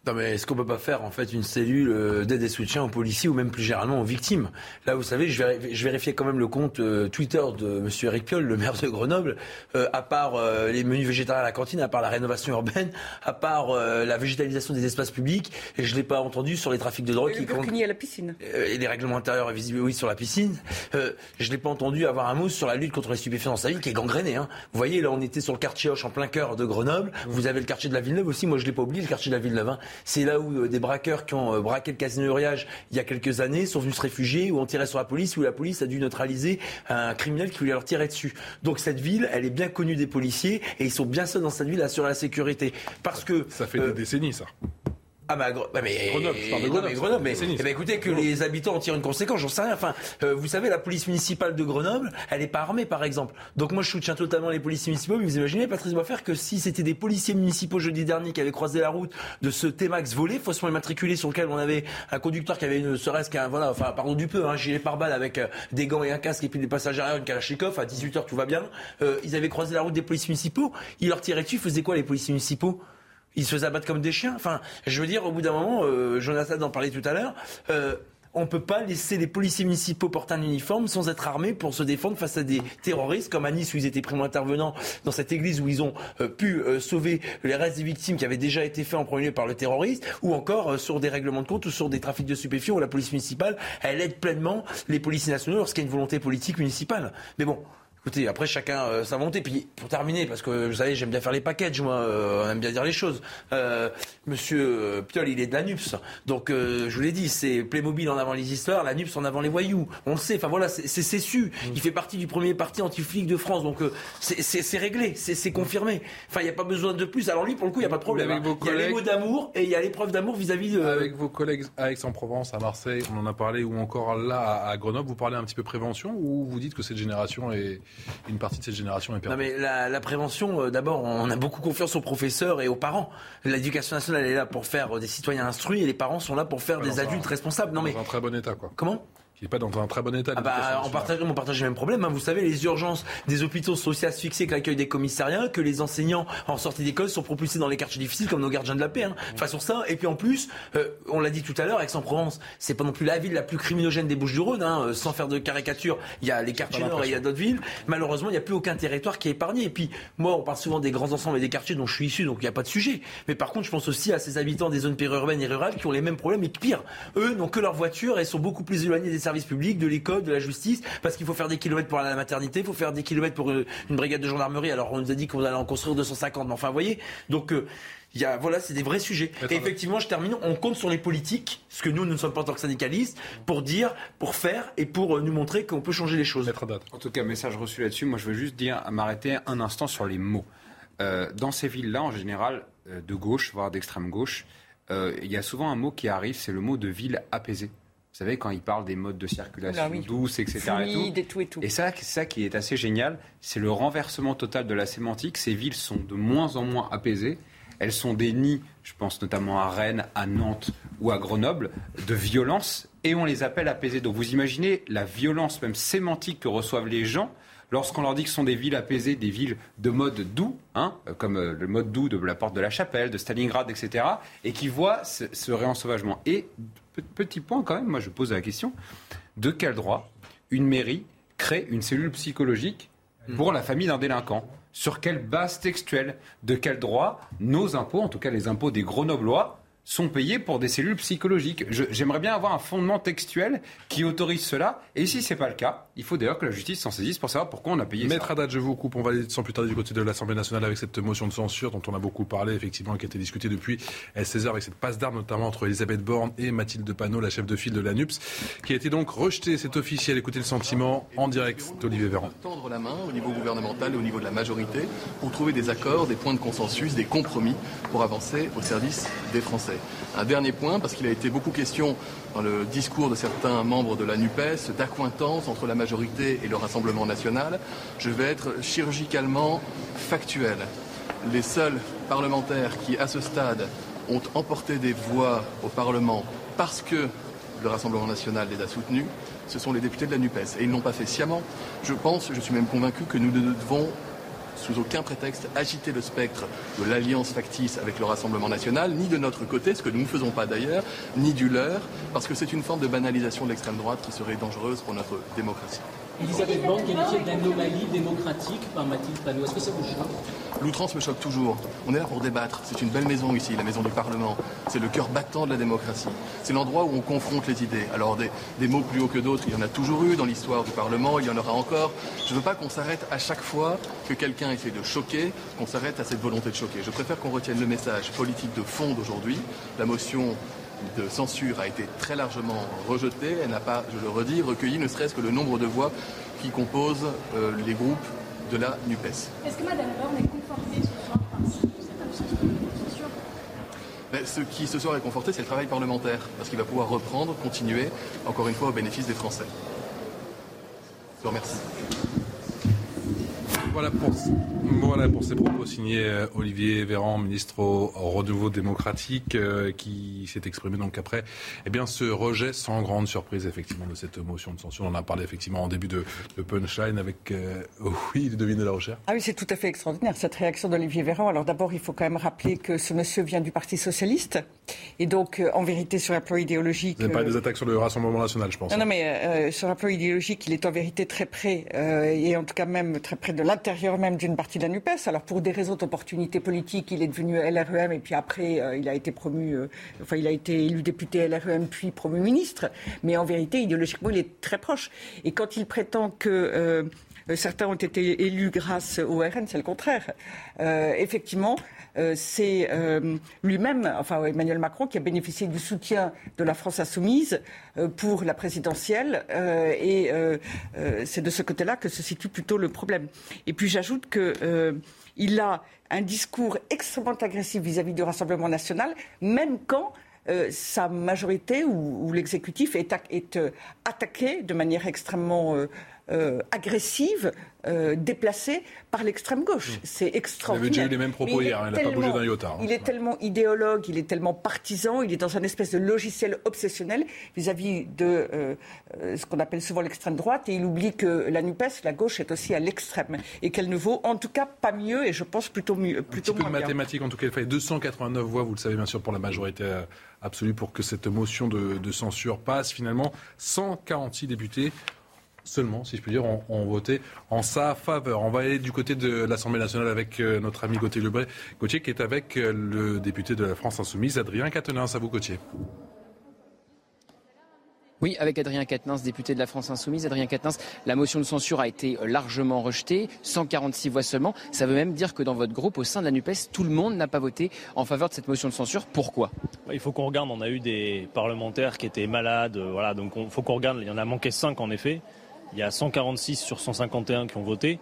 Non mais est-ce qu'on peut pas faire en fait une cellule euh, d'aide et soutien aux policiers ou même plus généralement aux victimes? Là, vous savez, je, vérifiais quand même le compte euh, Twitter de M. Eric Piolle, le maire de Grenoble. Euh, à part les menus végétariens à la cantine, à part la rénovation urbaine, à part la végétalisation des espaces publics, et je l'ai pas entendu sur les trafics de drogue. Et le à la piscine. et les règlements intérieurs, visibles, oui, sur la piscine. je l'ai pas entendu avoir un mot sur la lutte contre les stupéfiants dans sa ville, qui est gangrénée. Hein. Vous voyez, là, on était sur le quartier Hoche en plein cœur de Grenoble. Vous avez le quartier de la Villeneuve aussi. Moi, je l'ai pas oublié, le quartier de la Villeneuve. Hein. C'est là où euh, des braqueurs qui ont euh, braqué le casino Uriage il y a quelques années sont venus se réfugier, ou ont tiré sur la police, où la police a dû neutraliser un criminel qui voulait leur tirer dessus. Donc cette ville, elle est bien connue des policiers et ils sont bien seuls dans cette ville à assurer la sécurité. Parce que ça fait des euh, décennies ça. Ah bah, bah mais Grenoble, je parle de Grenoble. mais, Grenoble, mais, eh ben, écoutez que les habitants en tirent une conséquence, j'en sais rien. Enfin, euh, vous savez, la police municipale de Grenoble, elle est pas armée, par exemple. Donc moi, je soutiens totalement les policiers municipaux. Mais vous imaginez, Patrice faire que si c'était des policiers municipaux jeudi dernier qui avaient croisé la route de ce T-Max volé, faussement immatriculé, sur lequel on avait un conducteur qui avait une serait-ce qu'un voilà, enfin pardon du peu, un gilet pare-balles avec euh, des gants et un casque et puis des passagers aériens, une Kalachnikov. À 18 h tout va bien. Euh, ils avaient croisé la route des policiers municipaux. Ils leur tiraient dessus. Ils faisaient quoi les policiers municipaux? Ils se abattre comme des chiens. Enfin, je veux dire, au bout d'un moment, euh, Jonathan en parlait tout à l'heure. Euh, on ne peut pas laisser les policiers municipaux porter un uniforme sans être armés pour se défendre face à des terroristes comme à Nice où ils étaient primo-intervenants dans cette église où ils ont euh, pu sauver les restes des victimes qui avaient déjà été faits en premier lieu par le terroriste ou encore sur des règlements de compte ou sur des trafics de stupéfiants où la police municipale elle aide pleinement les policiers nationaux lorsqu'il y a une volonté politique municipale. Mais bon, Écoutez, après chacun euh, sa volonté. Puis pour terminer, parce que vous savez, j'aime bien faire les packages, moi, euh, on aime bien dire les choses. Euh, monsieur Piolle, il est de la NUPS, donc je vous l'ai dit, c'est Playmobil en avant les histoires, la NUPS en avant les voyous. On le sait. Enfin voilà, c'est su. Mm. Il fait partie du premier parti anti-flic de France, donc c'est réglé, c'est confirmé. Enfin, il n'y a pas besoin de plus. Alors lui, pour le coup, il n'y a pas de problème. Hein. Il y a les mots d'amour et il y a l'épreuve d'amour vis-à-vis de. Avec vos collègues à Aix-en-Provence, à Marseille, on en a parlé, ou encore là à Grenoble, vous parlez un petit peu prévention ou vous dites que cette génération est une partie de cette génération est perdue. Non mais la, prévention, euh, d'abord, on a beaucoup confiance aux professeurs et aux parents. L'éducation nationale est là pour faire des citoyens instruits et les parents sont là pour faire des adultes responsables. Non mais un très bon état quoi. Comment? Qui n'est pas dans un très bon état. Ah bah, on partage, on partage le même problème. Hein. Vous savez, les urgences des hôpitaux sont aussi asphyxiées que l'accueil des commissariats, que les enseignants en sortie d'école sont propulsés dans les quartiers difficiles comme nos gardiens de la paix. Hein. Mmh. Façon ça. Et puis en plus, euh, on l'a dit tout à l'heure, Aix-en-Provence, c'est pas non plus la ville la plus criminogène des Bouches-du-Rhône. Hein. Euh, sans faire de caricature, il y a les quartiers nord et il y a d'autres villes. Malheureusement, il n'y a plus aucun territoire qui est épargné. Et puis, moi, on parle souvent des grands ensembles et des quartiers dont je suis issu, donc il n'y a pas de sujet. Mais par contre, je pense aussi à ces habitants des zones périurbaines et rurales qui ont les mêmes problèmes et pire, eux n'ont que leur voiture et sont beaucoup plus éloignés des services publics, de l'école de la justice, parce qu'il faut faire des kilomètres pour aller à la maternité, il faut faire des kilomètres pour une, brigade de gendarmerie. Alors on nous a dit qu'on allait en construire 250, mais enfin, vous voyez. Donc euh, il y a, voilà, c'est des vrais sujets. Et effectivement, je termine, on compte sur les politiques, ce que nous, nous ne sommes pas en tant que syndicalistes, pour dire, pour faire et pour euh, nous montrer qu'on peut changer les choses. En tout cas, message reçu là-dessus. Moi, je veux juste dire, m'arrêter un instant sur les mots. Euh, dans ces villes-là, en général, de gauche, voire d'extrême gauche, il y a souvent un mot qui arrive, c'est le mot de ville apaisée. Vous savez, quand il parle des modes de circulation douce, etc. et, tout. et, tout. et ça, ça qui est assez génial, c'est le renversement total de la sémantique. Ces villes sont de moins en moins apaisées. Elles sont des nids, je pense notamment à Rennes, à Nantes ou à Grenoble, de violence, et on les appelle apaisées. Donc vous imaginez la violence même sémantique que reçoivent les gens lorsqu'on leur dit que ce sont des villes apaisées, des villes de mode doux, hein, comme euh, le mode doux de la porte de la Chapelle, de Stalingrad, etc., et qui voient ce, ce réensauvagement. Et petit point quand même, moi je pose la question, de quel droit une mairie crée une cellule psychologique pour la famille d'un délinquant? Sur quelle base textuelle? De quel droit nos impôts, en tout cas les impôts des Grenoblois, sont payés pour des cellules psychologiques. J'aimerais bien avoir un fondement textuel qui autorise cela. Et si ce n'est pas le cas, il faut d'ailleurs que la justice s'en saisisse pour savoir pourquoi on a payé Maître ça. Haddad, je vous coupe. On va aller sans plus tarder du côté de l'Assemblée nationale avec cette motion de censure dont on a beaucoup parlé, effectivement, qui a été discutée depuis 16 heures avec cette passe d'armes, notamment entre Elisabeth Borne et Mathilde Panot, la chef de file de l'ANUPS, qui a été donc rejetée. C'est officiel. Écoutez le sentiment en direct d'Olivier Véran. Tendre la main au niveau gouvernemental et au niveau de la majorité pour trouver des accords, des points de consensus, des compromis pour avancer au service des Français. Un dernier point, parce qu'il a été beaucoup question dans le discours de certains membres de la NUPES d'accointance entre la majorité et le Rassemblement national. Je vais être chirurgicalement factuel. Les seuls parlementaires qui, à ce stade, ont emporté des voix au Parlement parce que le Rassemblement national les a soutenus, ce sont les députés de la NUPES. Et ils ne l'ont pas fait sciemment. Je pense, je suis même convaincu que nous devons sous aucun prétexte agiter le spectre de l'alliance factice avec le Rassemblement national, ni de notre côté, ce que nous ne faisons pas d'ailleurs, ni du leur, parce que c'est une forme de banalisation de l'extrême droite qui serait dangereuse pour notre démocratie. Elisabeth Borne qualifiée d'anomalie démocratique par Mathilde Panot. Est-ce que ça vous choque? L'outrance me choque toujours. On est là pour débattre. C'est une belle maison ici, la maison du Parlement. C'est le cœur battant de la démocratie. C'est l'endroit où on confronte les idées. Alors des, des mots plus hauts que d'autres, il y en a toujours eu dans l'histoire du Parlement, il y en aura encore. Je ne veux pas qu'on s'arrête à chaque fois que quelqu'un essaie de choquer, qu'on s'arrête à cette volonté de choquer. Je préfère qu'on retienne le message politique de fond d'aujourd'hui. La motion de censure a été très largement rejetée. Elle n'a pas, je le redis, recueilli ne serait-ce que le nombre de voix qui composent euh, les groupes de la NUPES. Est-ce que Mme Borne est confortée ce soir par cette absence de censure? Ben, ce qui ce soir est conforté, c'est le travail parlementaire, parce qu'il va pouvoir reprendre, continuer, encore une fois, au bénéfice des Français. Je vous remercie. Voilà pour, voilà pour ces propos signés euh, Olivier Véran, ministre au, au Renouveau démocratique, euh, qui s'est exprimé donc après eh bien, ce rejet sans grande surprise effectivement de cette motion de censure. On en a parlé effectivement en début de, de punchline avec euh, oui, Devine la recherche. Ah oui, c'est tout à fait extraordinaire cette réaction d'Olivier Véran. Alors d'abord, il faut quand même rappeler que ce monsieur vient du Parti socialiste et donc euh, en vérité sur un plan idéologique. Vous pas euh, des attaques sur le Rassemblement national, je pense. Non, non, mais euh, sur un plan idéologique, il est en vérité très près, euh, et en tout cas même très près de l'intérieur même d'une partie de la NUPES. Alors pour des raisons d'opportunité politique, il est devenu LREM, et puis après, euh, il a été promu, euh, enfin, il a été élu député LREM, puis promu ministre. Mais en vérité, idéologiquement, il est très proche. Et quand il prétend que euh, certains ont été élus grâce au RN, c'est le contraire. Euh, effectivement, euh, c'est euh, lui-même, enfin Emmanuel Macron, qui a bénéficié du soutien de la France insoumise euh, pour la présidentielle, euh, et euh, euh, c'est de ce côté-là que se situe plutôt le problème. Et puis j'ajoute que euh, il a un discours extrêmement agressif vis-à-vis du Rassemblement national, même quand euh, sa majorité ou, l'exécutif est, euh, attaqué de manière extrêmement euh, euh, agressive, euh, déplacée par l'extrême gauche. C'est Il avait extraordinaire. déjà eu les mêmes propos hier, hein, il n'a pas bougé tellement- d'un iota. hein. Il est tellement idéologue, il est tellement partisan, il est dans un espèce de logiciel obsessionnel vis-à-vis de euh, ce qu'on appelle souvent l'extrême droite, et il oublie que la NUPES, la gauche, est aussi à l'extrême, et qu'elle ne vaut en tout cas pas mieux, et je pense plutôt mieux, Un petit peu de bien. mathématiques, en tout cas, il fallait 289 voix, vous le savez bien sûr, pour la majorité absolue pour que cette motion de, de censure passe. Finalement, 146 députés seulement, si je puis dire, ont, ont voté en sa faveur. On va aller du côté de l'Assemblée nationale avec euh, notre ami Gauthier Lebray, Gauthier qui est avec euh, le député de la France Insoumise, Adrien Quatennens. À vous, Gauthier. Oui, avec Adrien Quatennens, député de la France Insoumise. Adrien Quatennens, la motion de censure a été largement rejetée, 146 voix seulement. Ça veut même dire que dans votre groupe, au sein de la NUPES, tout le monde n'a pas voté en faveur de cette motion de censure. Pourquoi? Il faut qu'on regarde, on a eu des parlementaires qui étaient malades, euh, voilà, donc il faut qu'on regarde, il y en a manqué 5 en effet. Il y a 146 sur 151 qui ont voté.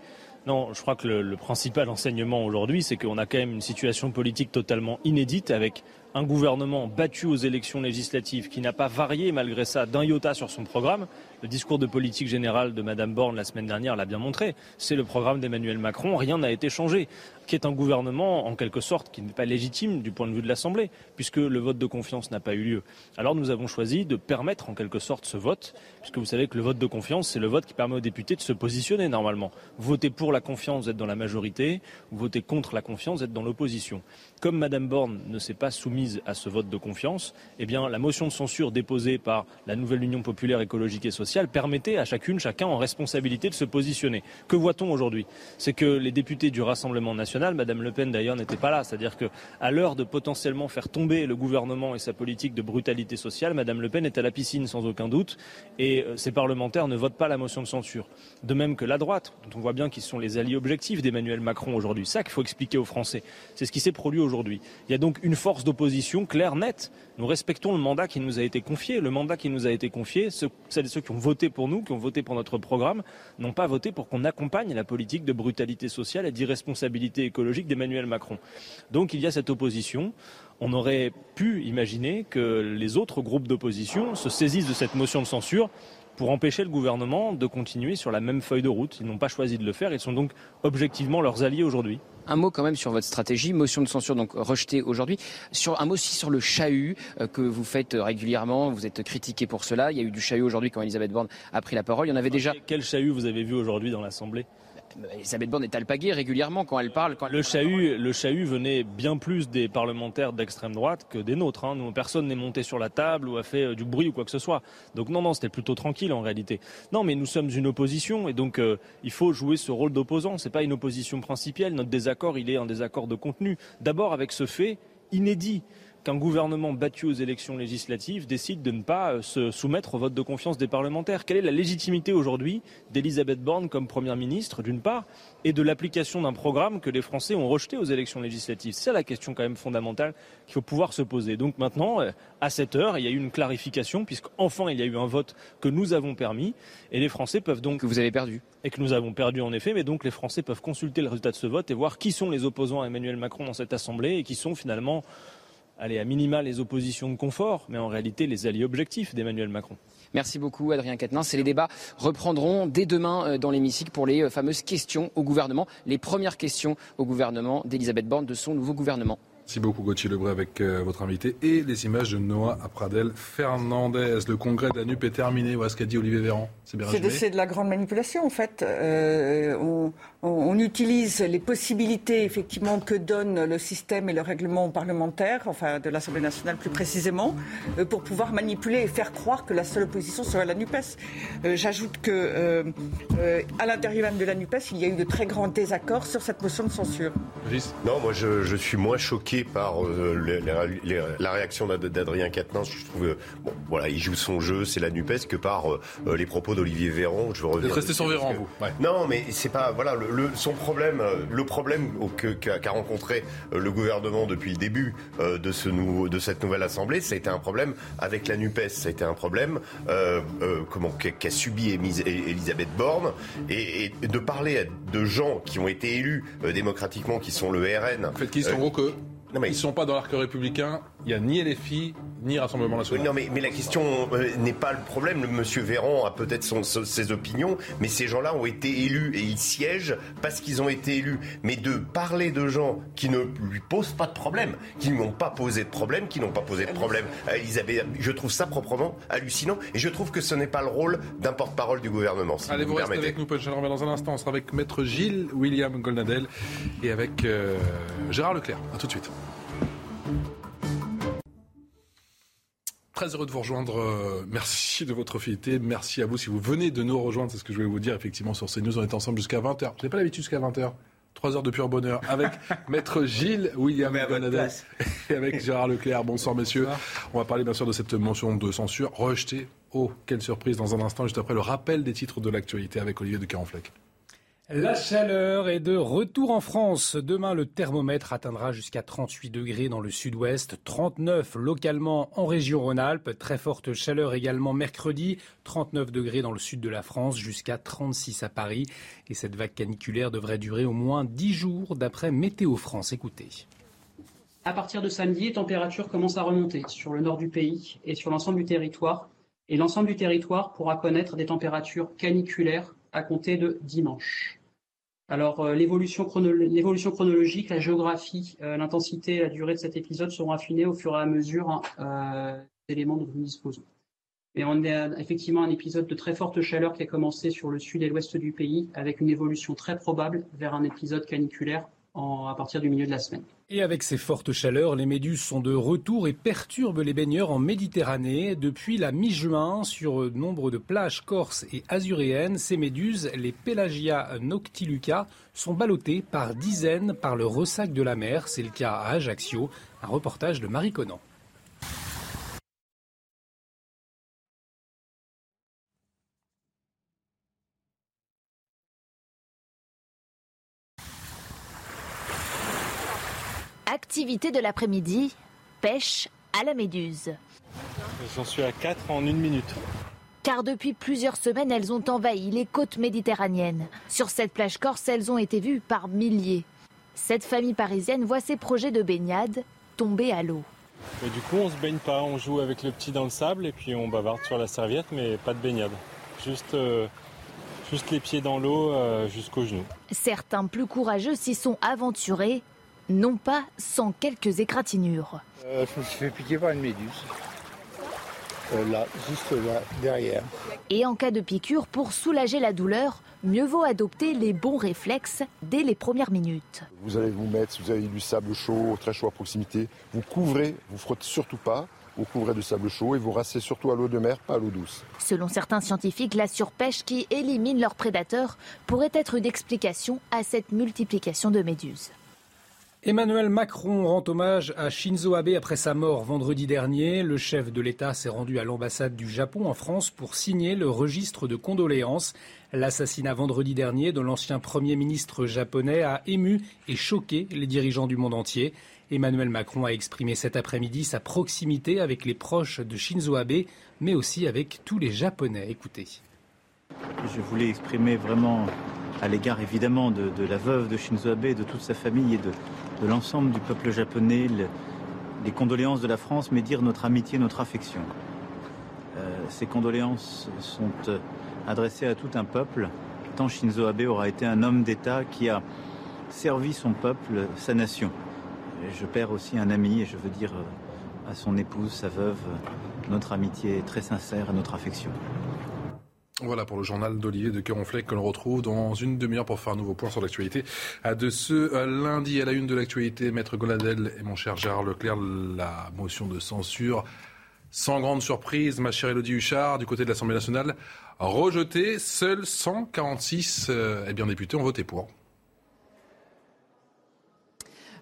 Non, je crois que le, principal enseignement aujourd'hui, c'est qu'on a quand même une situation politique totalement inédite avec un gouvernement battu aux élections législatives qui n'a pas varié malgré ça d'un iota sur son programme. Le discours de politique générale de Madame Borne la semaine dernière l'a bien montré. C'est le programme d'Emmanuel Macron, rien n'a été changé, qui est un gouvernement en quelque sorte qui n'est pas légitime du point de vue de l'Assemblée, puisque le vote de confiance n'a pas eu lieu. Alors nous avons choisi de permettre en quelque sorte ce vote, puisque vous savez que le vote de confiance, c'est le vote qui permet aux députés de se positionner normalement. Votez pour la confiance, vous êtes dans la majorité, votez contre la confiance, vous êtes dans l'opposition. Comme Madame Borne ne s'est pas soumise à ce vote de confiance, eh bien, la motion de censure déposée par la nouvelle Union populaire écologique et sociale permettait à chacune, chacun en responsabilité de se positionner. Que voit-on aujourd'hui? C'est que les députés du Rassemblement national, Madame Le Pen d'ailleurs n'était pas là, c'est-à-dire qu'à l'heure de potentiellement faire tomber le gouvernement et sa politique de brutalité sociale, Madame Le Pen est à la piscine sans aucun doute, et euh, ces parlementaires ne votent pas la motion de censure. De même que la droite, dont on voit bien qu'ils sont les alliés objectifs d'Emmanuel Macron aujourd'hui. Ça qu'il faut expliquer aux Français. C'est ce qui s'est produit Il y a donc une force d'opposition claire, nette. Nous respectons le mandat qui nous a été confié. Le mandat qui nous a été confié, celles et ceux qui ont voté pour nous, qui ont voté pour notre programme, n'ont pas voté pour qu'on accompagne la politique de brutalité sociale et d'irresponsabilité écologique d'Emmanuel Macron. Donc il y a cette opposition on aurait pu imaginer que les autres groupes d'opposition se saisissent de cette motion de censure pour empêcher le gouvernement de continuer sur la même feuille de route. Ils n'ont pas choisi de le faire, ils sont donc objectivement leurs alliés aujourd'hui. Un mot quand même sur votre stratégie, motion de censure donc rejetée aujourd'hui. Sur un mot aussi sur le chahut euh, que vous faites régulièrement, vous êtes critiqué pour cela. Il y a eu du chahut aujourd'hui quand Elisabeth Borne a pris la parole. Il y en avait déjà. Quel chahut vous avez vu aujourd'hui dans l'Assemblée? Elisabeth Borne est alpaguée régulièrement quand elle parle. le, chahut, le chahut venait bien plus des parlementaires d'extrême droite que des nôtres. Hein. Nous, personne n'est monté sur la table ou a fait euh, du bruit ou quoi que ce soit. Donc non, non, c'était plutôt tranquille en réalité. Non, mais nous sommes une opposition et donc euh, il faut jouer ce rôle d'opposant. C'est pas une opposition principielle. Notre désaccord, il est un désaccord de contenu. D'abord avec ce fait inédit qu'un gouvernement battu aux élections législatives décide de ne pas euh, se soumettre au vote de confiance des parlementaires. Quelle est la légitimité aujourd'hui d'Elisabeth Borne comme Première ministre, d'une part, et de l'application d'un programme que les Français ont rejeté aux élections législatives? C'est la question quand même fondamentale qu'il faut pouvoir se poser. Donc maintenant, euh, à cette heure, il y a eu une clarification, puisqu'enfin il y a eu un vote que nous avons permis, et les Français peuvent donc... Que vous avez perdu. Et que nous avons perdu en effet, mais donc les Français peuvent consulter le résultat de ce vote et voir qui sont les opposants à Emmanuel Macron dans cette Assemblée et qui sont finalement allez, à minima les oppositions de confort, mais en réalité les alliés objectifs d'Emmanuel Macron. Merci beaucoup Adrien Quatennens. Et les débats reprendront dès demain euh, dans l'hémicycle pour les euh, fameuses questions au gouvernement, les premières questions au gouvernement d'Elisabeth Borne de son nouveau gouvernement. Merci beaucoup Gauthier Lebray avec euh, votre invité et les images de Noah Pradel Fernandez. Le congrès de la NUP est terminé. Voilà ce qu'a dit Olivier Véran? C'est de, la grande manipulation en fait. on, on, utilise les possibilités effectivement que donne le système et le règlement parlementaire, enfin de l'Assemblée nationale plus précisément, euh, pour pouvoir manipuler et faire croire que la seule opposition serait la NUPES. Euh, j'ajoute que euh, à l'intérieur même de la NUPES, il y a eu de très grands désaccords sur cette motion de censure. Non, moi je, suis moins choqué par la réaction d'Adrien Quatennens. Je trouve, bon, voilà, il joue son jeu, c'est la NUPES, que par les propos d'Olivier Véran. Je veux resté sur Véran, vous. Non, mais c'est pas, voilà, le, son problème, euh, le problème qu'a rencontré euh, le gouvernement depuis le début euh, de, ce nouveau, de cette nouvelle assemblée, ça a été un problème avec la Nupes, ça a été un problème comment qu'a subi Elisabeth Borne et, de parler de gens qui ont été élus démocratiquement, qui sont le RN. En fait, qui sont gros que non, mais... Ils ne sont pas dans l'arc républicain. Il n'y a ni LFI, ni Rassemblement national. non, mais, mais, la question euh, n'est pas le problème. Le monsieur Véran a peut-être ses opinions, mais ces gens-là ont été élus et ils siègent parce qu'ils ont été élus. Mais de parler de gens qui ne lui posent pas de problème, qui ne lui ont pas posé de problème, qui n'ont pas posé de problème à Elisabeth, je trouve ça proprement hallucinant. Et je trouve que ce n'est pas le rôle d'un porte-parole du gouvernement. Allez, vous, restez avec nous, Paul dans un instant. On sera avec Maître Gilles, William Goldnadel et avec euh, Gérard Leclerc. A tout de suite. Très heureux de vous rejoindre. Euh, merci de votre fidélité. Merci à vous si vous venez de nous rejoindre. C'est ce que je voulais vous dire effectivement sur CNews. On est ensemble jusqu'à 20h. Je n'ai pas l'habitude jusqu'à 20h. Trois heures de pur bonheur avec Maître Gilles William Bonadel et avec Gérard Leclerc. Bonsoir messieurs. On va parler bien sûr de cette mention de censure rejetée. Oh, quelle surprise dans un instant, juste après le rappel des titres de l'actualité avec Olivier de Carenfleck. La chaleur est de retour en France. Demain, le thermomètre atteindra jusqu'à 38 degrés dans le sud-ouest, 39 localement en région Rhône-Alpes. Très forte chaleur également mercredi, 39 degrés dans le sud de la France, jusqu'à 36 à Paris. Et cette vague caniculaire devrait durer au moins 10 jours d'après Météo France. Écoutez. À partir de samedi, les températures commencent à remonter sur le nord du pays et sur l'ensemble du territoire. Et l'ensemble du territoire pourra connaître des températures caniculaires à compter de dimanche. Alors, euh, l'évolution chronologique, la géographie, euh, l'intensité et la durée de cet épisode seront affinées au fur et à mesure hein, euh, des éléments dont nous disposons. Mais on a effectivement un épisode de très forte chaleur qui a commencé sur le sud et l'ouest du pays, avec une évolution très probable vers un épisode caniculaire à partir du milieu de la semaine. Et avec ces fortes chaleurs, les méduses sont de retour et perturbent les baigneurs en Méditerranée. Depuis la mi-juin, sur nombre de plages corses et azuréennes, ces méduses, les Pelagia noctiluca, sont ballottées par dizaines par le ressac de la mer. C'est le cas à Ajaccio. Un reportage de Marie Conan. Activité de l'après-midi, pêche à la méduse. J'en suis à 4 en une minute. Car depuis plusieurs semaines, elles ont envahi les côtes méditerranéennes. Sur cette plage corse, elles ont été vues par milliers. Cette famille parisienne voit ses projets de baignade tomber à l'eau. du coup, on se baigne pas, on joue avec le petit dans le sable et puis on bavarde sur la serviette, mais pas de baignade. Juste, euh, juste les pieds dans l'eau euh, jusqu'aux genoux. Certains plus courageux s'y sont aventurés non pas sans quelques égratignures. Euh, je me suis fait piquer par une méduse. Euh, là, juste là, derrière. Et en cas de piqûre, pour soulager la douleur, mieux vaut adopter les bons réflexes dès les premières minutes. Vous allez vous mettre, si vous avez du sable chaud, très chaud à proximité, vous couvrez, vous frottez surtout pas, vous couvrez de sable chaud et vous rassez surtout à l'eau de mer, pas à l'eau douce. Selon certains scientifiques, la surpêche qui élimine leurs prédateurs pourrait être une explication à cette multiplication de méduses. Emmanuel Macron rend hommage à Shinzo Abe après sa mort vendredi dernier. Le chef de l'État s'est rendu à l'ambassade du Japon en France pour signer le registre de condoléances. L'assassinat vendredi dernier de l'ancien Premier ministre japonais a ému et choqué les dirigeants du monde entier. Emmanuel Macron a exprimé cet après-midi sa proximité avec les proches de Shinzo Abe, mais aussi avec tous les Japonais. Écoutez. Je voulais exprimer vraiment à l'égard évidemment de, la veuve de Shinzo Abe, de toute sa famille et de, l'ensemble du peuple japonais les condoléances de la France, mais dire notre amitié, notre affection. Euh, ces condoléances sont euh, adressées à tout un peuple, tant Shinzo Abe aura été un homme d'État qui a servi son peuple, sa nation. je perds aussi un ami et je veux dire euh, à son épouse, sa veuve, notre amitié très sincère et notre affection. Voilà pour le journal d'Olivier de Caronfleck que l'on retrouve dans une demi-heure pour faire un nouveau point sur l'actualité. De ce lundi à la une de l'actualité, Maître Goladel et mon cher Gérard Leclerc, la motion de censure, sans grande surprise, ma chère Elodie Huchard, du côté de l'Assemblée nationale, rejetée. Seuls 146 euh, eh bien, députés ont voté pour.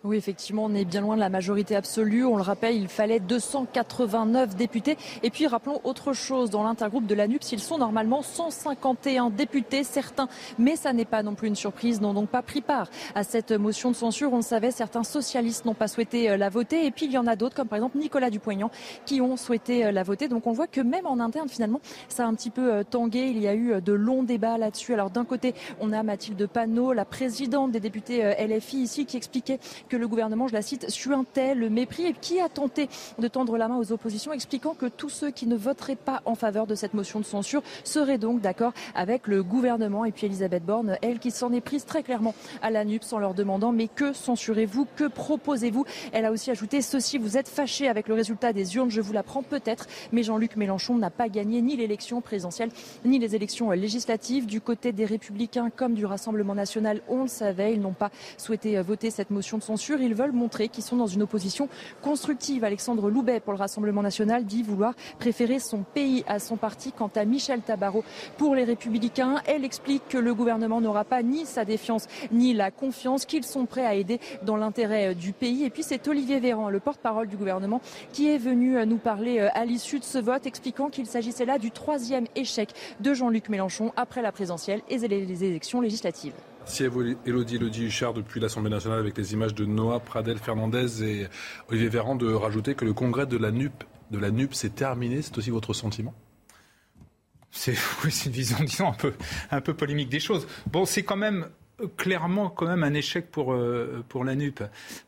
Oui, effectivement, on est bien loin de la majorité absolue. On le rappelle, il fallait 289 députés. Et puis, rappelons autre chose. Dans l'intergroupe de l'ANUPS, ils sont normalement 151 députés, certains, mais ça n'est pas non plus une surprise, n'ont donc pas pris part à cette motion de censure. On le savait, certains socialistes n'ont pas souhaité euh, la voter. Et puis, il y en a d'autres, comme par exemple Nicolas Dupont-Aignan, qui ont souhaité euh, la voter. Donc, on voit que même en interne, finalement, ça a un petit peu euh, tangué. Il y a eu de longs débats là-dessus. Alors, d'un côté, on a Mathilde Panot, la présidente des députés LFI ici, qui expliquait que le gouvernement, je la cite, suintait le mépris et qui a tenté de tendre la main aux oppositions, expliquant que tous ceux qui ne voteraient pas en faveur de cette motion de censure seraient donc d'accord avec le gouvernement. Et puis Elisabeth Borne, elle qui s'en est prise très clairement à la NUPS en leur demandant mais que censurez-vous, que proposez-vous? Elle a aussi ajouté ceci, vous êtes fâchés avec le résultat des urnes, je vous l'apprends peut-être, mais Jean-Luc Mélenchon n'a pas gagné ni l'élection présidentielle ni les élections législatives. Du côté des Républicains comme du Rassemblement national, on le savait, ils n'ont pas souhaité voter cette motion de censure ils veulent montrer qu'ils sont dans une opposition constructive. Alexandre Loubet pour le Rassemblement national dit vouloir préférer son pays à son parti. Quant à Michel Tabarot pour les Républicains, elle explique que le gouvernement n'aura pas ni sa défiance ni la confiance, qu'ils sont prêts à aider dans l'intérêt euh, du pays. Et puis c'est Olivier Véran, le porte-parole du gouvernement, qui est venu euh, nous parler euh, à l'issue de ce vote, expliquant qu'il s'agissait là du troisième échec de Jean-Luc Mélenchon après la présidentielle et les élections législatives. Merci à vous, Elodie, Elodie Huchard, depuis l'Assemblée nationale, avec les images de Noah, Pradel, Fernandez et Olivier Véran, de rajouter que le congrès de la NUP, de la NUP s'est terminé. C'est aussi votre sentiment? C'est une vision, disons, un peu, un peu polémique des choses. Bon, c'est quand même clairement quand même un échec pour, euh, pour la NUP.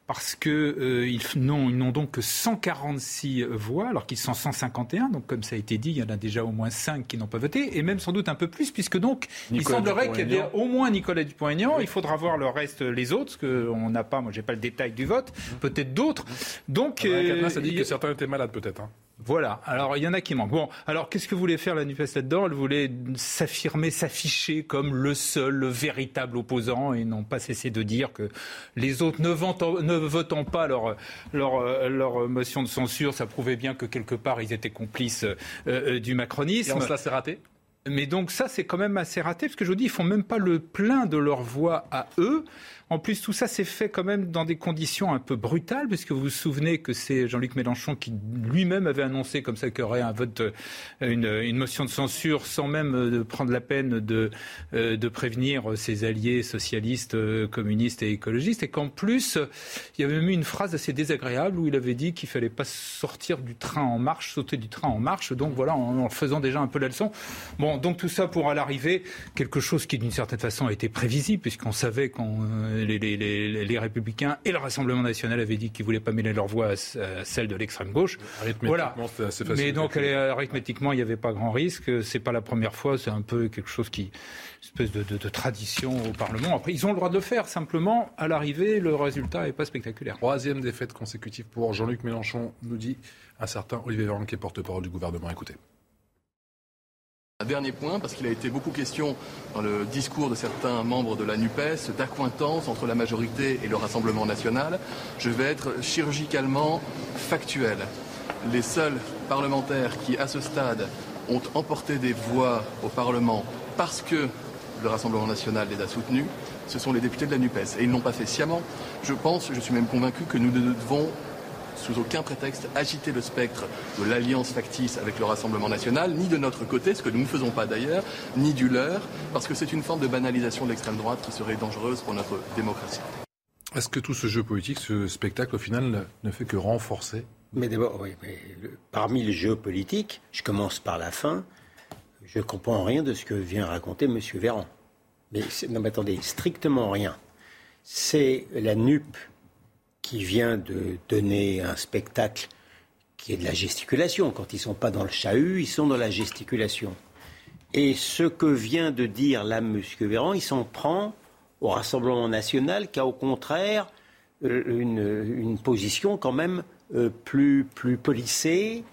Parce que euh, ils n'ont donc que 146 voix, alors qu'ils sont 151. Donc, comme ça a été dit, il y en a déjà au moins 5 qui n'ont pas voté, et même sans doute un peu plus, puisque donc il semblerait qu'il y ait au moins Nicolas Dupont-Aignan. Il faudra voir le reste, les autres, parce qu'on n'a pas, moi j'ai pas le détail du vote, peut-être d'autres. Donc, ah bah, ça dit que certains étaient malades peut-être. Hein. Voilà. Alors, il y en a qui manquent. Bon, alors, qu'est-ce que voulait faire la NUPES là-dedans? Elle voulait s'affirmer, s'afficher comme le seul, le véritable opposant et n'ont pas cessé de dire que les autres ne votant, ne votant pas leur, leur, leur, motion de censure, ça prouvait bien que quelque part, ils étaient complices euh, euh, du macronisme. Et en cela, c'est raté? Mais donc ça, c'est quand même assez raté, parce que je vous dis, ils font même pas le plein de leur voix à eux. En plus, tout ça s'est fait quand même dans des conditions un peu brutales, puisque vous vous souvenez que c'est Jean-Luc Mélenchon qui lui-même avait annoncé comme ça qu'il y aurait un vote, euh, une, motion de censure, sans même euh, prendre la peine de, euh, prévenir ses alliés socialistes, communistes et écologistes, et qu'en plus, il y avait même eu une phrase assez désagréable où il avait dit qu'il fallait pas sortir du train en marche, sauter du train en marche. Donc voilà, en, en faisant déjà un peu la leçon. Bon, donc tout ça pour à l'arrivée quelque chose qui d'une certaine façon a été prévisible, puisqu'on savait qu'on les, Républicains et le Rassemblement national avaient dit qu'ils ne voulaient pas mêler leur voix à, celle de l'extrême gauche. Voilà. Mais donc, arithmétiquement, il n'y avait pas grand risque. C'est pas la première fois. C'est un peu quelque chose qui, espèce de, de, tradition au Parlement. Après, ils ont le droit de le faire. Simplement, à l'arrivée, le résultat n'est pas spectaculaire. Troisième défaite consécutive pour Jean-Luc Mélenchon, nous dit un certain Olivier Véran, qui est porte-parole du gouvernement. Écoutez. Un dernier point, parce qu'il a été beaucoup question dans le discours de certains membres de la NUPES d'accointance entre la majorité et le Rassemblement national. Je vais être chirurgicalement factuel. Les seuls parlementaires qui, à ce stade, ont emporté des voix au Parlement parce que le Rassemblement national les a soutenus, ce sont les députés de la NUPES. Et ils n'ont pas fait sciemment. Je pense, je suis même convaincu que nous ne devons sous aucun prétexte agiter le spectre de l'alliance factice avec le Rassemblement national, ni de notre côté, ce que nous ne faisons pas d'ailleurs, ni du leur, parce que c'est une forme de banalisation de l'extrême droite qui serait dangereuse pour notre démocratie. Est-ce que tout ce jeu politique, ce spectacle, au final, ne fait que renforcer? Mais d'abord, oui, mais parmi les jeux politiques, je commence par la fin, je ne comprends rien de ce que vient raconter M. Véran. Mais non, mais attendez, strictement rien. C'est la NUP qui vient de donner un spectacle qui est de la gesticulation. Quand ils ne sont pas dans le chahut, ils sont dans la gesticulation. Et ce que vient de dire là M. Véran, il s'en prend au Rassemblement national qui a au contraire euh, une, position quand même euh, plus, plus polissée,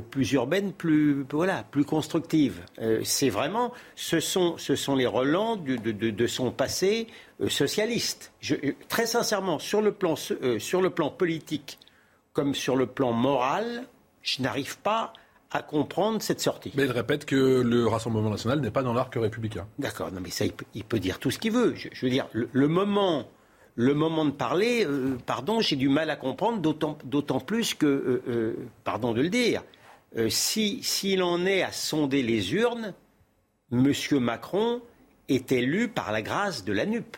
plus urbaine, plus, voilà, plus constructive. c'est vraiment, ce sont, ce sont les relents de, de son passé euh, socialiste. Euh, très sincèrement, sur le, plan, euh, sur le plan politique comme sur le plan moral, je n'arrive pas à comprendre cette sortie. Mais il répète que le Rassemblement national n'est pas dans l'arc républicain. D'accord, non mais ça, il peut, dire tout ce qu'il veut. Je, veux dire, le, moment, le moment de parler, pardon, j'ai du mal à comprendre, d'autant plus que, pardon de le dire, s'il en est à sonder les urnes, M. Macron est élu par la grâce de la NUP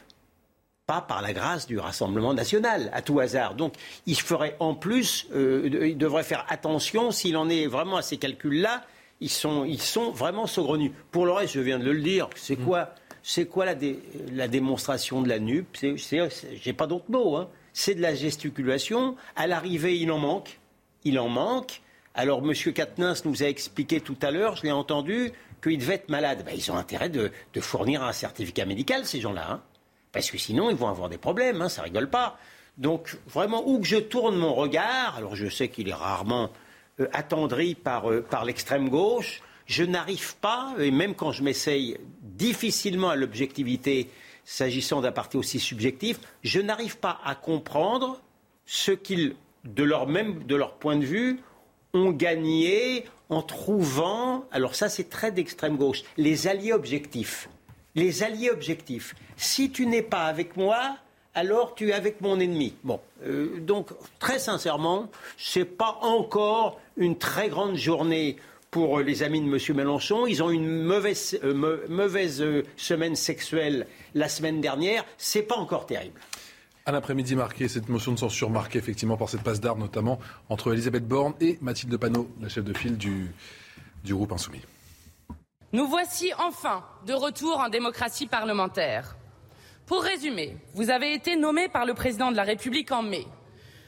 pas par la grâce du Rassemblement national, à tout hasard. Donc, il ferait en plus, euh, il devrait faire attention s'il en est vraiment à ces calculs-là. Ils sont, ils sont vraiment saugrenus. Pour le reste, je viens de le dire, c'est quoi, c'est quoi la, la, démonstration de la NUP J'ai pas d'autre mot. Hein. C'est de la gesticulation. À l'arrivée, il en manque. Il en manque. Alors, M. Katnins nous a expliqué tout à l'heure, je l'ai entendu, qu'il devait être malade. Ben, ils ont intérêt de, de, fournir un certificat médical, ces gens-là. Hein. Parce que sinon, ils vont avoir des problèmes, hein, ça rigole pas. Donc, vraiment, où que je tourne mon regard, alors je sais qu'il est rarement euh, attendri par, euh, par l'extrême gauche, je n'arrive pas, et même quand je m'essaye difficilement à l'objectivité s'agissant d'un parti aussi subjectif, je n'arrive pas à comprendre ce qu'ils, de leur même, de leur point de vue, ont gagné en trouvant, alors ça c'est très d'extrême gauche, les alliés objectifs les alliés objectifs. Si tu n'es pas avec moi, alors tu es avec mon ennemi. Bon, euh, donc très sincèrement, c'est pas encore une très grande journée pour les amis de M. Mélenchon. Ils ont une mauvaise, euh, mauvaise euh, semaine sexuelle la semaine dernière. C'est pas encore terrible. Un après-midi marqué, cette motion de censure marquée effectivement par cette passe d'armes, notamment entre Elisabeth Borne et Mathilde Panot, la chef de file du, du groupe Insoumis. Nous voici enfin de retour en démocratie parlementaire. Pour résumer, vous avez été nommé par le président de la République en mai.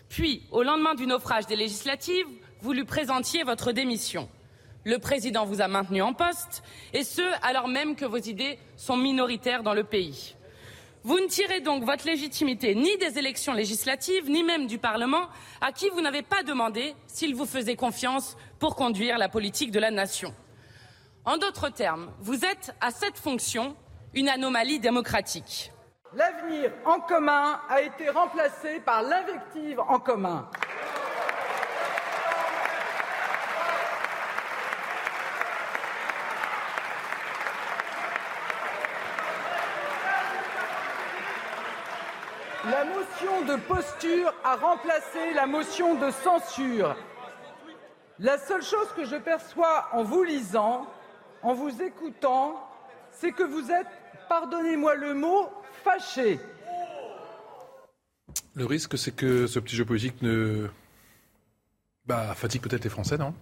Puis, au lendemain du naufrage des législatives, vous lui présentiez votre démission. Le président vous a maintenu en poste, et ce, alors même que vos idées sont minoritaires dans le pays. Vous ne tirez donc votre légitimité ni des élections législatives, ni même du Parlement, à qui vous n'avez pas demandé s'il vous faisait confiance pour conduire la politique de la nation. En d'autres termes, vous êtes à cette fonction une anomalie démocratique. L'avenir en commun a été remplacé par l'invective en commun. La motion de posture a remplacé la motion de censure. La seule chose que je perçois en vous lisant, en vous écoutant, c'est que vous êtes, pardonnez-moi le mot, fâché. Le risque, c'est que ce petit jeu politique ne bah, fatigue peut-être les Français, non?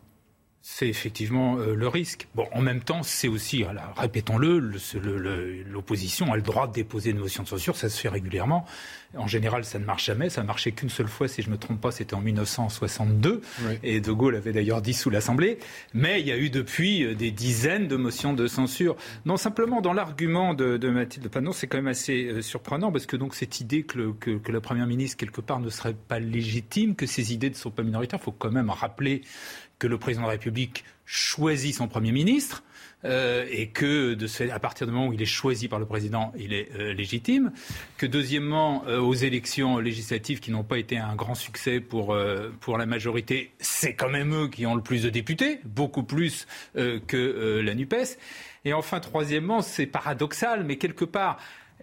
C'est effectivement euh, le risque. Bon, en même temps, c'est aussi, répétons-le, l'opposition a le droit de déposer une motion de censure, ça se fait régulièrement. En général, ça ne marche jamais. Ça marchait qu'une seule fois, si je ne me trompe pas, c'était en 1962. Et De Gaulle avait d'ailleurs dissous l'Assemblée. Mais il y a eu depuis euh, des dizaines de motions de censure. Non, simplement, dans l'argument de, Mathilde Panot, c'est quand même assez euh, surprenant parce que donc cette idée que, que, la Première ministre, quelque part, ne serait pas légitime, que ces idées ne sont pas minoritaires, il faut quand même rappeler que le président de la République choisit son Premier ministre. Euh, et que à partir du moment où il est choisi par le président, il est euh, légitime. Que deuxièmement, euh, aux élections législatives qui n'ont pas été un grand succès pour, pour la majorité, c'est quand même eux qui ont le plus de députés, beaucoup plus que la NUPES. Et enfin, troisièmement, c'est paradoxal, mais quelque part,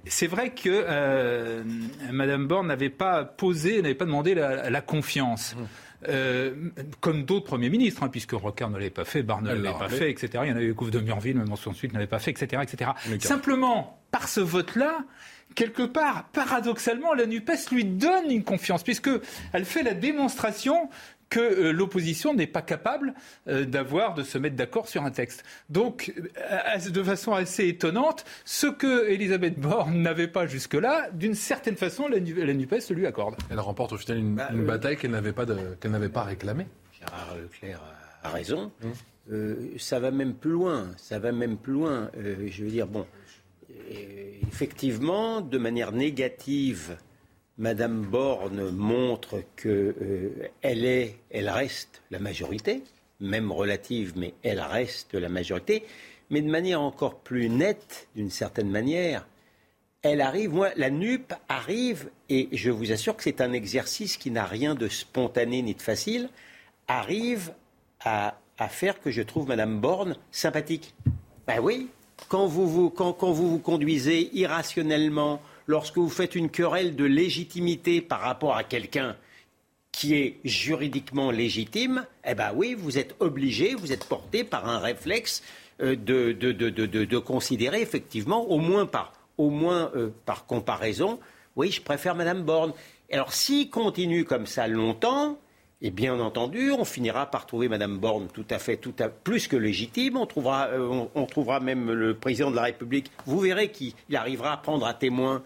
c'est vrai que Mme Borne n'avait pas posé, n'avait pas demandé la, la confiance. Mmh. Euh, comme d'autres premiers ministres, hein, puisque Rocard ne l'avait pas fait, Barne ne l'avait pas fait, etc. Il y en avait eu de Murville, même ensuite, ne l'avait pas fait, etc. etc. Simplement, par ce vote-là, quelque part, paradoxalement, la NUPES lui donne une confiance, puisqu'elle fait la démonstration que euh, l'opposition n'est pas capable euh, d'avoir, de se mettre d'accord sur un texte. Donc, euh, de façon assez étonnante, ce que Elisabeth Borne n'avait pas jusque-là, d'une certaine façon, la, NUPES lui accorde. Elle remporte au final une, bah, bataille qu'elle n'avait pas, qu'elle n'avait pas réclamée. Gérard Leclerc a raison. Hum. ça va même plus loin. Ça va même plus loin. je veux dire, bon, effectivement, de manière négative, Madame Borne montre qu'elle euh, est, elle reste la majorité, même relative, mais elle reste la majorité, mais de manière encore plus nette, d'une certaine manière. Elle arrive, la NUP arrive, et je vous assure que c'est un exercice qui n'a rien de spontané ni de facile, arrive à, faire que je trouve Madame Borne sympathique. Ben oui, quand vous, vous conduisez irrationnellement, lorsque vous faites une querelle de légitimité par rapport à quelqu'un qui est juridiquement légitime, eh bien oui, vous êtes obligé, vous êtes porté par un réflexe euh, de, de, considérer effectivement, au moins par, au moins, euh, par comparaison, oui, je préfère Madame Borne. Alors s'il continue comme ça longtemps, et bien entendu, on finira par trouver Madame Borne tout à fait, tout à, plus que légitime. On trouvera, euh, on, trouvera même le président de la République. Vous verrez qu'il arrivera à prendre à témoin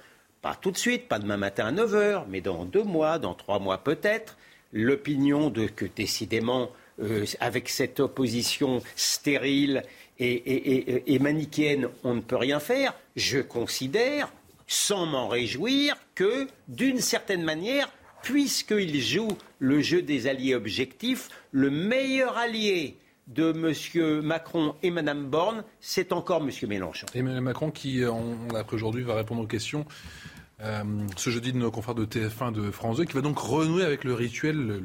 pas tout de suite, pas demain matin à 9h, mais dans deux mois, dans trois mois peut-être, l'opinion de que décidément, euh, avec cette opposition stérile et, manichéenne, on ne peut rien faire, je considère, sans m'en réjouir, que d'une certaine manière, puisqu'il joue le jeu des alliés objectifs, le meilleur allié de M. Macron et Mme Borne, c'est encore M. Mélenchon. Et Mme Macron qui, on l'a appris aujourd'hui, va répondre aux questions euh, ce jeudi de nos confrères de TF1 de France 2, qui va donc renouer avec le rituel,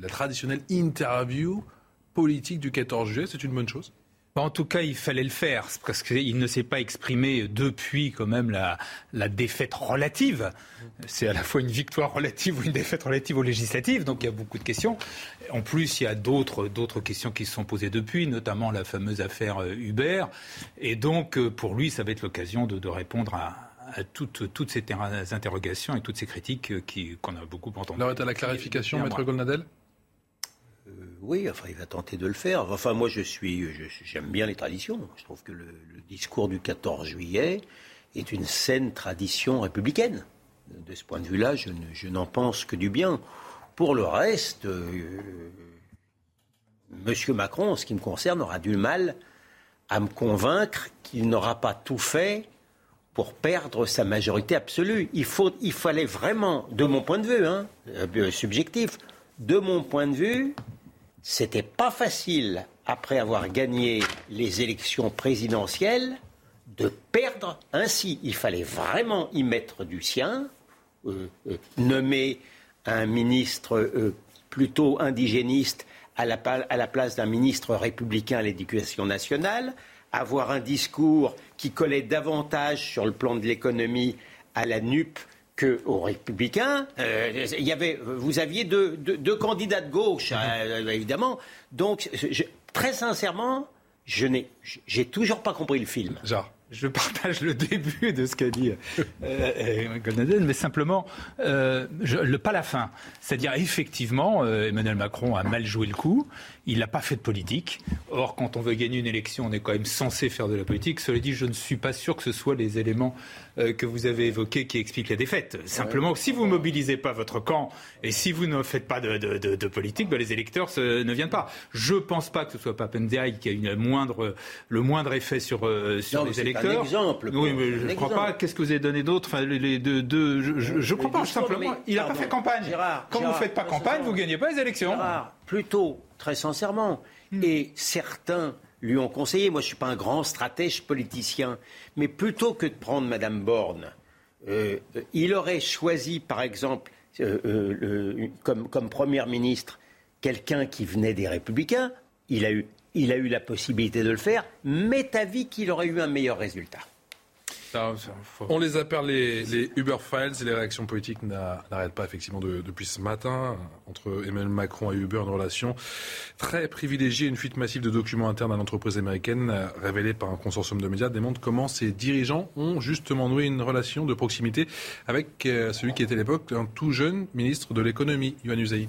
la traditionnelle interview politique du 14 juillet. C'est une bonne chose? En tout cas, il fallait le faire, parce qu'il ne s'est pas exprimé depuis quand même la, défaite relative. C'est à la fois une victoire relative ou une défaite relative aux législatives, donc il y a beaucoup de questions. En plus, il y a d'autres, questions qui se sont posées depuis, notamment la fameuse affaire euh, Uber. Et donc, euh, pour lui, ça va être l'occasion de répondre à, à toutes, toutes, ces interrogations et toutes ces critiques qu'on a beaucoup entendues. Alors, à la clarification, Maître Golnadel euh, oui, enfin, il va tenter de le faire. Enfin, moi, je suis, j'aime bien les traditions. Je trouve que le, discours du 14 juillet est une saine tradition républicaine. De ce point de vue-là, je, n'en pense que du bien. Pour le reste, euh, Monsieur Macron, en ce qui me concerne, aura du mal à me convaincre qu'il n'aura pas tout fait pour perdre sa majorité absolue. Il, faut, il fallait vraiment, de mon point de vue, hein, euh, subjectif, de mon point de vue, c'était pas facile, après avoir gagné les élections présidentielles, de perdre ainsi. Il fallait vraiment y mettre du sien, euh, euh, nommer un ministre plutôt indigéniste à la, à la place d'un ministre républicain à l'éducation nationale, avoir un discours qui collait davantage sur le plan de l'économie à la NUP qu'aux Républicains. Euh, il y avait, vous aviez deux, candidats de gauche, euh, évidemment. Donc, très sincèrement, je n'ai, j'ai toujours pas compris le film. Genre je partage le début de ce qu'a dit euh, euh mais simplement euh, le, pas la fin. C'est-à-dire, effectivement, euh, Emmanuel Macron a mal joué le coup. Il n'a pas fait de politique. Or, quand on veut gagner une élection, on est quand même censé faire de la politique. Cela dit, je ne suis pas sûr que ce soit les éléments que vous avez évoqués qui expliquent la défaite. Simplement, si vous mobilisez pas votre camp et si vous ne faites pas de, politique, ben, les électeurs ne viennent pas. Je ne pense pas que ce soit Papendiaï qui a une moindre, le moindre effet sur, sur les électeurs. Un exemple. Oui, mais je ne crois pas. Qu'est-ce que vous avez donné d'autre? Enfin, les deux, deux, je ne crois pas, simplement. il n'a pas fait campagne. Quand vous ne faites pas campagne, vous ne gagnez pas les élections. Plutôt, très sincèrement. Hmm. Et certains lui ont conseillé, moi je ne suis pas un grand stratège politicien, mais plutôt que de prendre Mme Borne, euh, il aurait choisi, par exemple, euh, euh, comme, comme Première ministre, quelqu'un qui venait des Républicains. Il a eu il a eu la possibilité de le faire. M'est avis qu'il aurait eu un meilleur résultat. On les appelle les, Uber Files et les réactions politiques n'arrêtent pas effectivement depuis ce matin entre Emmanuel Macron et Uber, une relation très privilégiée. Une fuite massive de documents internes à l'entreprise américaine révélée par un consortium de médias démontre comment ces dirigeants ont justement noué une relation de proximité avec euh, celui qui était à l'époque un tout jeune ministre de l'économie, Yohann Usaï.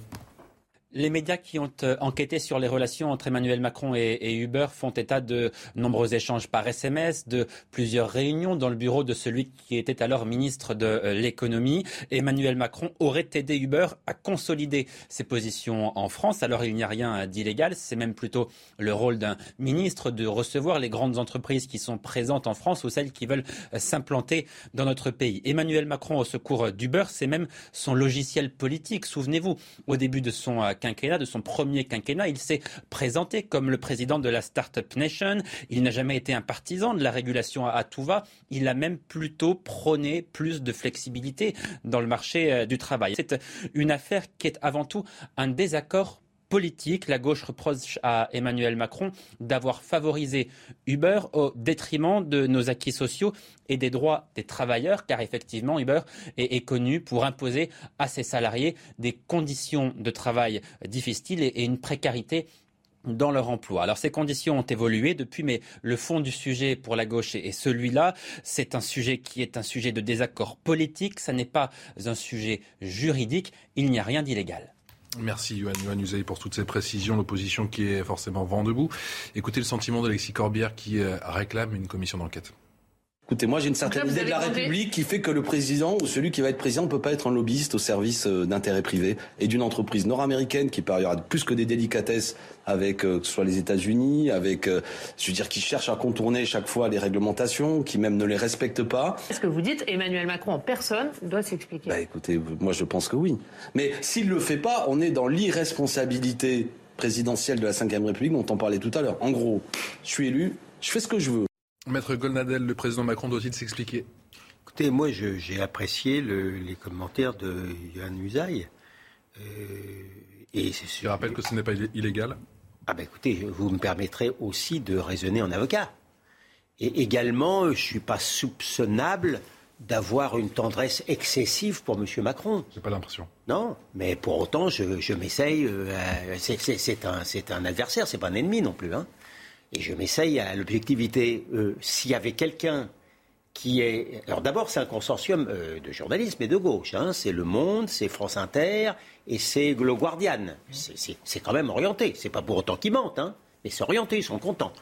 Les médias qui ont euh, enquêté sur les relations entre Emmanuel Macron et, Uber font état de nombreux échanges par SMS, de plusieurs réunions dans le bureau de celui qui était alors ministre de euh, l'économie. Emmanuel Macron aurait aidé Uber à consolider ses positions en France. Alors il n'y a rien d'illégal, c'est même plutôt le rôle d'un ministre de recevoir les grandes entreprises qui sont présentes en France ou celles qui veulent euh, s'implanter dans notre pays. Emmanuel Macron au secours d'Uber, c'est même son logiciel politique. Souvenez-vous, au début de son de son premier quinquennat, il s'est présenté comme le président de la Startup Nation. Il n'a jamais été un partisan de la régulation à, tout va. Il a même plutôt prôné plus de flexibilité dans le marché euh, du travail. C'est une affaire qui est avant tout un désaccord politique. La gauche reproche à Emmanuel Macron d'avoir favorisé Uber au détriment de nos acquis sociaux et des droits des travailleurs, car effectivement Uber est, connu pour imposer à ses salariés des conditions de travail difficiles et, une précarité dans leur emploi. Alors ces conditions ont évolué depuis, mais le fond du sujet pour la gauche est celui-là. C'est un sujet qui est un sujet de désaccord politique, ça n'est pas un sujet juridique, il n'y a rien d'illégal. Merci Yohann, Yohann pour toutes ces précisions. L'opposition qui est forcément vent debout. Écoutez le sentiment d'Alexis Corbière qui euh, réclame une commission d'enquête. Écoutez, moi j'ai une certaine idée de la République qui fait que le président ou celui qui va être président ne peut pas être un lobbyiste au service euh, d'intérêts privés et d'une entreprise nord-américaine qui par ailleurs a plus que des délicatesses avec euh, que ce soit les États-Unis, avec euh, je veux dire qui cherche à contourner chaque fois les réglementations, qui même ne les respecte pas. Est-ce que vous dites Emmanuel Macron en personne doit s'expliquer? Bah écoutez, moi je pense que oui. Mais s'il le fait pas, on est dans l'irresponsabilité présidentielle de la Ve République dont on parlait tout à l'heure. En gros, je suis élu, je fais ce que je veux. Maître Golnadel, le président Macron doit-il s'expliquer? Écoutez, moi j'ai apprécié les commentaires de Yann Usaï. Euh, et Je rappelle que ce n'est pas illégal. Ah ben écoutez, vous me permettrez aussi de raisonner en avocat. Et également, je ne suis pas soupçonnable d'avoir une tendresse excessive pour M. Macron. J'ai pas l'impression. Non, mais pour autant, je, m'essaye. Euh, c'est un, un adversaire, c'est pas un ennemi non plus. Hein et je m'essaye à l'objectivité. Euh, s'il y avait quelqu'un qui est. Alors d'abord, c'est un consortium euh, de journalisme et de gauche. Hein. C'est Le Monde, c'est France Inter et c'est Le Guardian. C'est quand même orienté. C'est pas pour autant qu'ils mentent, hein, mais c'est orienté, ils sont contents.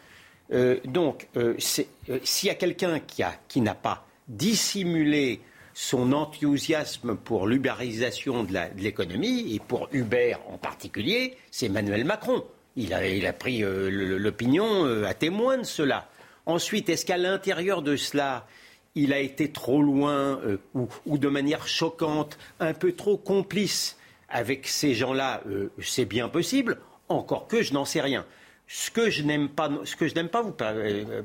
Euh, donc, s'il y a quelqu'un qui, qui n'a pas dissimulé son enthousiasme pour l'uberisation de l'économie, et pour Uber en particulier, c'est Emmanuel Macron. Il a, pris euh, l'opinion euh, à témoin de cela. Ensuite, est-ce qu'à l'intérieur de cela, il a été trop loin euh, ou, de manière choquante, un peu trop complice avec ces gens-là, c'est bien possible, encore que je n'en sais rien. Ce que je n'aime pas, ce que je n'aime pas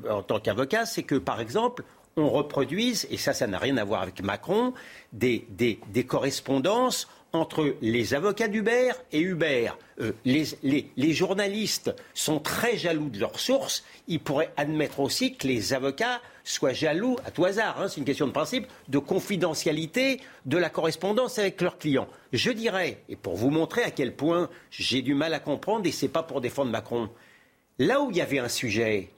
en tant qu'avocat, c'est que, par exemple, on reproduise, et ça, ça n'a rien à voir avec Macron, des correspondances entre les avocats d'Uber et Uber. Euh, les, journalistes sont très jaloux de leurs sources. Ils pourraient admettre aussi que les avocats soient jaloux, à tout hasard, hein, c'est une question de principe, de confidentialité de la correspondance avec leurs clients. Je dirais, et pour vous montrer à quel point j'ai du mal à comprendre, et ce n'est pas pour défendre Macron, là où il y avait un sujet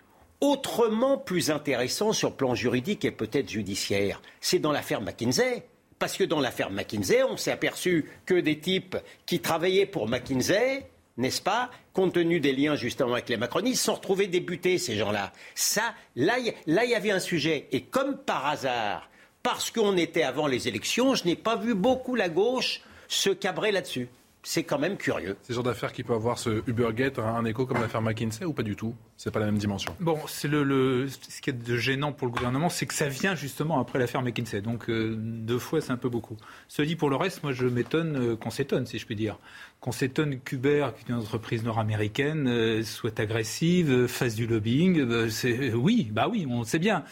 autrement plus intéressant sur le plan juridique et peut-être judiciaire, c'est dans l'affaire McKinsey. Parce que dans l'affaire McKinsey, on s'est aperçu que des types qui travaillaient pour McKinsey, n'est-ce pas, compte tenu des liens justement avec les macronistes, sont retrouvés débutés, ces gens-là. Ça, là, il y avait un sujet. Et comme par hasard, parce qu'on était avant les élections, je n'ai pas vu beaucoup la gauche se cabrer là-dessus c'est quand même curieux. Ces genres d'affaires qui peuvent avoir ce Ubergate, un, un écho comme l'affaire McKinsey ou pas du tout? C'est pas la même dimension. Bon, c'est le, ce qui est de gênant pour le gouvernement, c'est que ça vient justement après l'affaire McKinsey. Donc euh, deux fois, c'est un peu beaucoup. Ce dit, pour le reste, moi je m'étonne euh, qu'on s'étonne, si je puis dire. Qu'on s'étonne qu'Uber, qui est une entreprise nord-américaine, euh, soit agressive, fasse du lobbying. c'est oui, bah oui, on le sait bien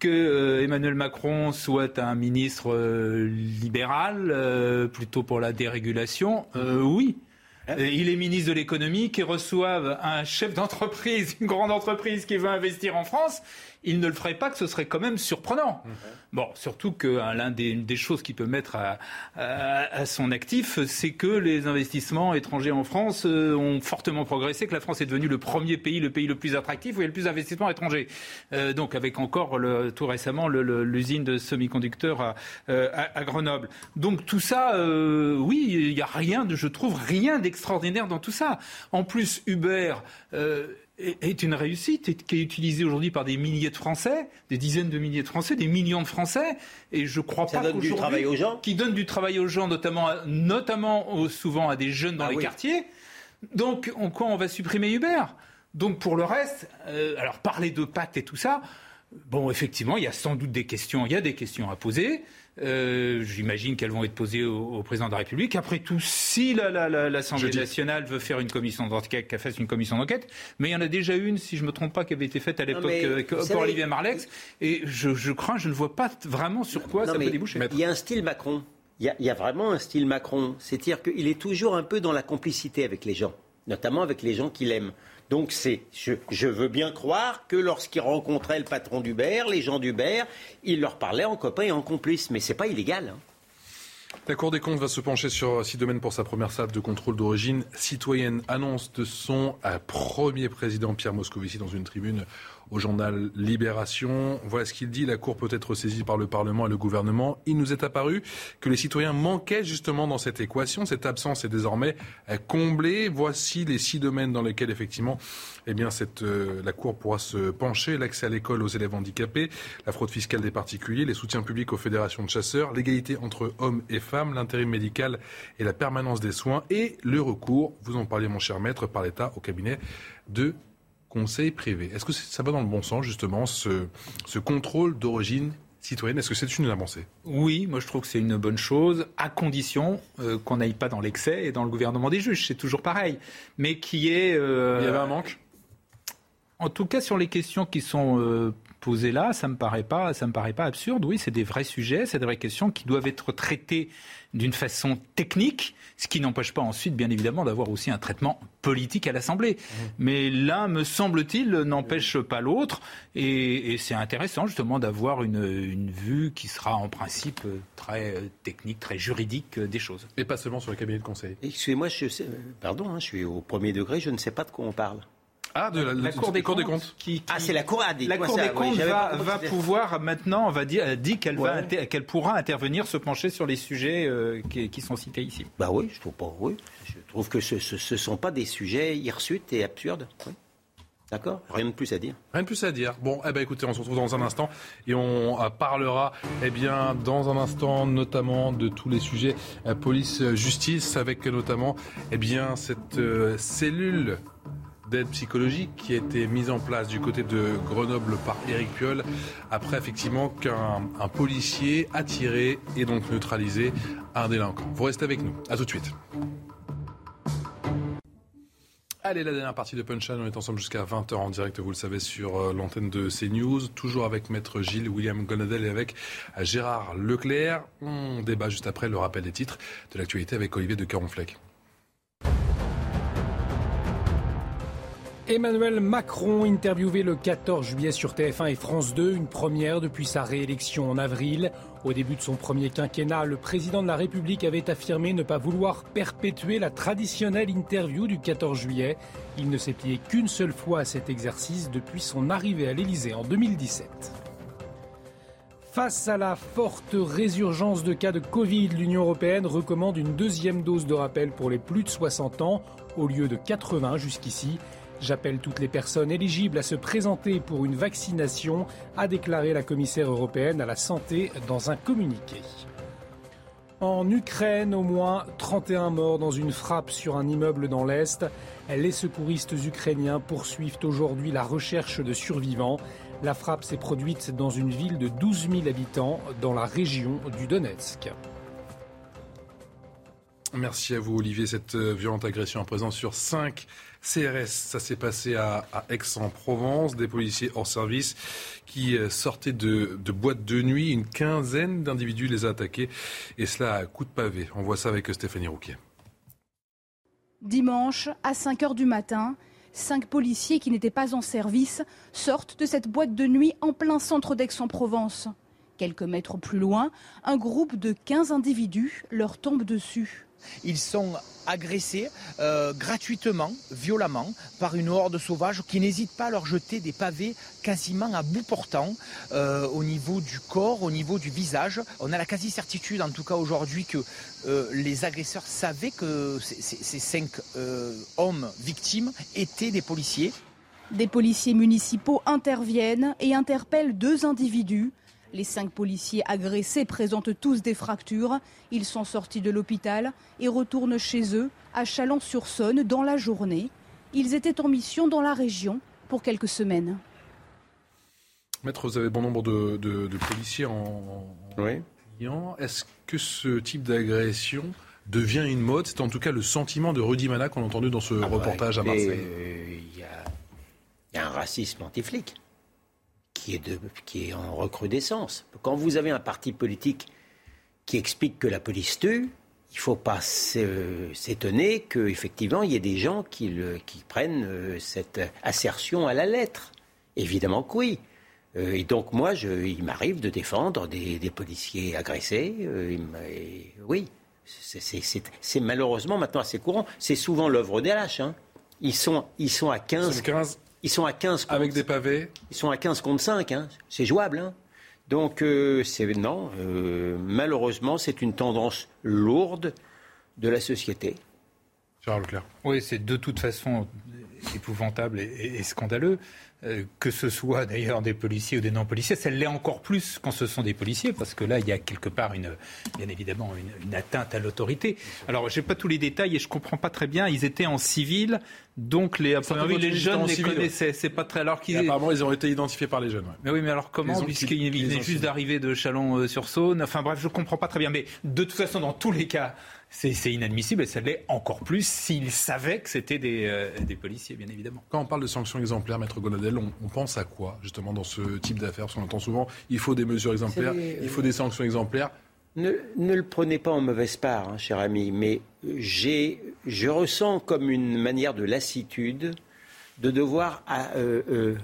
que euh, Emmanuel Macron soit un ministre euh, libéral, euh, plutôt pour la dérégulation, oui. Hein il est ministre de l'économie, qui reçoive un chef d'entreprise, une grande entreprise qui veut investir en France il ne le ferait pas, que ce serait quand même surprenant. Bon, surtout que hein, l'un des, des, choses qu'il peut mettre à, son actif, c'est que les investissements étrangers en France euh, ont fortement progressé, que la France est devenue le premier pays, le pays le plus attractif où il y a le plus d'investissements étrangers. Euh, donc avec encore le, tout récemment l'usine de semi-conducteurs à, euh, à, Grenoble. Donc tout ça, oui, il n'y a rien, de, je trouve rien d'extraordinaire dans tout ça. En plus, Uber est une réussite et qui est utilisée aujourd'hui par des milliers de Français, des dizaines de milliers de Français, des millions de Français. Et je crois Ça pas donne du travail aux gens. Qui donne du travail aux gens, notamment, notamment souvent à des jeunes dans ah les quartiers. Donc, quoi on va supprimer Uber? Donc, pour le reste, euh, alors parler de pacte et tout ça. Bon, effectivement, il y a sans doute des questions, il y a des questions à poser. Euh, j'imagine qu'elles vont être posées au, président de la République. Après tout, si l'Assemblée nationale veut faire une commission d'enquête, qu'elle fasse une commission d'enquête. Mais il y en a déjà une, si je ne me trompe pas, qui avait été faite à l'époque euh, pour Olivier Marlex. Et je, crains, je ne vois pas vraiment sur quoi ça peut déboucher. Il y a un style Macron. Il y, a, vraiment un style Macron. C'est-à-dire qu'il est toujours un peu dans la complicité avec les gens, notamment avec les gens qu'il aime. Donc c'est, je, veux bien croire que lorsqu'il rencontrait le patron d'Uber, les gens d'Uber, il leur parlait en copain et en complice, mais c'est pas illégal. Hein. La Cour des comptes va se pencher sur six domaines pour sa première salle de contrôle d'origine citoyenne. Annonce de son euh, premier président Pierre Moscovici dans une tribune au journal Libération. Voilà ce qu'il dit. La Cour peut être saisie par le Parlement et le gouvernement. Il nous est apparu que les citoyens manquaient justement dans cette équation. Cette absence est désormais comblée. Voici les six domaines dans lesquels effectivement eh euh, la Cour pourra se pencher. L'accès à l'école aux élèves handicapés, la fraude fiscale des particuliers, les soutiens publics aux fédérations de chasseurs, l'égalité entre hommes et femmes, l'intérim médical et la permanence des soins et le recours, vous en parliez mon cher maître, par l'État au cabinet de conseil privé. Est-ce que ça va dans le bon sens, justement, ce, ce contrôle d'origine citoyenne? Est-ce que c'est une avancée? Oui, moi je trouve que c'est une bonne chose, à condition euh, qu'on n'aille pas dans l'excès et dans le gouvernement des juges. C'est toujours pareil. Mais qui est. Euh, Il y avait un manque? En tout cas, sur les questions qui sont euh, posées là, ça me paraît pas, ça me paraît pas absurde. Oui, c'est des vrais sujets, c'est des vraies questions qui doivent être traitées d'une façon technique, ce qui n'empêche pas ensuite, bien évidemment, d'avoir aussi un traitement politique à l'Assemblée. Mmh. Mais l'un, me semble-t-il, n'empêche pas l'autre, et, c'est intéressant justement d'avoir une, vue qui sera en principe très technique, très juridique des choses. Et pas seulement sur le cabinet de conseil. Excusez-moi, je pardon, hein, je suis au premier degré, je ne sais pas de quoi on parle. Ah, de la, Cour des, comptes. Qui, ah, c'est la Cour, des, la cour des comptes va, pouvoir maintenant, on va dire, dit qu'elle va, qu'elle pourra intervenir, se pencher sur les sujets euh, qui, sont cités ici. Bah oui, je trouve pas. Oui, je trouve que ce ne sont pas des sujets hirsutes et absurdes. D'accord? Rien de plus à dire. Rien de plus à dire. Bon, eh ben écoutez, on se retrouve dans un instant et on euh, parlera, eh bien, dans un instant, notamment de tous les sujets euh, police-justice, avec notamment, eh bien, cette cellule d'aide psychologique qui a été mise en place du côté de Grenoble par Éric Piolle après effectivement qu'un policier a tiré et donc neutralisé un délinquant. Vous restez avec nous. À tout de suite. Allez, la dernière partie de Punchline, on est ensemble jusqu'à 20h en direct, vous le savez, sur euh, l'antenne de CNews, toujours avec Maître Gilles, William Gonadel et avec euh, Gérard Leclerc. On débat juste après le rappel des titres de l'actualité avec Olivier de Caronfleck. Emmanuel Macron, interviewé le 14 juillet sur TF1 et France 2, une première depuis sa réélection en avril. Au début de son premier quinquennat, le président de la République avait affirmé ne pas vouloir perpétuer la traditionnelle interview du 14 juillet. Il ne s'est plié qu'une seule fois à cet exercice depuis son arrivée à l'Élysée en 2017. Face à la forte résurgence de cas de Covid, l'Union européenne recommande une deuxième dose de rappel pour les plus de 60 ans au lieu de 80 jusqu'ici. J'appelle toutes les personnes éligibles à se présenter pour une vaccination, a déclaré la commissaire européenne à la santé dans un communiqué. En Ukraine, au moins 31 morts dans une frappe sur un immeuble dans l'Est. Les secouristes ukrainiens poursuivent aujourd'hui la recherche de survivants. La frappe s'est produite dans une ville de 12 000 habitants dans la région du Donetsk. Merci à vous Olivier. Cette euh, violente agression à présent sur 5 CRS, ça s'est passé à, Aix-en-Provence, des policiers hors service qui euh, sortaient de, de boîtes de nuit. Une quinzaine d'individus les a attaqués et cela à coup de pavé. On voit ça avec Stéphanie Rouquet. Dimanche, à 5 heures du matin, cinq policiers qui n'étaient pas en service sortent de cette boîte de nuit en plein centre d'Aix-en-Provence. Quelques mètres plus loin, un groupe de 15 individus leur tombe dessus. Ils sont agressés euh, gratuitement, violemment, par une horde sauvage qui n'hésite pas à leur jeter des pavés quasiment à bout portant euh, au niveau du corps, au niveau du visage. On a la quasi-certitude, en tout cas aujourd'hui, que euh, les agresseurs savaient que ces cinq hommes victimes étaient des policiers. Des policiers municipaux interviennent et interpellent deux individus les cinq policiers agressés présentent tous des fractures. Ils sont sortis de l'hôpital et retournent chez eux à Chalon-sur-Saône dans la journée. Ils étaient en mission dans la région pour quelques semaines. Maître, vous avez bon nombre de, policiers en, oui. Est-ce que ce type d'agression devient une mode? C'est en tout cas le sentiment de Rudy Mana qu'on a entendu dans ce ah bah, reportage à Marseille. Euh, il y, a un racisme anti-flic qui est, en recrudescence. Quand vous avez un parti politique qui explique que la police tue, il ne faut pas s'étonner qu'effectivement, il y ait des gens qui, prennent euh, cette assertion à la lettre. Évidemment que oui. Euh, et donc, moi, il m'arrive de défendre des, policiers agressés. Euh, oui, c'est malheureusement maintenant assez courant. C'est souvent l'œuvre des lâches. Hein. Ils, sont, ils sont à 15, 15 ils sont à 15 contre, Avec des pavés Ils sont à 15 contre 5, hein. c'est jouable. Hein. Donc, euh, c'est non, euh, malheureusement, c'est une tendance lourde de la société. Charles Leclerc. Oui, c'est de toute façon épouvantable et scandaleux. Euh, que ce soit d'ailleurs des policiers ou des non-policiers, ça l'est encore plus quand ce sont des policiers, parce que là, il y a quelque part, une, bien évidemment, une, atteinte à l'autorité. Alors, je n'ai pas tous les détails et je ne comprends pas très bien. Ils étaient en civil, donc les, les jeunes les connaissaient. C'est pas très. Alors qu'ils... Apparemment, ils ont été identifiés par les jeunes. Mais oui, mais alors comment Puisqu'ils venaient juste d'arriver de Chalon-sur-Saône. Enfin bref, je ne comprends pas très bien. Mais de toute façon, dans tous les cas, c'est inadmissible et ça l'est encore plus s'ils savaient que c'était des, euh, des, policiers, bien évidemment. Quand on parle de sanctions exemplaires, Maître Gonadel, on, pense à quoi, justement, dans ce type d'affaires? Parce qu'on entend souvent, il faut des mesures exemplaires, il faut des sanctions exemplaires. Ne, ne le prenez pas en mauvaise part, hein, cher ami, mais je ressens comme une manière de lassitude de devoir euh, euh,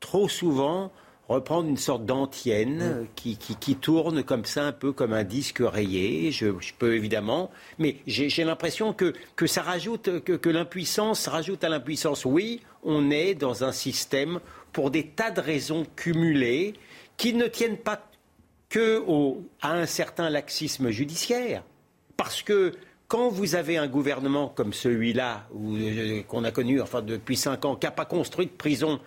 trop souvent reprendre une sorte d'antienne mm. qui, qui, tourne comme ça, un peu comme un disque rayé. Je, peux évidemment, mais j'ai l'impression que, que ça rajoute, que, que l'impuissance rajoute à l'impuissance. Oui, on est dans un système pour des tas de raisons cumulées qui ne tiennent pas que au, à un certain laxisme judiciaire. Parce que quand vous avez un gouvernement comme celui-là, euh, qu'on a connu enfin, depuis cinq ans, qui n'a pas construit de prison,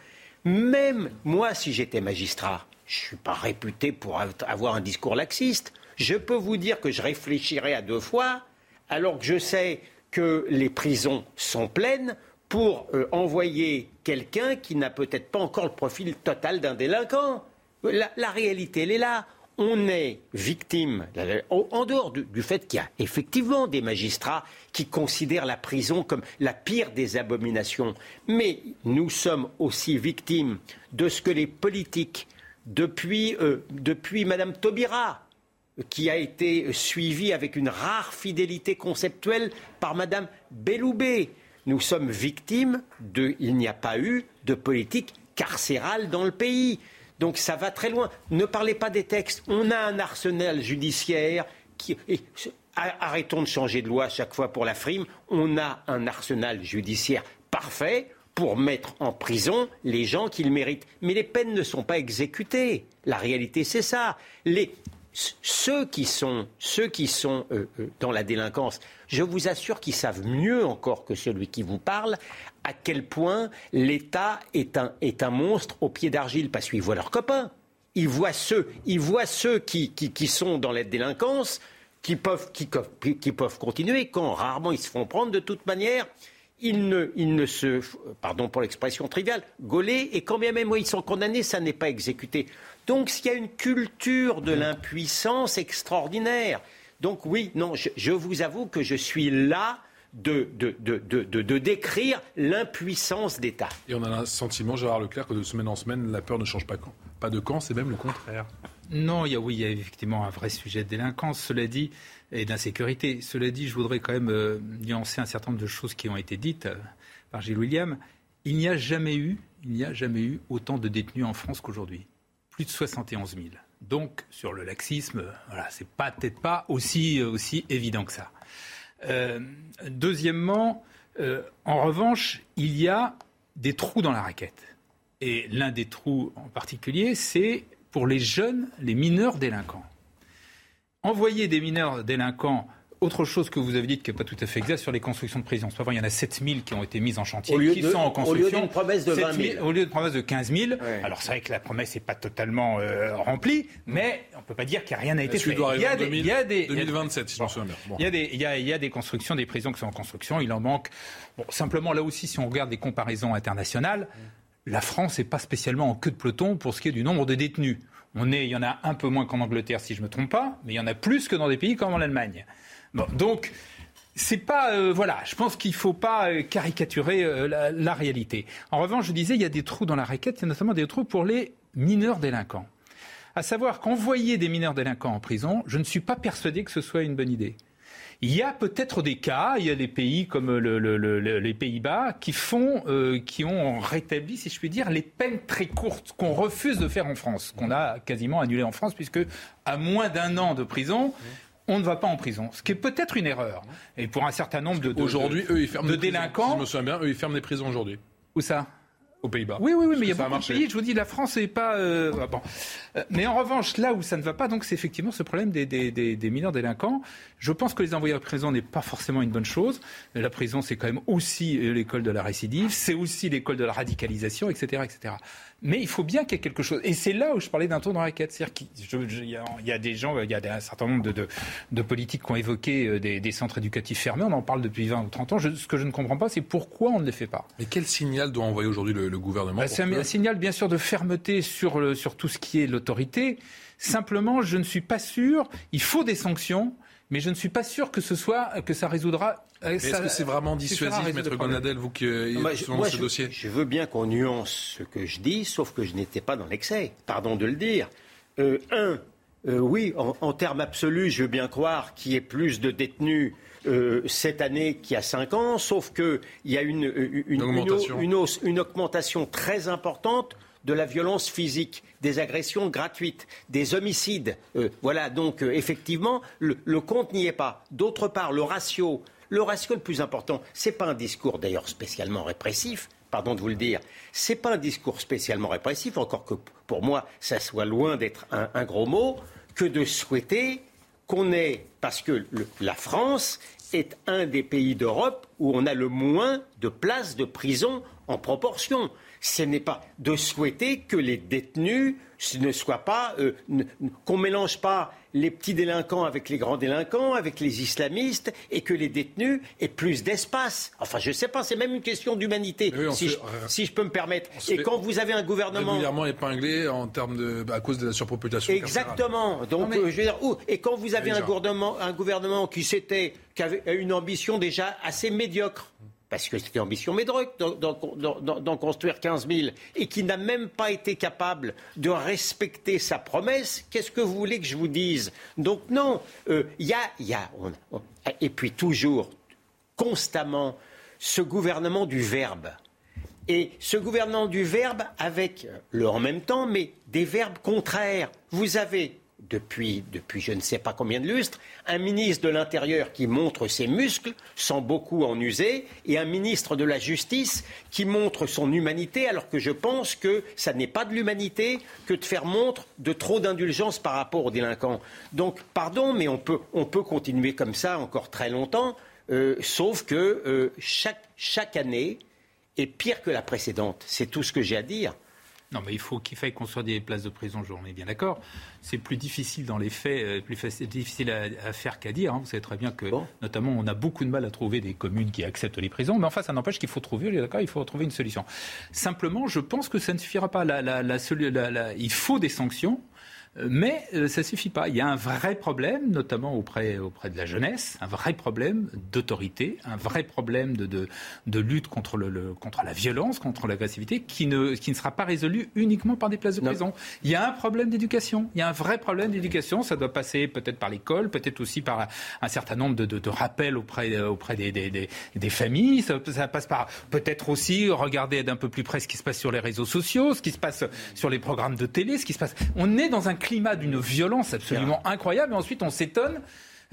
même moi, si j'étais magistrat, je ne suis pas réputé pour avoir un discours laxiste. Je peux vous dire que je réfléchirais à deux fois, alors que je sais que les prisons sont pleines pour euh, envoyer quelqu'un qui n'a peut-être pas encore le profil total d'un délinquant. La, la réalité, elle est là on est victime, en dehors du, fait qu'il y a effectivement des magistrats qui considèrent la prison comme la pire des abominations, mais nous sommes aussi victimes de ce que les politiques, depuis, euh, depuis Madame Taubira, qui a été suivie avec une rare fidélité conceptuelle par Madame Belloubet, nous sommes victimes de. Il n'y a pas eu de politique carcérale dans le pays. Donc ça va très loin. Ne parlez pas des textes. On a un arsenal judiciaire qui. arrêtons de changer de loi à chaque fois pour la frime. On a un arsenal judiciaire parfait pour mettre en prison les gens qui le méritent. Mais les peines ne sont pas exécutées. La réalité, c'est ça. Les, ceux qui sont, ceux qui sont euh, euh, dans la délinquance, je vous assure qu'ils savent mieux encore que celui qui vous parle à quel point l'État est un, est un monstre au pied d'argile, parce qu'ils voient leurs copains. Ils voient ceux, ils voient ceux qui, qui, sont dans la délinquance, qui peuvent, qui, qui peuvent continuer, quand rarement ils se font prendre de toute manière. Ils ne, ils ne se, pardon pour l'expression triviale, gauler, et quand bien même ils sont condamnés, ça n'est pas exécuté. Donc s'il y a une culture de l'impuissance extraordinaire. Donc oui, non, je, vous avoue que je suis là de, de, de, de décrire l'impuissance d'État. Et on a un sentiment, Gérard Leclerc, que de semaine en semaine, la peur ne change pas, quand. pas de camp, c'est même le contraire. Non, il y a, oui, il y a effectivement un vrai sujet de délinquance, cela dit, et d'insécurité. Cela dit, je voudrais quand même euh, nuancer un certain nombre de choses qui ont été dites euh, par Gilles William. Il n'y a jamais eu, il n'y a jamais eu autant de détenus en France qu'aujourd'hui plus de 71 000. Donc, sur le laxisme, voilà, c'est peut-être pas aussi, aussi évident que ça. Euh, deuxièmement, euh, en revanche, il y a des trous dans la raquette. Et l'un des trous en particulier, c'est pour les jeunes, les mineurs délinquants. Envoyer des mineurs délinquants autre chose que vous avez dit qui n'est pas tout à fait exact sur les constructions de prisons. C'est pas vrai, il y en a 7000 qui ont été mises en chantier, qui sont en construction. Au lieu d'une promesse de 20 000. au lieu de promesse de 15 000. Alors c'est vrai que la promesse n'est pas totalement euh, remplie, mais on ne peut pas dire qu'il n'y a rien à été fait. Il y a des, il y a des 2027, si je me souviens bien. Il, y a des, il, y a, il y a des constructions, des prisons qui sont en construction. Il en manque. Bon, simplement là aussi, si on regarde des comparaisons internationales, la France n'est pas spécialement en queue de peloton pour ce qui est du nombre de détenus. On est, il y en a un peu moins qu'en Angleterre, si je ne me trompe pas, mais il y en a plus que dans des pays comme en Allemagne donc, c'est pas euh, voilà, je pense qu'il faut pas euh, caricaturer euh, la, réalité. En revanche, je disais il y a des trous dans la raquette, c'est notamment des trous pour les mineurs délinquants. À savoir qu'envoyer des mineurs délinquants en prison, je ne suis pas persuadé que ce soit une bonne idée. Il y a peut-être des cas, il y a des pays comme les Pays-Bas qui font, qui ont rétabli, si je puis dire, les peines très courtes qu'on refuse de faire en France, qu'on a quasiment annulées en France, puisque à moins d'un an de prison, on ne va pas en prison, ce qui est peut-être une erreur. Et pour un certain nombre de, aujourd'hui, eux, ils ferment de délinquants, je me souviens bien, eux, ils ferment les prisons aujourd'hui. Où ça? Aux Pays-Bas. Oui, oui, oui, mais il y a beaucoup de pays. Je vous dis, la France n'est pas. Euh, ah, bon. Euh, mais en revanche, là où ça ne va pas, donc, c'est effectivement ce problème des, des, mineurs délinquants. Je pense que les envoyer en prison n'est pas forcément une bonne chose. La prison, c'est quand même aussi euh, l'école de la récidive, c'est aussi l'école de la radicalisation, etc., etc. Mais il faut bien qu'il y ait quelque chose. Et c'est là où je parlais d'un tour dans la raquette. C'est-à-dire qu'il y, a des gens, il y a un certain nombre de, de, politiques qui ont évoqué euh, des, centres éducatifs fermés. On en parle depuis 20 ou 30 ans. ce que je ne comprends pas, c'est pourquoi on ne les fait pas. Mais quel signal doit envoyer aujourd'hui le, gouvernement bah, C'est un, signal, bien sûr, de fermeté sur, le, sur tout ce qui est l'autorité. Simplement, je ne suis pas sûr. Il faut des sanctions mais je ne suis pas sûr que ce soit que ça résoudra. Euh, est-ce que c'est vraiment dissuasif, Maître Gonadel, vous qui êtes dans ce dossier Je veux bien qu'on nuance ce que je dis, sauf que je n'étais pas dans l'excès. Pardon de le dire. Euh, un, euh, oui, en, termes absolus, je veux bien croire qu'il y ait plus de détenus cette année qu'il y a cinq ans, sauf qu'il y a une, une, une augmentation très importante de la violence physique, des agressions gratuites, des homicides. Euh, voilà, donc euh, effectivement, le, compte n'y est pas. D'autre part, le ratio, le ratio le plus important, ce n'est pas un discours d'ailleurs spécialement répressif, pardon de vous le dire, ce n'est pas un discours spécialement répressif, encore que pour moi, ça soit loin d'être un, gros mot, que de souhaiter qu'on ait, parce que la France est un des pays d'Europe où on a le moins de places de prison en proportion. ce n'est pas de souhaiter que les détenus ne soient pas, euh, qu'on mélange pas les petits délinquants avec les grands délinquants, avec les islamistes, et que les détenus aient plus d'espace. Enfin, je ne sais pas, c'est même une question d'humanité, si, je peux me permettre. Et quand vous avez un gouvernement régulièrement épinglé en termes de à cause de la surpopulation. Exactement. Donc, euh, je veux dire, et quand vous avez un gouvernement, un gouvernement qui s'était, qui avait une ambition déjà assez médiocre parce que c'était ambition médroque d'en construire 15 000, et qui n'a même pas été capable de respecter sa promesse, qu'est-ce que vous voulez que je vous dise? Donc non, euh, il y a... Et puis toujours, constamment, ce gouvernement du verbe. Et ce gouvernement du verbe avec le en même temps, mais des verbes contraires. Vous avez depuis, je ne sais pas combien de lustres, un ministre de l'Intérieur qui montre ses muscles sans beaucoup en user, et un ministre de la Justice qui montre son humanité, alors que je pense que ça n'est pas de l'humanité que de faire montre de trop d'indulgence par rapport aux délinquants. Donc, pardon, mais on peut, on peut continuer comme ça encore très longtemps, euh, sauf que euh, chaque, chaque année est pire que la précédente. C'est tout ce que j'ai à dire. Non, mais il faut qu'il faille construire des places de prison, je remets bien d'accord. C'est plus difficile dans les faits, euh, plus difficile à, faire qu'à dire. Hein. Vous savez très bien que, notamment, on a beaucoup de mal à trouver des communes qui acceptent les prisons. Mais enfin, ça n'empêche qu'il faut trouver, d'accord, il faut trouver une solution. Simplement, je pense que ça ne suffira pas. il faut des sanctions. Mais euh, ça ne suffit pas. Il y a un vrai problème, notamment auprès, auprès de la jeunesse, un vrai problème d'autorité, un vrai problème de, de, de lutte contre, le, contre la violence, contre l'agressivité, qui ne, qui ne sera pas résolu uniquement par des places de prison. Il y a un problème d'éducation. Il y a un vrai problème d'éducation. Ça doit passer peut-être par l'école, peut-être aussi par un certain nombre de, de, rappels auprès, auprès des, des, des, des familles. Ça, ça, passe par peut-être aussi regarder d'un peu plus près ce qui se passe sur les réseaux sociaux, ce qui se passe sur les programmes de télé, ce qui se passe. On est dans un climat d'une violence absolument incroyable. Et ensuite, on s'étonne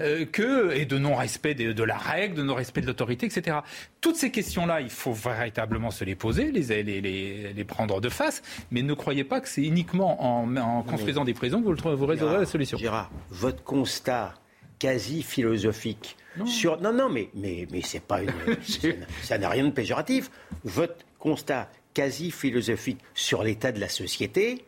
euh, que, et de non-respect de, la règle, de non-respect de l'autorité, etc. Toutes ces questions-là, il faut véritablement se les poser, les, les, les, prendre de face, mais ne croyez pas que c'est uniquement en, construisant des prisons que vous, vous résoudrez la solution. Gérard, votre constat quasi philosophique non. sur... Non, non, mais, mais, mais c'est pas une... ça n'a rien de péjoratif. Votre constat quasi philosophique sur l'état de la société,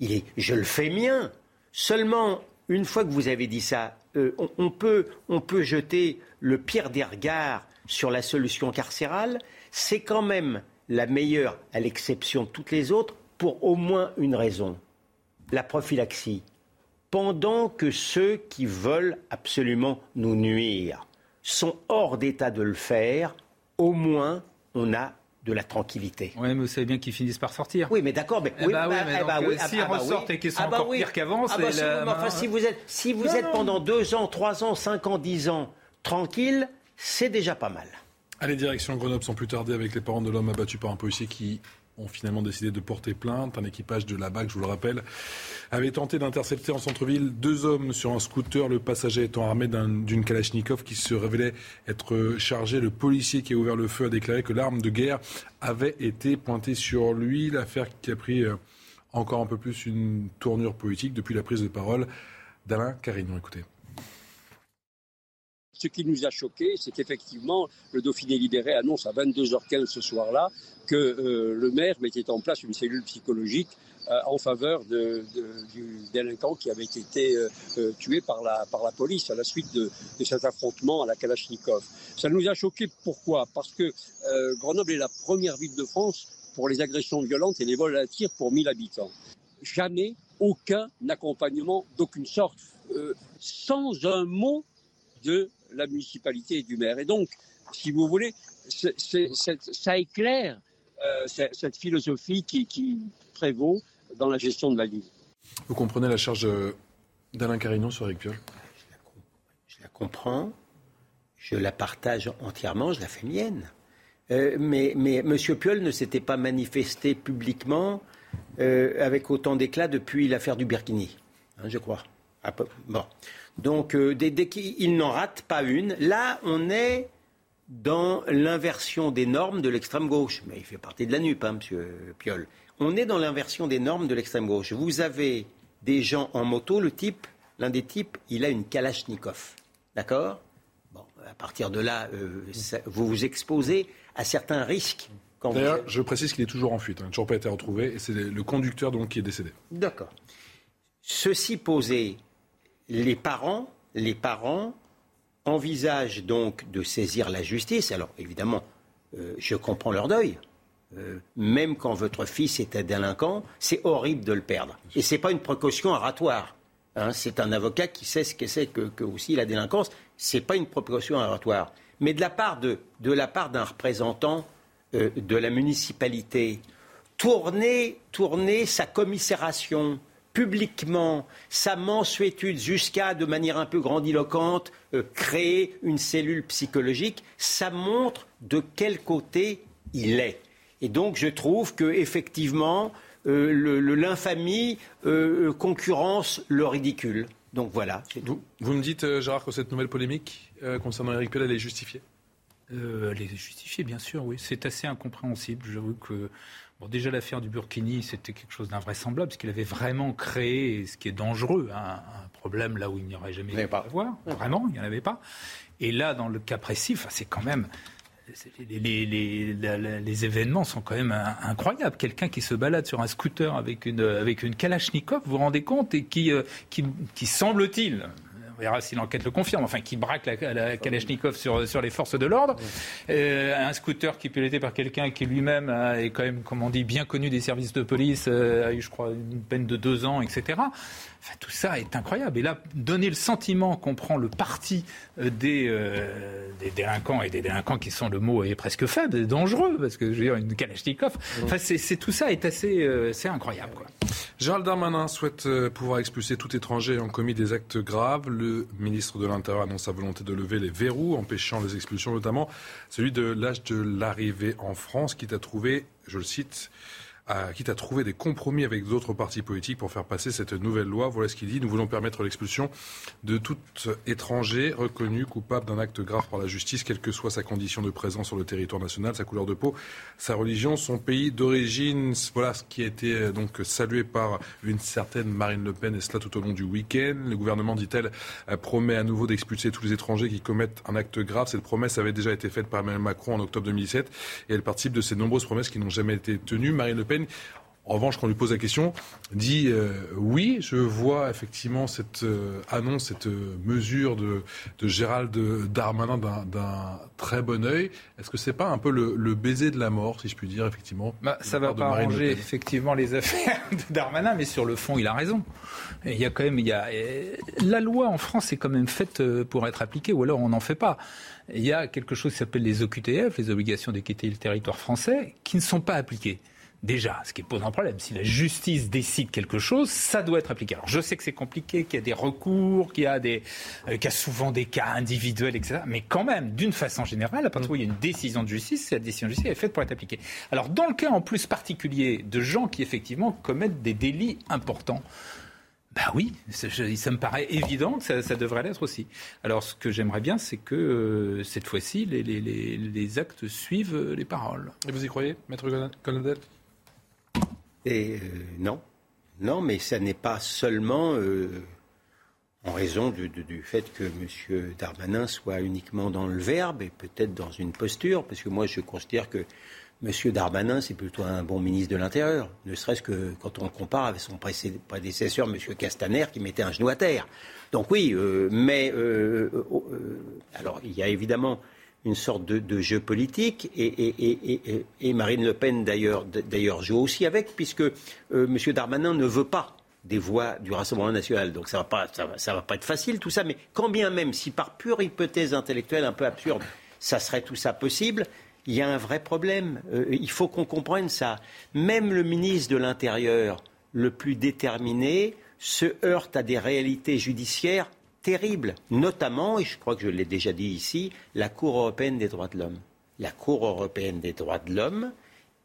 il est, je le fais mien. Seulement, une fois que vous avez dit ça, euh, on, peut, on peut jeter le pire des regards sur la solution carcérale. C'est quand même la meilleure, à l'exception de toutes les autres, pour au moins une raison la prophylaxie. Pendant que ceux qui veulent absolument nous nuire sont hors d'état de le faire, au moins on a de la tranquillité. Oui, mais vous savez bien qu'ils finissent par sortir. Oui, mais d'accord, mais, eh bah, oui, mais, bah, oui, s'ils ah bah ressortent et qu'ils sont encore pires qu'avant, c'est si, enfin, si vous êtes, si vous êtes pendant deux ans, trois ans, cinq ans, dix ans tranquille, c'est déjà pas mal. Allez, direction Grenoble sans plus tarder avec les parents de l'homme abattu par un policier qui ont finalement décidé de porter plainte. Un équipage de la BAC, je vous le rappelle, avait tenté d'intercepter en centre-ville deux hommes sur un scooter, le passager étant armé d'une Kalachnikov qui se révélait être chargé. Le policier qui a ouvert le feu a déclaré que l'arme de guerre avait été pointée sur lui. L'affaire qui a pris euh, encore un peu plus une tournure politique depuis la prise de parole d'Alain Carignon. Écoutez. Ce qui nous a choqué, c'est qu'effectivement, le Dauphiné libéré annonce à 22h15 ce soir-là que euh, le maire mettait en place une cellule psychologique euh, en faveur du délinquant qui avait été euh, tué par la, la police à la suite de, cet affrontement à la Kalachnikov. Ça nous a choqué. Pourquoi? Parce que Grenoble est la première ville de France pour les agressions violentes et les vols à tir pour 1000 habitants. Jamais aucun accompagnement d'aucune sorte, sans un mot de la municipalité et du maire. Et donc, si vous voulez, ça éclaire euh, cette philosophie qui, prévaut dans la gestion de la ville. Vous comprenez la charge euh, d'Alain Carignon sur Eric Piolle? Je la, comprends, je la partage entièrement, je la fais mienne. Euh, mais, mais M. Piolle ne s'était pas manifesté publiquement avec autant d'éclat depuis l'affaire du Burkini, hein, je crois. Bon. Donc, dès, dès qu'il n'en rate pas une, là, on est dans l'inversion des normes de l'extrême gauche. Mais il fait partie de la NUP, hein, M. Piolle. On est dans l'inversion des normes de l'extrême gauche. Vous avez des gens en moto, le type, l'un des types, il a une Kalachnikov. D'accord? Bon, à partir de là, euh, vous vous exposez à certains risques D'ailleurs, je précise qu'il est toujours en fuite, hein. il n'a toujours pas été retrouvé, et c'est le conducteur donc qui est décédé. D'accord. Ceci posé, les parents, les parents envisagent donc de saisir la justice. Alors évidemment, euh, je comprends leur deuil. Euh, même quand votre fils est un délinquant, c'est horrible de le perdre. Et ce n'est pas une précaution oratoire. Hein. c'est un avocat qui sait ce que c'est que, aussi la délinquance. Ce n'est pas une précaution oratoire. Mais de la part de, de la part d'un représentant euh, de la municipalité, tourner, tourner sa commisération publiquement, sa mensuétude jusqu'à, de manière un peu grandiloquente, créer une cellule psychologique, ça montre de quel côté il est. Et donc je trouve que effectivement euh, l'infamie euh, concurrence le ridicule. Donc voilà. Vous, vous, me dites, euh, Gérard, que cette nouvelle polémique concernant Eric Pell, elle est justifiée? Elle est justifiée, bien sûr, oui. C'est assez incompréhensible. J'avoue que Bon, déjà, l'affaire du Burkini, c'était quelque chose d'invraisemblable, parce qu'il avait vraiment créé ce qui est dangereux, hein, un problème là où il n'y aurait jamais eu à avoir. Vraiment, il n'y en avait pas. Et là, dans le cas précis, c'est quand même les, événements sont quand même incroyables. Quelqu'un qui se balade sur un scooter avec une, avec une Kalachnikov, vous vous rendez compte, et qui, euh, qui, qui semble-t-il, on verra si l'enquête le confirme, enfin qui braque la, Kalachnikov sur, sur les forces de l'ordre. Euh, un scooter qui est piloté par quelqu'un qui lui-même est quand même, comme on dit, bien connu des services de police, euh, a eu, je crois, une peine de deux ans, etc tout ça est incroyable. Et là, donner le sentiment qu'on prend le parti euh, des, euh, des, délinquants, et des délinquants qui sont, le mot est presque faible, dangereux, parce que je veux dire, une Kalachnikov, enfin, c'est, tout ça est assez euh, c'est incroyable. Quoi. Gérald Darmanin souhaite pouvoir expulser tout étranger ayant commis des actes graves. Le ministre de l'Intérieur annonce sa volonté de lever les verrous, empêchant les expulsions, notamment celui de l'âge de l'arrivée en France, qui t'a trouvé, je le cite, quitte à trouver des compromis avec d'autres partis politiques pour faire passer cette nouvelle loi. Voilà ce qu'il dit. Nous voulons permettre l'expulsion de tout étranger reconnu coupable d'un acte grave par la justice, quelle que soit sa condition de présence sur le territoire national, sa couleur de peau, sa religion, son pays d'origine. Voilà ce qui a été euh, donc salué par une certaine Marine Le Pen et cela tout au long du week-end. Le gouvernement, dit-elle, euh, promet à nouveau d'expulser tous les étrangers qui commettent un acte grave. Cette promesse avait déjà été faite par Emmanuel Macron en octobre 2017 et elle participe de ces nombreuses promesses qui n'ont jamais été tenues. Marine Le Pen en revanche, quand on lui pose la question, dit euh, oui, je vois effectivement cette euh, annonce, cette euh, mesure de, Gérald Darmanin d'un très bon oeil. Est-ce que c'est pas un peu le, baiser de la mort, si je puis dire, effectivement bah, Ça va pas arranger effectivement les affaires de Darmanin, mais sur le fond, il a raison. il y a quand même, il y a la loi en France est quand même faite pour être appliquée, ou alors on n'en fait pas. Il y a quelque chose qui s'appelle les OQTF, les obligations de quitter le territoire français, qui ne sont pas appliquées. Déjà, ce qui pose un problème, si la justice décide quelque chose, ça doit être appliqué. Alors je sais que c'est compliqué, qu'il y a des recours, qu'il y a, euh, souvent des cas individuels, etc. Mais quand même, d'une façon générale, à partir où il y a une décision de justice, cette décision de justice est faite pour être appliquée. Alors dans le cas en plus particulier de gens qui effectivement commettent des délits importants, bah oui, ça, me paraît évident que ça, devrait l'être aussi. Alors ce que j'aimerais bien, c'est que euh, cette fois-ci, les, actes suivent les paroles. Et vous y croyez, Maître Colonel euh, non, non, mais ça n'est pas seulement euh, en raison du, fait que M. Darmanin soit uniquement dans le verbe et peut-être dans une posture, parce que moi je considère que M. Darmanin, c'est plutôt un bon ministre de l'Intérieur, ne serait-ce que quand on compare avec son prédécesseur, M. Castaner, qui mettait un genou à terre. Donc oui, euh, mais alors il y a évidemment une sorte de, jeu politique. Et, Marine Le Pen, d'ailleurs, joue aussi avec, puisque euh, M. Darmanin ne veut pas des voix du Rassemblement national. Donc ça ne va, pas être facile tout ça, mais quand bien même, si par pure hypothèse intellectuelle un peu absurde, ça serait tout ça possible, il y a un vrai problème. Euh, il faut qu'on comprenne ça. Même le ministre de l'Intérieur, le plus déterminé, se heurte à des réalités judiciaires terrible, notamment, et je crois que je l'ai déjà dit ici, la Cour européenne des droits de l'homme. La Cour européenne des droits de l'homme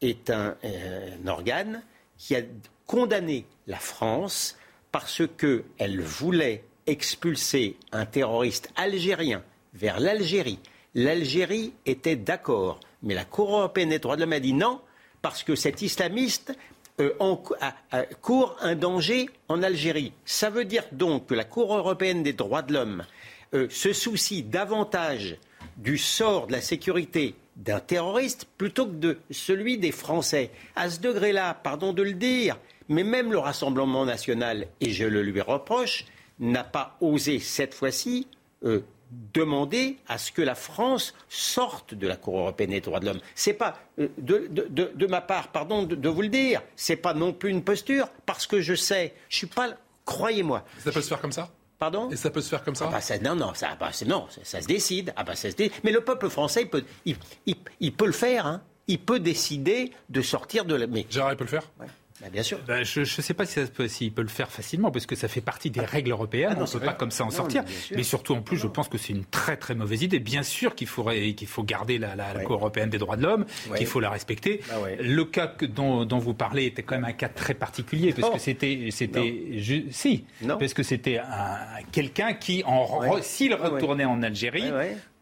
est un, euh, organe qui a condamné la France parce qu'elle voulait expulser un terroriste algérien vers l'Algérie. L'Algérie était d'accord, mais la Cour européenne des droits de l'homme a dit non, parce que cet islamiste euh, court un danger en Algérie. Ça veut dire donc que la Cour européenne des droits de l'homme euh, se soucie davantage du sort de la sécurité d'un terroriste plutôt que de celui des Français. À ce degré-là, pardon de le dire, mais même le Rassemblement national, et je le lui reproche, n'a pas osé cette fois-ci euh, demander à ce que la France sorte de la Cour européenne des droits de l'homme. C'est pas euh, de, ma part, pardon de, vous le dire, c'est pas non plus une posture parce que je sais, je suis pas, croyez-moi. Ça peut se faire comme ça? Pardon? Et ça peut se faire comme ça, ah bah Non, non, ça, bah, non, ça, se décide. Ah bah, ça se décide. Mais le peuple français, il peut, il, peut le faire. Hein. Il peut décider de sortir de la. Mais... Gérard, il peut le faire? Bah, bien sûr. Bah, je ne sais pas s'il si peut, le faire facilement, parce que ça fait partie des règles européennes. Ah on ne peut pas comme ça en sortir. Mais, surtout, en plus, je pense que c'est une très très mauvaise idée. Bien sûr qu'il faudrait qu'il faut garder la, Cour européenne des droits de l'homme, qu'il faut la respecter. Ah le cas dont, vous parlez était quand même un cas très particulier, parce que oh. c'était c'était si, parce que c'était quelqu'un qui, en s'il ah retournait en Algérie,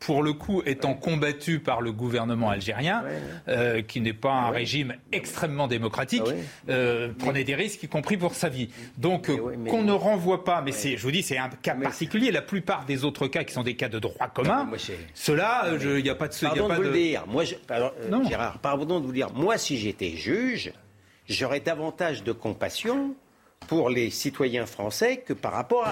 pour le coup étant combattu par le gouvernement algérien, euh, qui n'est pas un régime extrêmement démocratique, ah euh, prenait des risques, y compris pour sa vie. Donc qu'on ne renvoie pas, mais c'est, je vous dis, c'est un cas particulier. La plupart des autres cas qui sont des cas de droit commun, ceux-là, il n'y a pas de... Pardon de vous le dire, moi, je, Gérard, pardon de vous dire, moi si j'étais juge, j'aurais davantage de compassion pour les citoyens français que par rapport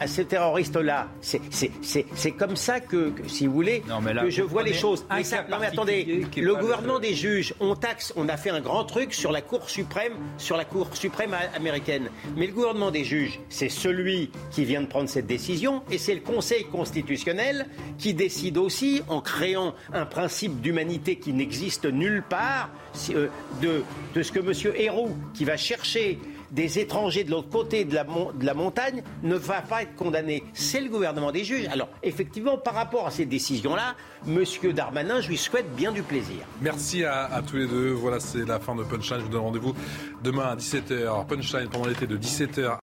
à, ces terroristes-là. C'est comme ça que, si vous voulez, que je vois les choses. Mais non mais attendez, le gouvernement des juges, on taxe, on a fait un grand truc sur la Cour suprême, sur la Cour suprême américaine. Mais le gouvernement des juges, c'est celui qui vient de prendre cette décision, et c'est le Conseil constitutionnel qui décide aussi, en créant un principe d'humanité qui n'existe nulle part, euh, de, de ce que M. Héroux, qui va chercher des étrangers de l'autre côté de la, montagne ne va pas être condamné. C'est le gouvernement des juges. Alors, effectivement, par rapport à ces décisions-là, M. Darmanin, je lui souhaite bien du plaisir. Merci à, tous les deux. Voilà, c'est la fin de Punchline. Je vous donne rendez-vous demain à 17h. Punchline pendant l'été de 17h